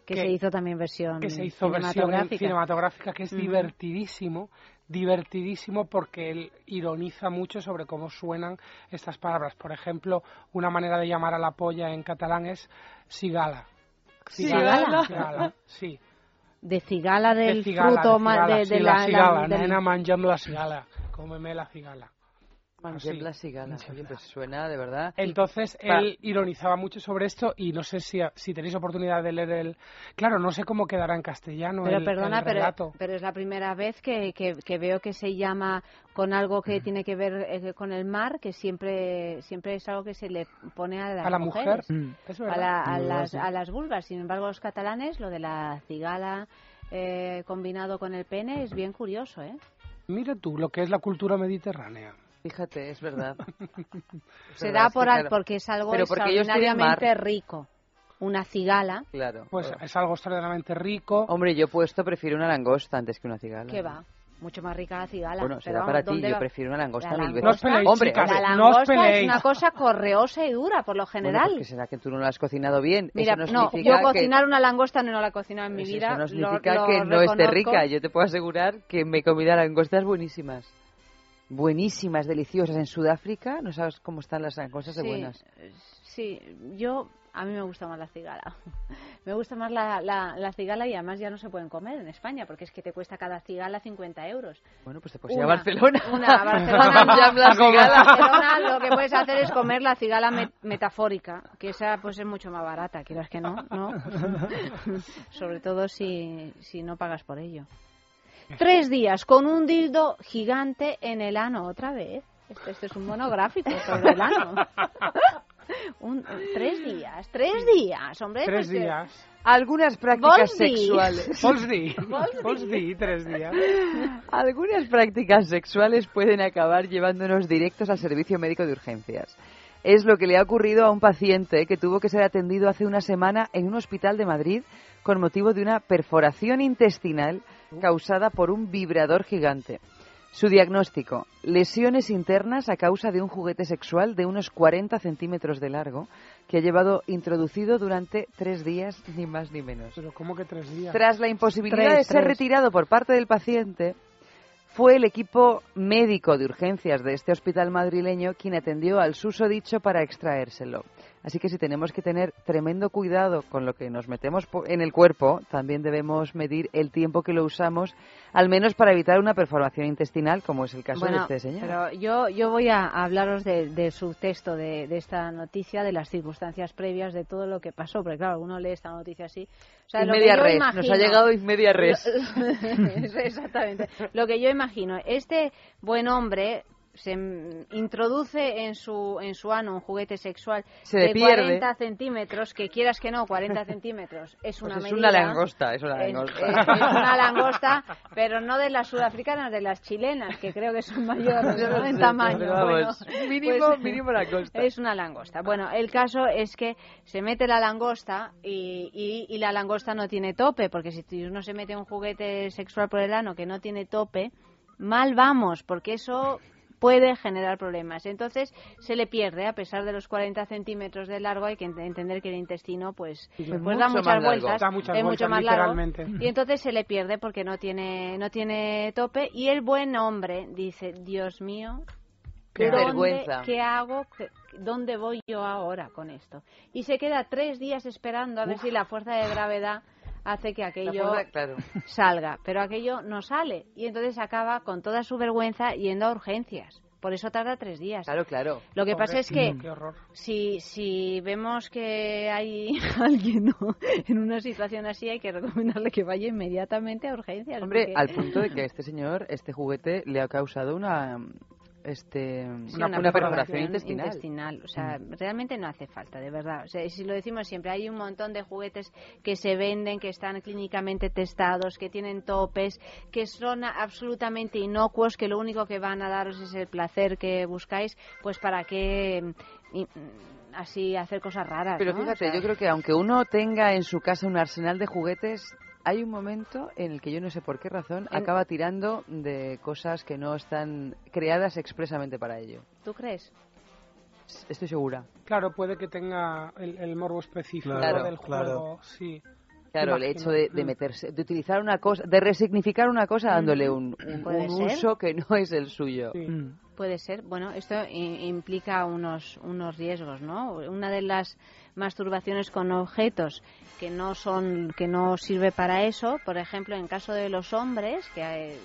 Que, se hizo también versión que se hizo versión cinematográfica. cinematográfica que es divertidísimo divertidísimo porque él ironiza mucho sobre cómo suenan estas palabras por ejemplo una manera de llamar a la polla en catalán es cigala ¿Cigala? cigala, sí De cigala del de cigala, fruto de cigala, de, sí, de la, la, cigala la- del- nena mangem la cigala cómeme la cigala Así. la cigala. Oye, pues suena de verdad. Entonces él ironizaba mucho sobre esto y no sé si, si tenéis oportunidad de leer el... Claro, no sé cómo quedará en castellano Pero el, perdona, el pero, relato. pero es la primera vez que, que, que veo que se llama con algo Mm. que tiene que ver eh, con el mar, que siempre siempre es algo que se le pone a las A la mujer. mujeres, Mm. Es a, la- a verdad, las, a las vulvas. Sin embargo, los catalanes, lo de la cigala eh, combinado con el pene es bien curioso, ¿eh? Mira tú lo que es la cultura mediterránea. Fíjate, es verdad. Se verdad, da es por que, al- claro. porque es algo Pero porque extraordinariamente rico. Una cigala, Claro. Pues es algo extraordinariamente rico. Hombre, yo puesto prefiero una langosta antes que una cigala. ¿qué va? Mucho más rica la cigala. Bueno, pero será para ti, ¿dónde yo va? prefiero una langosta La mil langosta- veces. No os peleéis, Hombre, chicas, la no os langosta es una cosa correosa y dura, por lo Bueno, general. porque será que tú no lo has cocinado bien. Mira, eso no, no, yo que- cocinar una langosta no la he cocinado en mi Pues vida. Eso no lo- significa lo que no esté rica. Yo te puedo asegurar que me he comido langostas buenísimas. Buenísimas, deliciosas. En Sudáfrica, no sabes cómo están las langostas de Sí, buenas. Sí, yo a mí me gusta más la cigala. Me gusta más la, la, la cigala y además ya no se pueden comer en España porque es que te cuesta cada cigala 50 euros. Bueno, pues te puedes ir a Barcelona. Una, a Barcelona, la cigala. Barcelona lo que puedes hacer es comer la cigala met- metafórica, que esa pues es mucho más barata, quieras que no, ¿no? Sobre todo si, si no pagas por ello. Tres días con un dildo gigante en el ano otra vez. Este, este es un monográfico sobre el ano. Un- tres días, tres días, hombre. Tres pues, días. Algunas prácticas Volvi. sexuales. Volvi. Volvi, tres días. Algunas prácticas sexuales pueden acabar llevándonos directos al servicio médico de urgencias. Es lo que le ha ocurrido a un paciente que tuvo que ser atendido hace una semana en un hospital de Madrid con motivo de una perforación intestinal causada por un vibrador gigante. Su diagnóstico, lesiones internas a causa de un juguete sexual de unos 40 centímetros de largo que ha llevado introducido durante tres días, ni más ni menos. Pero ¿cómo que tres días? Tras la imposibilidad Tres, de ser tres. retirado por parte del paciente, fue el equipo médico de urgencias de este hospital madrileño quien atendió al susodicho para extraérselo. Así que si tenemos que tener tremendo cuidado con lo que nos metemos en el cuerpo, también debemos medir el tiempo que lo usamos, al menos para evitar una perforación intestinal, como es el caso Bueno, de este señor. pero yo, yo voy a hablaros de- del subtexto de, de esta noticia, de las circunstancias previas, de todo lo que pasó, porque claro, uno lee esta noticia así. O sea, media res, nos imagino- ha llegado in media res. Exactamente. Lo que yo imagino, este buen hombre se introduce en su en su ano un juguete sexual Se de pierde. 40 centímetros, que quieras que no, 40 centímetros es una Pues es medida. una langosta, es una Es- langosta. es- es una langosta, pero no de las sudafricanas, de las chilenas, que creo que son mayores Yo no en tamaño. pero vamos, Bueno, mínimo- pues, mínimo langosta. Es una langosta. Bueno, el caso es que se mete la langosta y, y- y la langosta no tiene tope, porque si uno se mete un juguete sexual por el ano que no tiene tope, mal vamos, porque eso puede generar problemas. Entonces se le pierde, a pesar de los 40 centímetros de largo, hay que ent- entender que el intestino pues, Es pues da muchas vueltas, Da muchas es mucho vueltas, más largo, y entonces se le pierde porque no tiene, no tiene tope, y el buen hombre dice, Dios mío, Qué ¿dónde- vergüenza. ¿Qué hago? ¿Qué- ¿Dónde voy yo ahora con esto? Y se queda tres días esperando a ver si la fuerza de gravedad hace que aquello claro. salga, pero aquello no sale y entonces acaba con toda su vergüenza yendo a urgencias. Por eso tarda tres días. Claro, claro. Lo que pasa es que si, si vemos que hay alguien ¿no? en una situación así, hay que recomendarle que vaya inmediatamente a urgencias. Hombre, porque- al punto de que este señor, este juguete, le ha causado una este Sí, una, una perforación intestinal. O sea, realmente no hace falta, de verdad. O sea, si lo decimos siempre, hay un montón de juguetes que se venden, que están clínicamente testados, que tienen topes, que son absolutamente inocuos, que lo único que van a daros es el placer que buscáis, pues para qué mm, y, mm, así hacer cosas raras. Pero ¿no? O fíjate, sea, yo creo que aunque uno tenga en su casa un arsenal de juguetes, hay un momento en el que yo no sé por qué razón En- acaba tirando de cosas que no están creadas expresamente para ello. ¿Tú crees? Estoy segura. Claro, puede que tenga el, el morbo específico Claro, del claro. juego, sí. Claro, el hecho de, de Mm. meterse, de utilizar una cosa, de resignificar una cosa dándole un, uso que no es el suyo. Puede ser. Bueno, esto implica unos, unos riesgos, ¿no? Una de las masturbaciones con objetos que no son, que no sirve para eso, por ejemplo, en caso de los hombres, que eh,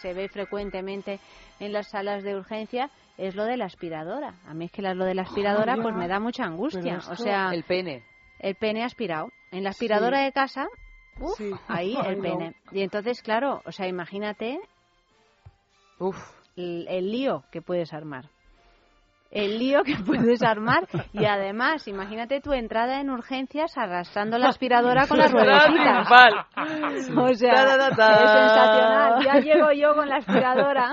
se ve frecuentemente en las salas de urgencia, es lo de la aspiradora. A mí es que lo de la aspiradora, pues me da mucha angustia. O sea, El pene. el pene aspirado. En la aspiradora Sí. de casa, uf, ahí el pene. Y entonces, claro, o sea, imagínate El, el lío que puedes armar. El lío que puedes armar y además, imagínate tu entrada en urgencias arrastrando la aspiradora con las ruedecitas. O sea, es sensacional. Ya llego yo con la aspiradora.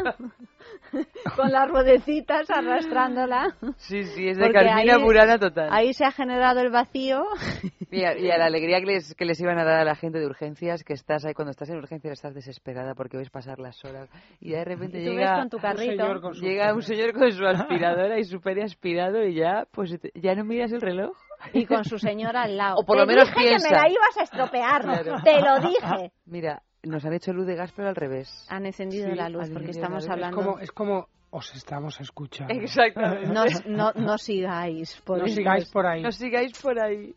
con las ruedecitas arrastrándola. Sí, sí, es de Porque Carmina ahí- Burana total. Ahí se ha generado el vacío. Y a, y a la alegría que les, que les iban a dar a la gente de urgencias, que estás ahí, cuando estás en urgencias estás desesperada porque ves pasar las horas y de repente llega con tu carrito. un señor con su- llega un señor con su aspiradora y su pene aspirado y ya, pues ya no miras el reloj. Y con su señora al lado. O por Te lo menos dije piensa. que me la ibas a estropear. Claro. Te lo dije. Mira, nos han hecho luz de gas, pero al revés. Han encendido Sí, la luz porque estamos luz. Es hablando. como, es como os estamos escuchando. Exactamente. No, no, no sigáis por No estos- sigáis por ahí. No sigáis por ahí.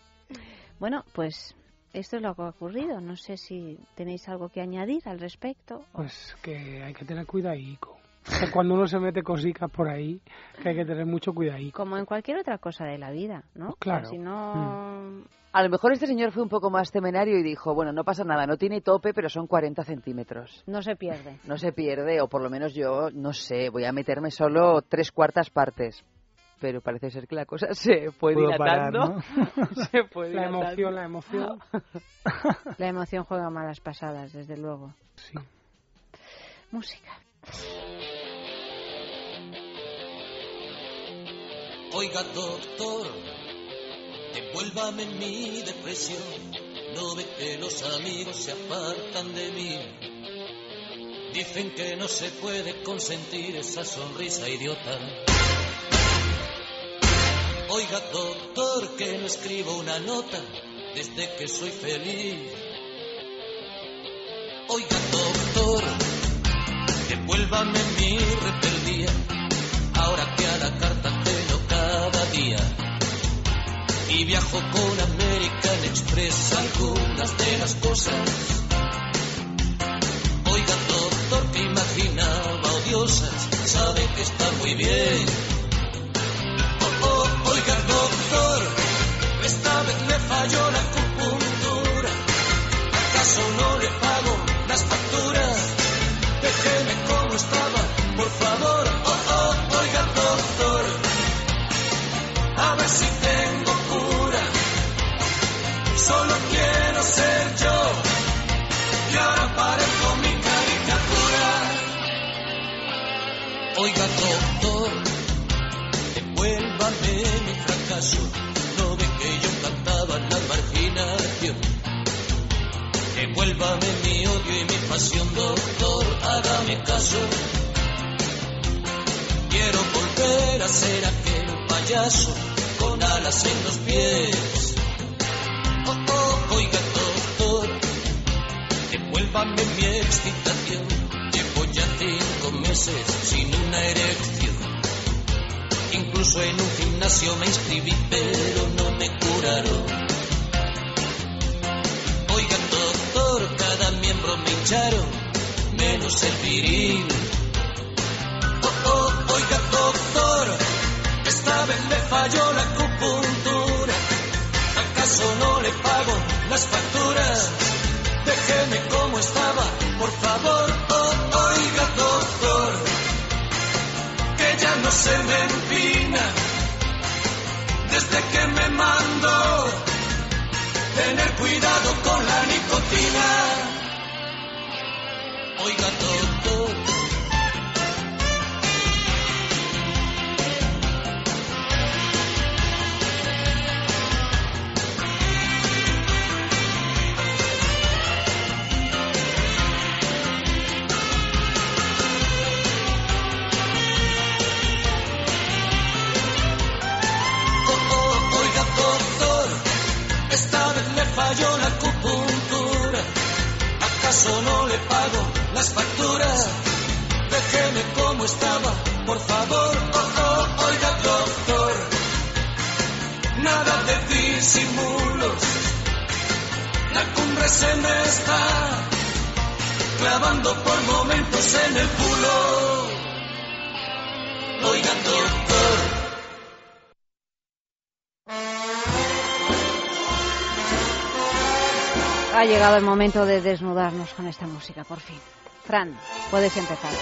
Bueno, pues esto es lo que ha ocurrido. No sé si tenéis algo que añadir al respecto. Pues que hay que tener cuidadico. Que cuando uno se mete cositas por ahí, que hay que tener mucho cuidadico. Como en cualquier otra cosa de la vida, ¿no? Claro. O sea, si no. A lo mejor este señor fue un poco más temerario y dijo, bueno, no pasa nada, no tiene tope, pero son 40 centímetros. No se pierde. No se pierde, o por lo menos yo, no sé, voy a meterme solo tres cuartas partes. Pero parece ser que la cosa se fue parar, dilatando. se fue La dilatando. emoción, la emoción. La emoción juega malas pasadas, desde luego. Sí. Música. Oiga, doctor, devuélvame mi depresión. No ve que los amigos se apartan de mí. Dicen que no se puede consentir esa sonrisa idiota. Oiga, doctor, que no escribo una nota desde que soy feliz. Oiga, doctor, devuélvame mi rebeldía. Ahora que a la carta tengo cada día. Y viajo con American Express algunas de las cosas. Oiga, doctor, que imaginaba odiosas, sabe que está muy bien. Momento de desnudarnos con esta música, por fin. Fran, puedes empezar.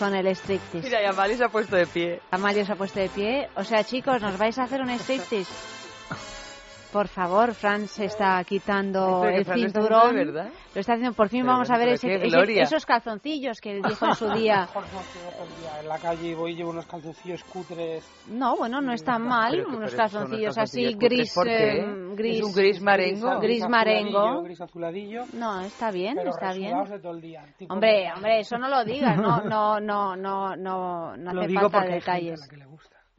Con el striptease. Mira, y Amalia se ha puesto de pie. Amalia se ha puesto de pie. O sea, chicos, ¿nos vais a hacer un striptease? Por favor, Fran se está quitando el Fran lo está cinturón. Lo está haciendo. Por fin Pero vamos a ver ese- esos calzoncillos que dijo en su día. En la calle voy y llevo unos calzoncillos cutres. No, bueno, no está mal. Pero unos pero calzoncillos así gris, eh, gris. Es un gris marengo. Gris azuladillo, marengo. Gris azuladillo. No, está bien, pero está bien. resudados de todo el día. tipo- Hombre, hombre, eso no lo digas. No, no, no, no, no, no Lo hace digo falta porque hay gente a detalles.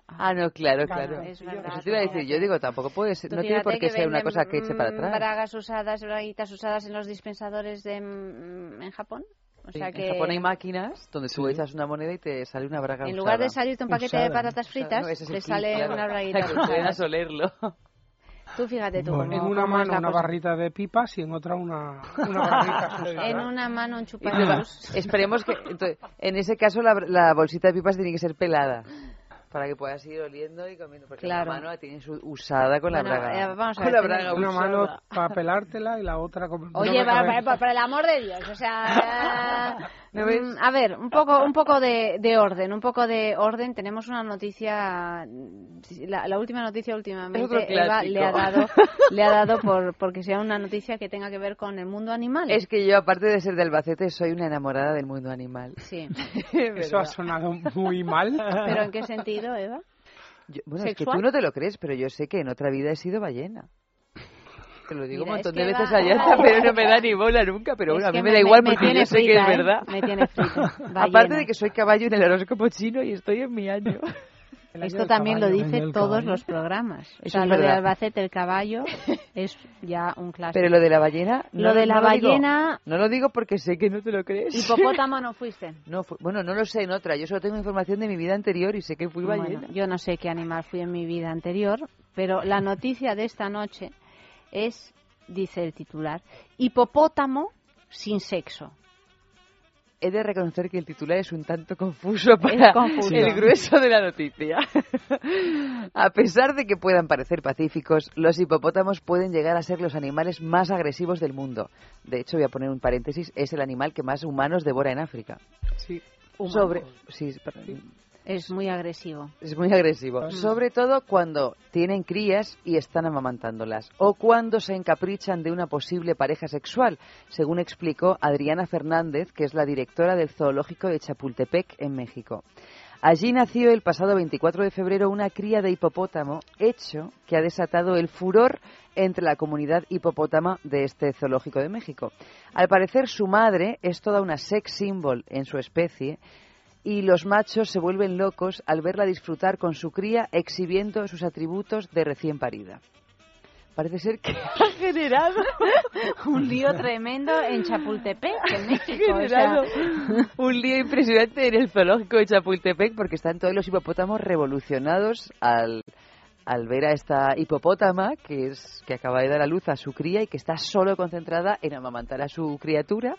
Ah, no, claro, Claro, claro. es verdad. Eso te iba a decir, yo digo, tampoco puede ser, no tiene por qué ser una cosa que eche para mm, atrás. Bragas usadas, braguitas usadas en los dispensadores de, mm, en Japón. O Sí, sea que En Japón hay máquinas donde tú echas una moneda y te sale una braga en lugar de usada. salirte un paquete de patatas fritas, No, te kit, sale claro. una braguita usada. olerlo. Tú fíjate tú Bueno, en una mano una barrita de pipas y en otra una, una barrita. En una mano un chupachups. Esperemos que, entonces, en ese caso, la, la bolsita de pipas tiene que ser pelada. Para que puedas ir oliendo y comiendo. Porque Claro. la mano la tienes usada con la Bueno, braga. eh, vamos a con ver, la braga Una usada. mano para pelártela y la otra como... Oye, no para, para- para el amor de Dios, o sea. mm, a ver, un poco, un poco de, de orden, un poco de orden. Tenemos una noticia, la, la última noticia últimamente Eva le ha dado, le ha dado por porque sea una noticia que tenga que ver con el mundo animal. Es que yo, aparte de ser de Albacete, soy una enamorada del mundo animal. Sí. Eso ha sonado muy mal. ¿Pero en qué sentido, Eva? Yo- bueno, es que ¿Sexual? tú no te lo crees, pero yo sé que en otra vida he sido ballena. Te lo digo Mira, un montón de veces va- allá, pero no me da ni bola nunca. Pero Es bueno, a mí me, me- da igual me- porque yo sé que es ¿eh? verdad. Me tiene frita. Aparte de que soy caballo en el horóscopo chino y estoy en mi año. Esto también lo dice el todos caballo. los programas. O sea, es lo de. Albacete, el caballo, es ya un clásico. Pero lo de la ballena... Lo no- de la no lo digo. ballena- no lo digo porque sé que no te lo crees. Hipopótamo no fuiste. No, fu- bueno, no lo sé en otra. Yo solo tengo información de mi vida anterior y sé que fui ballena. Bueno, yo no sé qué animal fui en mi vida anterior, pero la noticia de esta noche es, dice el titular, hipopótamo sin sexo. He de reconocer que el titular es un tanto confuso para confuso. el grueso de la noticia. a pesar de que puedan parecer pacíficos, los hipopótamos pueden llegar a ser los animales más agresivos del mundo. De hecho, voy a poner un paréntesis, es el animal que más humanos devora en África. Sí. Sobre, sí, perdón. Es muy agresivo. Es muy agresivo. Sobre todo cuando tienen crías y están amamantándolas. O cuando se encaprichan de una posible pareja sexual, según explicó Adriana Fernández, que es la directora del zoológico de Chapultepec, en México. Allí nació el pasado 24 de febrero una cría de hipopótamo, hecho que ha desatado el furor entre la comunidad hipopótama de este zoológico de México. Al parecer, su madre es toda una sex symbol en su especie y los machos se vuelven locos al verla disfrutar con su cría exhibiendo sus atributos de recién parida. Parece ser que ha generado un lío tremendo en Chapultepec, en México. o sea, generado un lío impresionante en el zoológico de Chapultepec porque están todos los hipopótamos revolucionados al, al ver a esta hipopótama que es que acaba de dar a luz a su cría y que está solo concentrada en amamantar a su criatura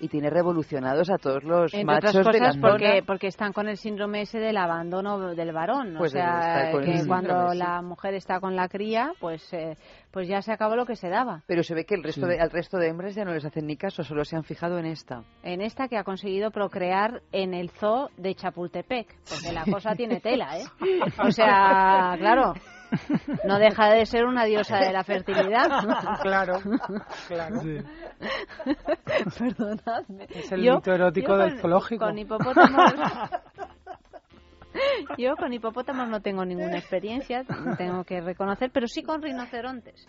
y tiene revolucionados a todos los entre machos otras de la cosas porque, zona. porque están con el síndrome ese del abandono del varón. Pues o sea, que cuando la mujer está con la cría, pues, eh, pues ya se acabó lo que se daba. Pero se ve que el resto Sí. de, al resto de hembras ya no les hacen ni caso, solo se han fijado en esta. En esta que ha conseguido procrear en el zoo de Chapultepec, porque la cosa tiene tela, ¿eh? O sea, claro, no deja de ser una diosa de la fertilidad. Claro, claro. Perdonadme. Es el Yo- mito erótico yo del con- zoológico. Con hipopótamos. Yo con hipopótamos no tengo ninguna experiencia, tengo que reconocer, pero sí con rinocerontes.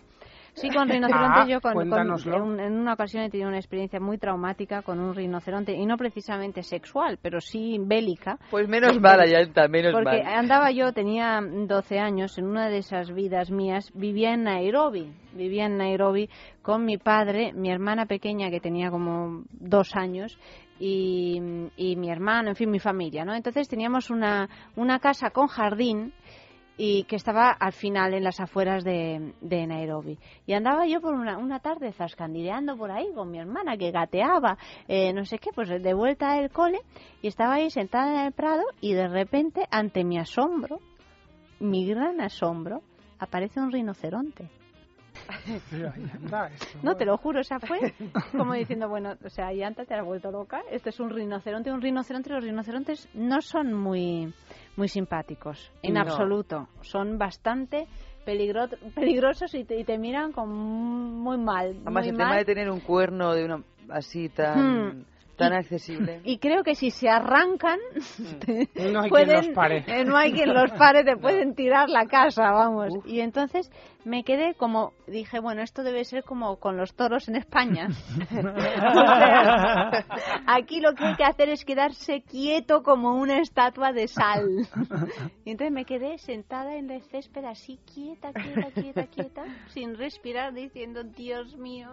Sí, con rinocerontes Ah, yo con, con- en, un- en una ocasión he tenido una experiencia muy traumática con un rinoceronte y no precisamente sexual, pero sí bélica. Pues menos mal, Ayanta, menos Porque mal. andaba yo, tenía 12 años, en una de esas vidas mías, vivía en Nairobi. Vivía en Nairobi con mi padre, mi hermana pequeña que tenía como dos años y, y mi hermano, en fin, mi familia, ¿no? Entonces teníamos una, una casa con jardín y que estaba al final en las afueras de, de Nairobi. Y andaba yo por una, una tarde zascandileando por ahí con mi hermana que gateaba, eh, no sé qué, pues de vuelta del cole y estaba ahí sentada en el prado y de repente, ante mi asombro, mi gran asombro, aparece un rinoceronte. Anda. No, te lo juro, esa fue como diciendo, bueno, o sea, Yanta te has vuelto loca, este es un rinoceronte, un rinoceronte, los rinocerontes no son muy, muy simpáticos, en No. absoluto, son bastante peligro, peligrosos y te, y te miran con muy mal. Además, muy el mal. tema de tener un cuerno de una así tan, Hmm. tan accesible. Y creo que si se arrancan, te No hay quien pueden- los pare. eh, no hay quien los pare, te pueden tirar la casa, vamos. Y entonces me quedé como, dije, bueno, esto debe ser como con los toros en España. O sea, aquí lo que hay que hacer es quedarse quieto como una estatua de sal. Y entonces me quedé sentada en el césped así, quieta, quieta, quieta, quieta, sin respirar, diciendo, Dios mío.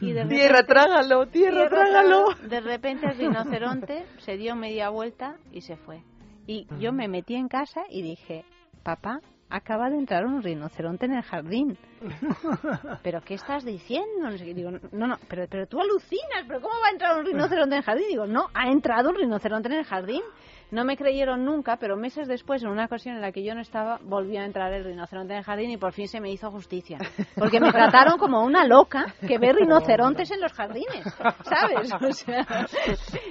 Y de Tierra, trágalo, tierra, trágalo. de repente el rinoceronte se dio media vuelta y se fue. Y yo me metí en casa y dije, papá, acaba de entrar un rinoceronte en el jardín. ¿Pero qué estás diciendo? Digo, no, no, pero, pero tú alucinas, ¿pero cómo va a entrar un rinoceronte en el jardín? Digo, no, ha entrado un rinoceronte en el jardín. No me creyeron nunca, pero meses después, en una ocasión en la que yo no estaba, volvió a entrar el rinoceronte en el jardín y por fin se me hizo justicia. Porque me trataron como una loca que ve rinocerontes en los jardines, ¿sabes? O sea,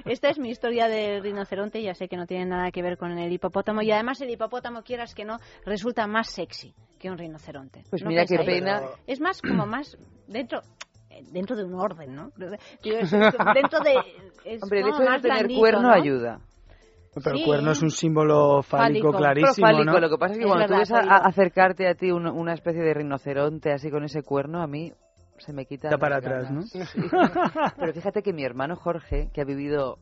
esta es mi historia del rinoceronte, ya sé que no tiene nada que ver con el hipopótamo y además el hipopótamo, quieras que no, resulta más sexy que un rinoceronte. Pues ¿No mira qué pena. Es más, como más dentro dentro de un orden, ¿no? Dentro de... es Hombre, el hecho de tener blandito, cuerno ¿no? ayuda. Pero Sí. el cuerno es un símbolo fálico, Fálico. clarísimo, Pero fálico, ¿no? lo que pasa es que Es cuando tú verdad, ves a, a acercarte a ti un- una especie de rinoceronte así con ese cuerno, a mí se me quita Da para atrás, ganas. ¿no? Sí. Pero fíjate que mi hermano Jorge, que ha vivido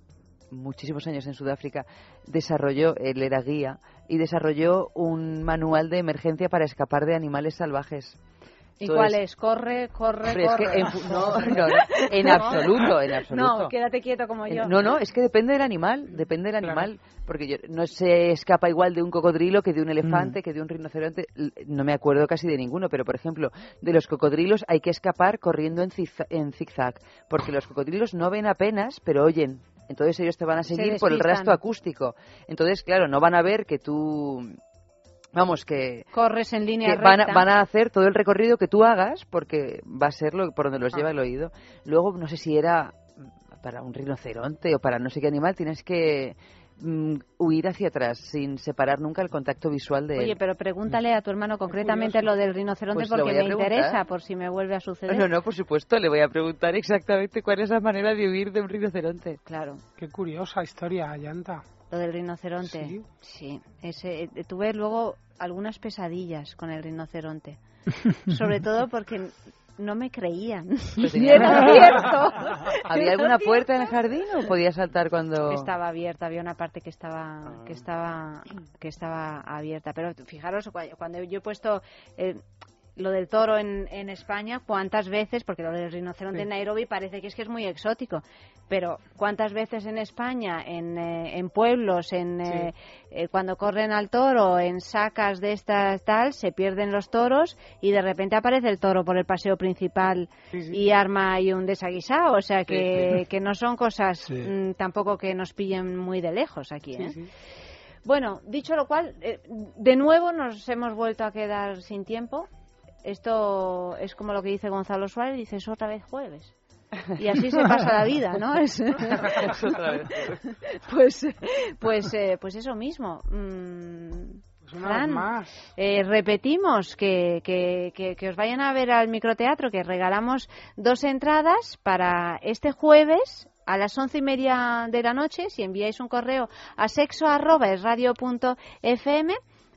muchísimos años en Sudáfrica, desarrolló, él era guía, y desarrolló un manual de emergencia para escapar de animales salvajes. ¿Y Entonces, cuál es? Corre, corre, Hombre, es que corre. en no, no, no, en absoluto, en absoluto. No, quédate quieto como yo. No, no, es que depende del animal, depende del animal, porque yo, no se escapa igual de un cocodrilo que de un elefante, Mm. que de un rinoceronte, no me acuerdo casi de ninguno, pero por ejemplo, de los cocodrilos hay que escapar corriendo en, zigza- en zigzag, porque los cocodrilos no ven apenas, pero oyen. Entonces ellos te van a Se seguir por el rastro acústico. Entonces, claro, no van a ver que tú... Vamos, que, Corres en línea que van, a, recta. van a hacer todo el recorrido que tú hagas porque va a ser lo por donde los lleva el oído. Luego, no sé si era para un rinoceronte o para no sé qué animal, tienes que mm, huir hacia atrás sin separar nunca el contacto visual de Oye, él. pero pregúntale a tu hermano concretamente lo del rinoceronte Pues porque me interesa, por si me vuelve a suceder. No, no, por supuesto, le voy a preguntar exactamente cuál es la manera de huir de un rinoceronte. Claro. Qué curiosa historia, Llanta. Lo del rinoceronte. Sí. Sí. Ese, eh, tuve luego algunas pesadillas con el rinoceronte. Sobre todo porque no me creían. Y tenía- era cierto. ¿Había Era alguna cierto. puerta en el jardín o podía saltar cuando...? Estaba abierta, había una parte que estaba que estaba que estaba abierta. Pero fijaros cua- cuando yo he puesto eh, lo del toro en, en España, cuántas veces, porque lo del rinoceronte Sí. en Nairobi parece que es que es muy exótico, pero cuántas veces en España, en, eh, en pueblos, en eh, eh, cuando corren al toro, en sacas de estas tal, se pierden los toros y de repente aparece el toro por el paseo principal y arma y un desaguisado, o sea que, que no son cosas mm, tampoco que nos pillen muy de lejos aquí. Bueno, dicho lo cual, eh, de nuevo nos hemos vuelto a quedar sin tiempo. Esto es como lo que dice Gonzalo Suárez, dice es otra vez jueves. Y así se pasa la vida, ¿no? Es- Es otra vez. pues, pues, eh, pues eso mismo. Mm, una Fran, vez más. eh, repetimos que, que, que, que os vayan a ver al microteatro, que regalamos dos entradas para este jueves a las once y media de la noche. Si enviáis un correo a sexo@esradio.fm,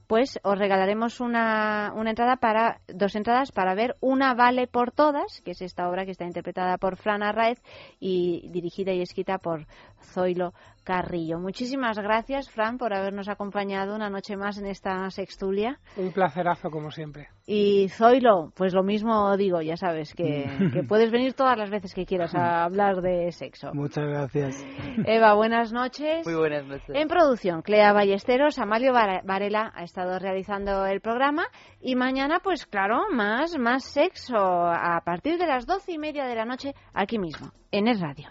pues os regalaremos una, una entrada para dos entradas para ver Una vale por todas, que es esta obra que está interpretada por Fran Arraez y dirigida y escrita por Zoilo Carrillo. Muchísimas gracias, Fran, por habernos acompañado una noche más en esta sextulia. Un placerazo, como siempre. Y Zoilo, pues lo mismo digo, ya sabes, que, que puedes venir todas las veces que quieras a hablar de sexo. Muchas gracias. Eva, buenas noches. Muy buenas noches. En producción, Clea Ballesteros, Amalio Varela ha estado realizando el programa y mañana, pues claro, más, más sexo a partir de las doce y media de la noche aquí mismo, en el radio.